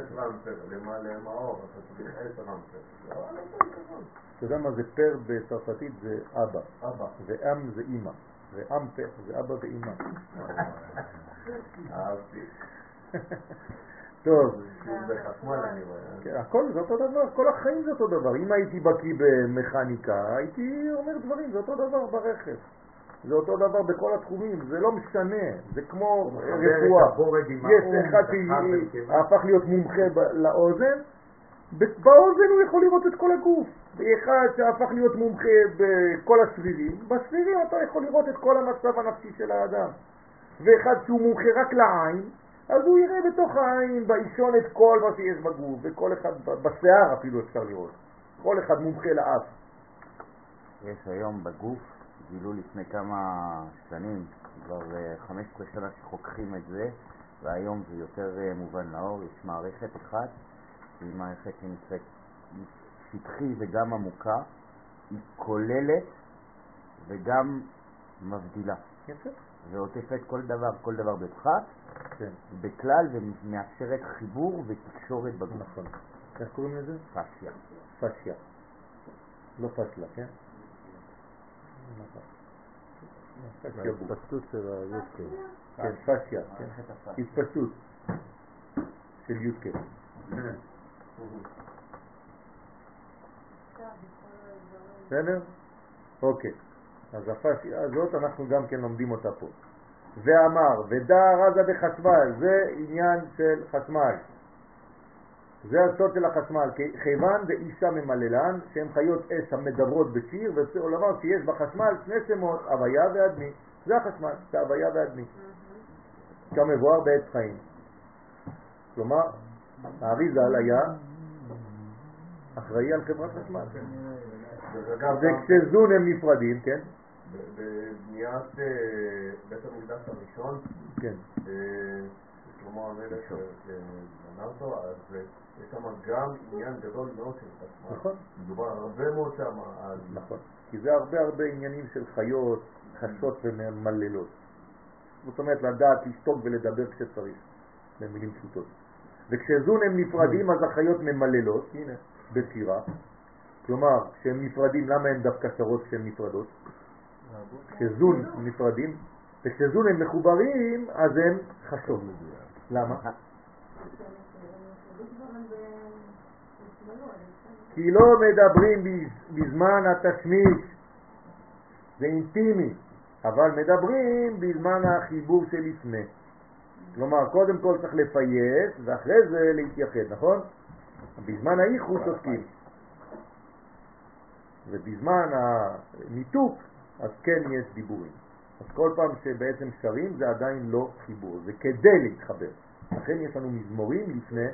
אתה יודע מה זה פר בצרפתית? זה אבא. אבא. ואם זה אימא. ואם פר זה אבא ואימא. אהבתי. טוב, אני רואה. כן, הכל זה אותו דבר, כל החיים זה אותו דבר. אם הייתי בקיא במכניקה, הייתי אומר דברים, זה אותו דבר ברכב. זה אותו דבר בכל התחומים, זה לא משנה, זה כמו רפואה. יש אחד. שהפך להיות מומחה לאוזן, באוזן הוא יכול לראות את כל הגוף. ואחד שהפך להיות מומחה בכל השרירים, בשרירים אתה יכול לראות את כל המצב הנפשי של האדם. ואחד שהוא מומחה רק לעין, אז הוא יראה בתוך העין, באישון את כל מה שיש בגוף, וכל אחד, בשיער אפילו אפשר לראות. כל אחד מומחה לאף. יש היום בגוף, גילו לפני כמה שנים, כבר אה, 15 שנה שחוקרים את זה, והיום זה יותר אה, מובן לאור, יש מערכת אחת, שהיא מערכת שנקראת שטחי וגם עמוקה, היא כוללת וגם מבדילה, יפה. ועוטפת כל דבר, כל דבר בפחת, כן, בכלל, ומאפשרת חיבור ותקשורת בגוף. נכון. איך קוראים לזה? פסיה. פשיה. לא פשלה, כן? נכון. פשיה גוף. ההתפשטות של היודקה. כן, פשיה, כן. התפשטות של יודקה. בסדר? אוקיי. אז הפשיה הזאת אנחנו גם כן לומדים אותה פה. ואמר, ודע רזה בחשמל, זה עניין של חשמל. זה הסוד של החשמל, כיוון ואישה ממללן, שהן חיות אש המדברות בשיר, וזה עולמם שיש בחשמל שני שמות, הוויה ואדמי. זה החשמל, זה הוויה ואדמי. כמבואר בעץ חיים. כלומר, האריזל היה אחראי על חברת חשמל. וכשזון הם נפרדים, כן? בבניית אה, בית המקדש הראשון, כן. אה, שלמה המלך בנה אותו, אז אה, יש שם גם עניין גדול מאוד של חשמל. נכון. מדובר הרבה מאוד שם על... נכון. כי זה הרבה הרבה עניינים של חיות, חשות וממללות. זאת אומרת לדעת לשתוק ולדבר כשצריך, במילים פשוטות. וכשזון הם נפרדים אז החיות ממללות, הנה, בשירה. כלומר, כשהם נפרדים, למה הם דווקא שרות כשהן נפרדות? כשזון נפרדים, וכשזון הם מחוברים, אז הם חשות. למה? כי לא מדברים בזמן התשמיש, זה אינטימי, אבל מדברים בזמן החיבור שלפני. כלומר, קודם כל צריך לפייס, ואחרי זה להתייחד, נכון? בזמן האיחוד צודקים. ובזמן הניתוק, אז כן יש דיבורים. אז כל פעם שבעצם שרים זה עדיין לא חיבור, זה כדי להתחבר. לכן יש לנו מזמורים לפני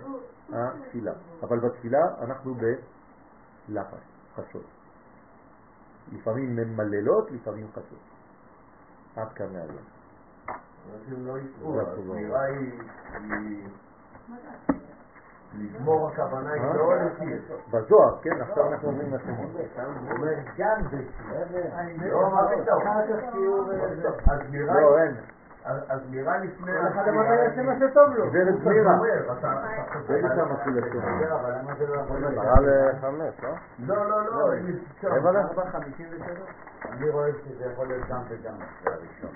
התפילה. אבל בתפילה אנחנו בלחש, חשות. לפעמים ממללות, לפעמים חשות. עד כאן מהיום. אנשים לא יפרו, השמירה היא... לגמור הכוונה היא לא לשיר. בזוהר, כן, עכשיו אנחנו אומרים לשמות. הוא אומר גם בשיר. לא, מה פתאום? לא, אין. הזמירה לפני... כל אחד אמר יעשה מה שטוב לו. אבל למה זה לא יכול להיות? עברה לחמש, לא? לא, לא, לא. רבע ל- אני רואה שזה יכול להיות גם וגם אחרי הראשון.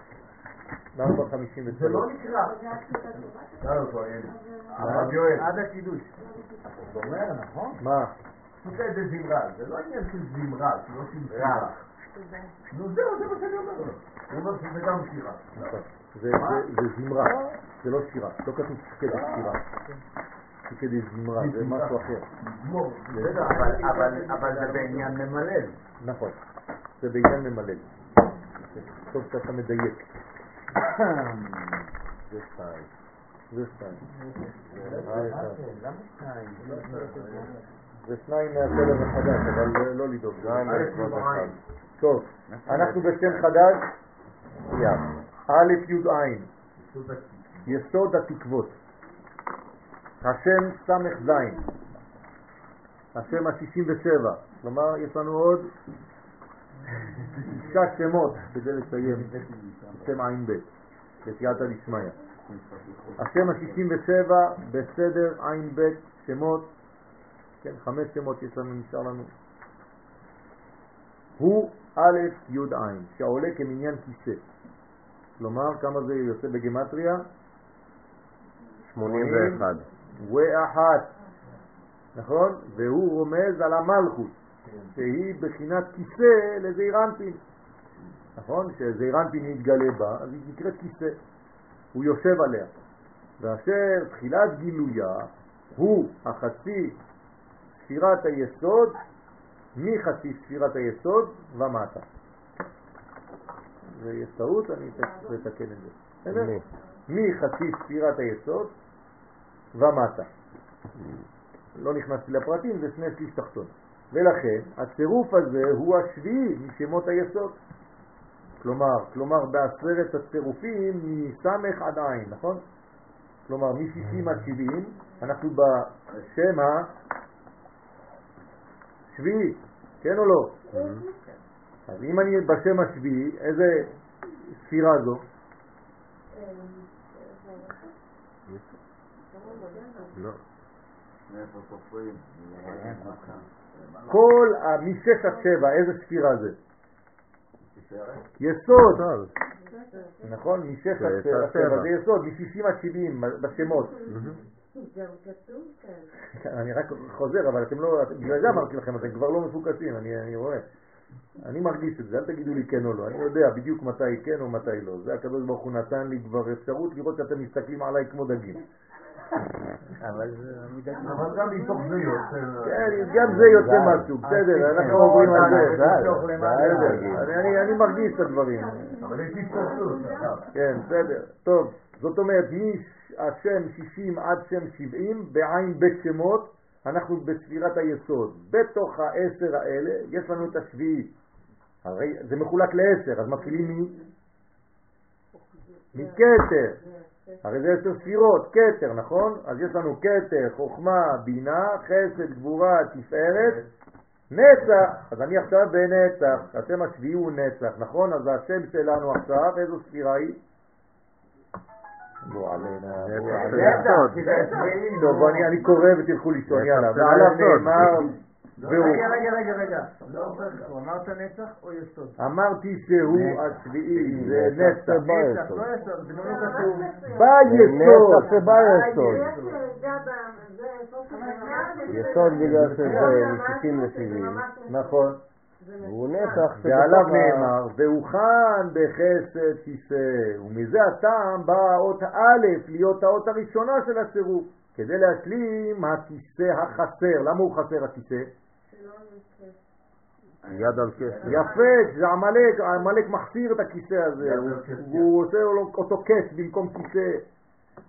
למה זה ב-53? לא נקרא. לא, לא, אין. הרב יואל. עד הקידוש. אתה אומר, נכון? מה? תראה זה זמרה, זה לא עניין של זמרה, זה לא של שירה. נו זהו, זה מה שאני אומר לו. הוא אומר שזה גם שירה. נכון. זה זה- זה זמרה, זה לא שירה, לא כתוב כדי שירה. זה כדי זמרה, זה משהו אחר. אבל זה בעניין ממלל. נכון, זה בעניין ממלל. טוב שאתה מדייק. זה שתיים. זה שתיים. זה שניים מהסדר החדש, אבל לא לדאוג. טוב, אנחנו בשם חדש. א' י' יסוד התקוות. השם סמך זין, השם ה-67, כלומר יש לנו עוד שישה שמות כדי לסיים שם עין ב', בסייעתא דשמיא. השם ה-67 בסדר עין ב' שמות, כן, חמש שמות יש לנו, נשאר לנו. הוא א' י' עין, שעולה כמניין כיסא. כלומר, כמה זה יוצא בגמטריה? 81. ואחת, נכון? והוא רומז על המלכות, שהיא בחינת כיסא לזעירנטין. נכון? שזעירנטין יתגלה בה, אז היא נקראת כיסא. הוא יושב עליה. ואשר תחילת גילויה הוא החצי ספירת היסוד, מחצי ספירת היסוד ומטה. ויש טעות, אני צריך לתקן את זה. בסדר? מחצי ספירת היסוד ומטה. לא נכנסתי לפרטים, זה שני שליש תחתון. ולכן הצירוף הזה הוא השביעי משמות היסוד. כלומר, כלומר בעשרת הצירופים מסמך עד עין, נכון? כלומר מ-60 עד 70 אנחנו בשם השביעי, כן או לא? אז אם אני בשם השביעי, איזה ספירה זו? לא. כל ה- משש עד שבע, איזה ספירה זה? יסוד, נכון? משש עד שבע. זה יסוד, מ-60 עד 70 בשמות. אני רק חוזר, אבל אתם לא, בגלל זה אמרתי לכם, אתם כבר לא מפוקסים, אני אני רואה. אני מרגיש את זה, אל תגידו לי כן או לא, אני יודע בדיוק מתי כן או מתי לא. זה הקדוש ברוך הוא נתן לי כבר אפשרות לראות שאתם מסתכלים עליי כמו דגים. אבל גם מתוך זה יוצא... כן, גם זה יוצא משהו, בסדר, אנחנו עוברים על זה. בסדר, אני- אני מרגיש את הדברים. אבל יש התכנסות. כן, בסדר. טוב, זאת אומרת, מהשם 60 עד שם 70, בעין בית שמות, אנחנו בספירת היסוד. בתוך העשר האלה יש לנו את השביעי. הרי זה מחולק לעשר, אז מתחילים מ... מכתר. הרי זה עשר ספירות, כתר, נכון? אז יש לנו כתר, חוכמה, בינה, חסד, גבורה, תפארת, נצח. אז אני עכשיו בנצח, השם השביעי הוא נצח, נכון? אז השם שלנו עכשיו, איזו ספירה היא? לא עלינה, לא עלינה. טוב, בוא, אני- קורא ותלכו לישון, יאללה. ועליו נאמר. רגע, רגע, רגע, רגע. לא, הוא אמרת נצח או יסוד? אמרתי שהוא השביעי, זה נצח. נצח, לא יסוד, זה לא כתוב. ביסוד. נצח שביסוד. יסוד בגלל שזה מ-60 ל-70. נכון. והוא נצח ועליו נאמר, והוכן בחסד כיסא, ומזה הטעם באה האות א' להיות האות הראשונה של הצירוף, כדי להשלים הכיסא החסר. למה הוא חסר הכיסא? יד על כסף. יפה, זה עמלק, עמלק מחסיר את הכיסא הזה, הוא- כס, עושה אותו כס במקום כיסא,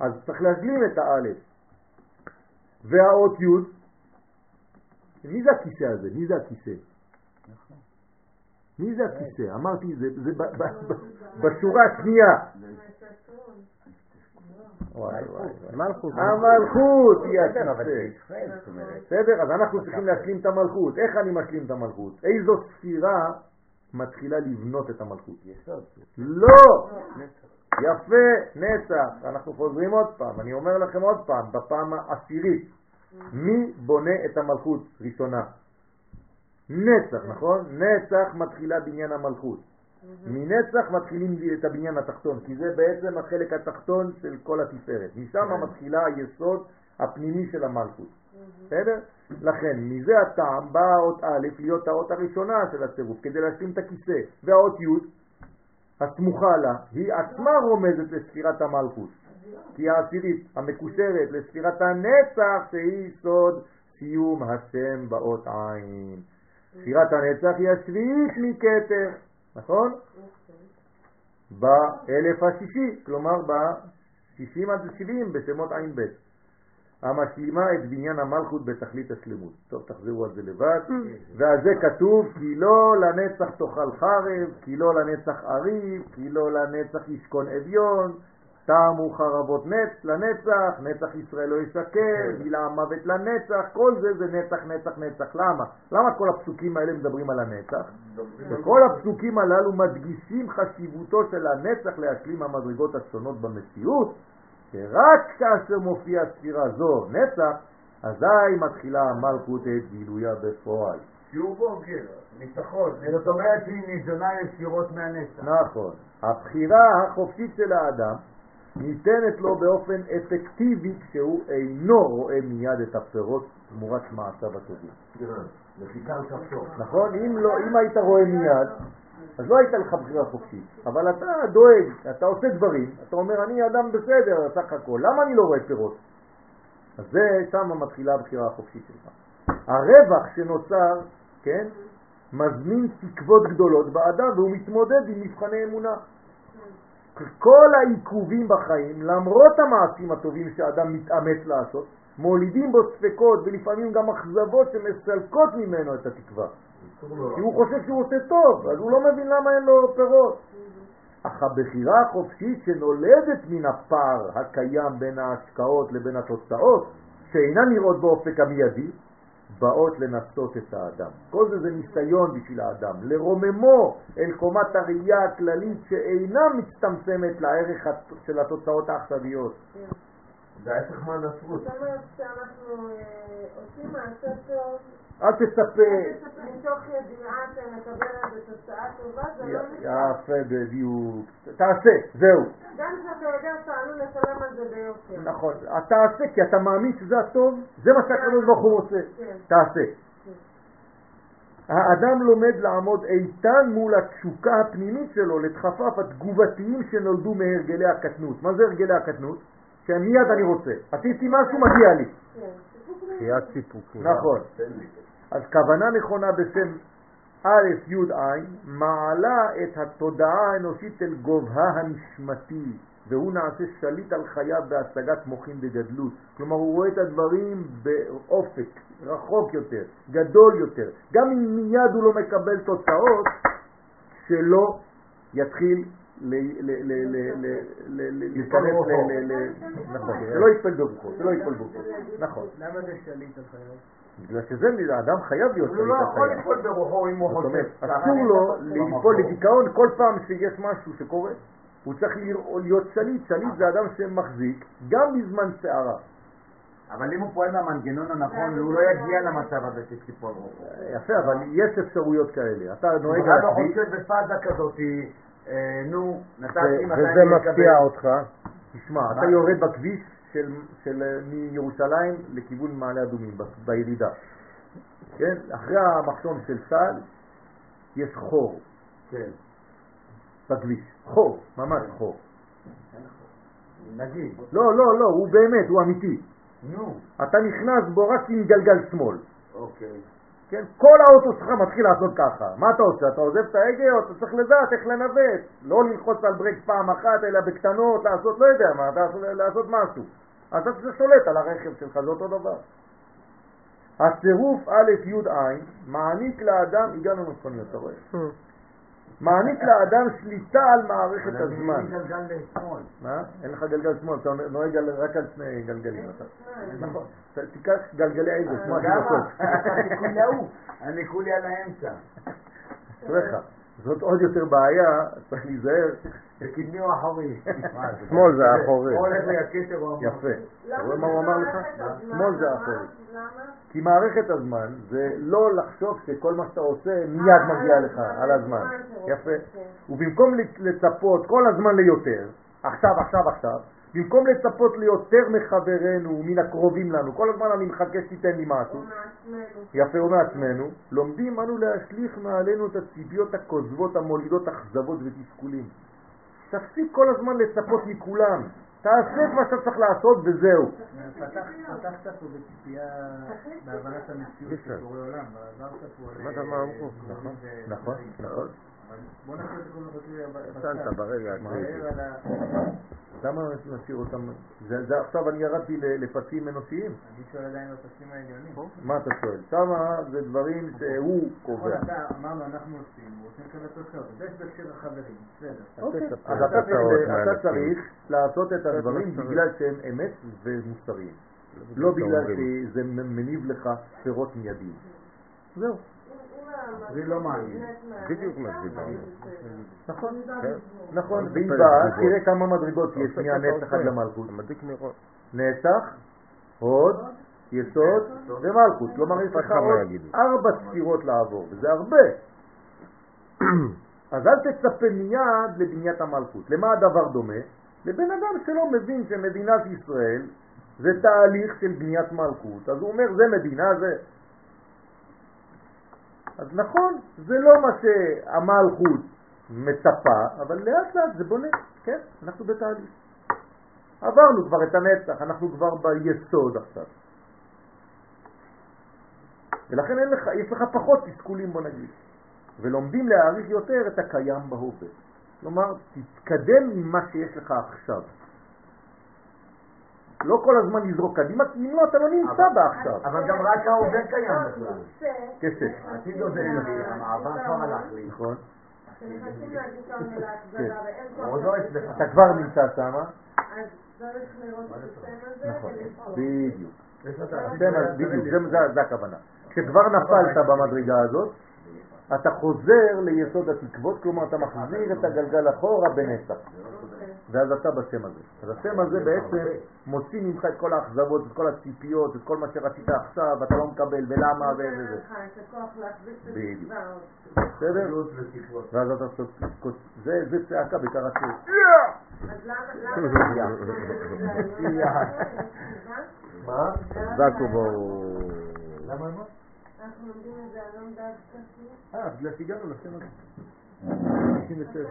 אז צריך להשלים את האלף. והאות י', מי זה הכיסא הזה? מי זה הכיסא? מי זה הכיסא? אמרתי, זה, בשורה השנייה. מלכות. המלכות היא אומרת. בסדר? אז אנחנו צריכים להשלים את המלכות. איך אני משלים את המלכות? איזו ספירה מתחילה לבנות את המלכות? לא! יפה, נצח. אנחנו חוזרים עוד פעם. אני אומר לכם עוד פעם, בפעם העשירית. מי בונה את המלכות ראשונה? נצח, נכון? נצח מתחילה בניין המלכות. מנצח מתחילים את הבניין התחתון, כי זה בעצם החלק התחתון של כל התפארת. משם מתחילה היסוד הפנימי של המלכות. בסדר? לכן, מזה הטעם באה האות א' להיות האות הראשונה של הצירוף, כדי להשלים את הכיסא. והאות י', הסמוכה לה, היא עצמה רומזת לספירת המלכות. כי העשירית המקושרת לספירת הנצח שהיא סוד סיום השם באות עין. ספירת הנצח היא השביעית מכתר, נכון? באלף השישי, כלומר ב-60 עד 70 בשמות עין ב'. המשלימה את בניין המלכות בתכלית השלמות. טוב, תחזרו על זה לבד. ועל זה כתוב, כי לא לנצח תאכל חרב, כי לא לנצח אריב, כי לא לנצח ישכון אביון, טעמו חרבות נצ לנצח, נצח ישראל לא ישקר, מילה מוות לנצח, כל זה זה נצח, נצח, נצח. למה? למה כל הפסוקים האלה מדברים על הנצח? וכל הפסוקים הללו מדגישים חשיבותו של הנצח להשלים המדרגות השונות במציאות, שרק כאשר מופיעה ספירה זו, נצח, אזי מתחילה המלכות את גילויה בפועל. שיעור בוגר, ניצחון. זאת אומרת שהיא ניזונה ישירות מהנצח. נכון. הבחירה החופשית של האדם ניתנת לו באופן אפקטיבי כשהוא אינו רואה מיד את הפירות תמורת מעשיו הטובים. כפתור. נכון? אם, לא, אם היית רואה מיד, אז לא הייתה לך בחירה חופשית. אבל אתה דואג, אתה עושה דברים, אתה אומר, אני אדם בסדר, סך הכל, למה אני לא רואה פירות? אז זה, שם מתחילה הבחירה החופשית שלך. הרווח שנוצר, כן, מזמין תקוות גדולות באדם והוא מתמודד עם מבחני אמונה. כל העיכובים בחיים, למרות המעשים הטובים שאדם מתאמץ לעשות, מולידים בו ספקות ולפעמים גם אכזבות שמסלקות ממנו את התקווה. כי הוא חושב שהוא עושה טוב, אז הוא לא מבין למה אין לו פירות. אך הבחירה החופשית שנולדת מן הפער הקיים בין ההשקעות לבין התוצאות, שאינן נראות באופק המיידי, באות לנסות את האדם. כל זה זה ניסיון בשביל האדם, לרוממו אל קומת הראייה הכללית שאינה מצטמצמת לערך של התוצאות העכשוויות. זה ההפך מהנצרות. זאת אומרת שאנחנו אה, עושים מעשה טוב אל תצפה, מתוך ידיעה שנקבל על זה תוצאה טובה, זה לא נקרא. יפה בדיוק, תעשה, זהו. גם כשאתה יודע שאתה עלול לשלם על זה ביוקר. נכון, תעשה כי אתה מאמין שזה הטוב, זה מה שהקדוש ברוך הוא רוצה, כן. תעשה. האדם לומד לעמוד איתן מול התשוקה הפנימית שלו לדחפיו התגובתיים שנולדו מהרגלי הקטנות. מה זה הרגלי הקטנות? שמיד אני רוצה. עשיתי משהו, מגיע לי. כן. דחיית סיפוקים. נכון. אז כוונה נכונה בשם א' י' ע' מעלה את התודעה האנושית אל גובהה הנשמתי והוא נעשה שליט על חייו בהשגת מוחין בגדלות. כלומר הוא רואה את הדברים באופק, רחוק יותר, גדול יותר. גם אם מיד הוא לא מקבל תוצאות, שלא יתחיל להיכנס ל... נכון, שלא יפעל ברוחו, שלא יפעל ברוחו. נכון. למה זה שליט על חייו? בגלל שזה, האדם חייב להיות הוא שליט לא יכול. לפעול ברוחו אם הוא זאת חושב. אומרת, ככה אסור לו לפעול. לדיכאון כל פעם שיש משהו שקורה. הוא צריך להיות שליט, שליט זה אדם שמחזיק גם בזמן סערה. אבל אם הוא פועל מהמנגנון הנכון, הוא לא יגיע למצב הזה של ציפור רוחו. יפה, אבל יש אפשרויות כאלה. אתה נוהג הוא על לא חושב בפאזה כזאת, אה, נו, נתתי מתי וזה אני מפתיע אקבל. אותך. תשמע, אתה? יורד בכביש של, של אה, מירושלים לכיוון מעלה אדומים, בירידה. כן? אחרי המחסום של צה"ל יש חור כן, בכביש. חור, ממש חור. נגיד. לא, לא, לא, הוא באמת, הוא אמיתי. נו, אתה נכנס בו רק עם גלגל שמאל. אוקיי. כן? כל האוטו שלך מתחיל לעשות ככה. מה אתה עושה? אתה עוזב את ההגה או אתה צריך לדעת איך לנווט. לא ללחוץ על ברק פעם אחת, אלא בקטנות, לעשות לא יודע מה, אתה לעשות משהו. אז אתה שולט על הרכב שלך, זה אותו דבר. הצירוף א' י' ע' מעניק לאדם, הגענו למכוניות, אתה רואה? מעניק לאדם שליטה על מערכת הזמן. מביא גלגל לשמאל. מה? אין לך גלגל שמאל, אתה נוהג רק על שני גלגלים. אתה- נכון. תיקח גלגלי עזר, כמו אתה? התינוקות. אני לעוף. אני כולי על האמצע. אשריך. זאת עוד יותר בעיה, צריך להיזהר. זה קדמי או אחורי? שמאל זה האחורי. או הולך לי הקשר או המוח. יפה. אתה רואה מה הוא אמר לך? שמאל זה האחורי. למה? כי מערכת הזמן זה לא לחשוב שכל מה שאתה עושה מיד מגיע לך, על הזמן. יפה. ובמקום לצ- לצפות כל הזמן ליותר, עכשיו, עכשיו, עכשיו, במקום לצפות ליותר מחברינו, מן הקרובים לנו, כל הזמן אני מחכה שתיתן לי משהו, או מעצמנו. יפה או מעצמנו, לומדים אנו להשליך מעלינו את הציפיות הכוזבות המולידות אכזבות ותסכולים. תפסיק כל הזמן לצפות מכולם, תעשה את מה שאתה צריך לעשות וזהו. פתח- פתחת פה בציפייה בהבנת המציאות של בורא עולם, ועברת פה על... שמעת מה אמרו? אה, נכון, ו- נכון. נכון. בוא נעשה את כל החצי ישנת ברגע. למה נשאיר אותם? זה, עכשיו אני ירדתי לפסים אנושיים. אני שואל עדיין בפסים העליונים. מה אתה שואל? שמה זה דברים שהוא נכון, קובע. אתה אמרנו אנחנו עושים, אוקיי. אז את אתה צריך- לעשות את הדברים. בגלל שהם אמת ומוסריים. לא בגלל. שזה מניב לך פירות מיידיים. זהו. זה לא מעניין. בדיוק מה זה דיברנו. נכון. כן. נכון, והיא באה, מדרגות. תראה כמה מדרגות יש עד עושה. למלכות. נצח, הוד, יסוד ומלכות. כלומר, יש לך עוד. ארבע ספירות לעבור, וזה הרבה. אז אל תצפה מיד לבניית המלכות. למה הדבר דומה? לבן אדם שלא מבין שמדינת ישראל זה תהליך של בניית מלכות. אז הוא אומר, זה מדינה, זה... אז נכון, זה לא מה שהמלכות מצפה, אבל לאט לאט זה בונה, כן, אנחנו בתהליך. עברנו כבר את הנצח, אנחנו כבר ביסוד עכשיו. ולכן אין לך, יש לך פחות תסכולים בוא נגיד. ולומדים להעריך יותר את הקיים בהווה. כלומר, תתקדם עם מה שיש לך עכשיו. לא כל הזמן לזרוק קדימה, כי אם לא, אתה לא נמצא בעכשיו. אבל גם רק ההווה קיים בכלל. כסף. העתיד עוד אין לי, המעבר כבר הלך לי. נכון? כן. לא. אתה כבר נמצא שם, אז צריך לראות את השם הזה נכון. בדיוק. יש לך- השם הזה, בדיוק, זה- זה- זה הכוונה. כשכבר נפלת במדרגה הזאת, אתה חוזר ליסוד התקוות, כלומר אתה מחזיר את הגלגל אחורה בנצח, ואז אתה בשם הזה. אז השם הזה בעצם מוציא ממך את כל האכזבות, את כל הציפיות, את כל מה שרצית עכשיו, אתה לא מקבל, ולמה, נותן וזה. לך את הכוח להחזיק את בדיוק. בסדר? ואז אתה צועק, זה זה צעקה בעיקר למה, למה, מה? זקו בו... למה? אנחנו לומדים את זה אלון דעת כסי. אה, בגלל שהגענו לשם הזה. 97.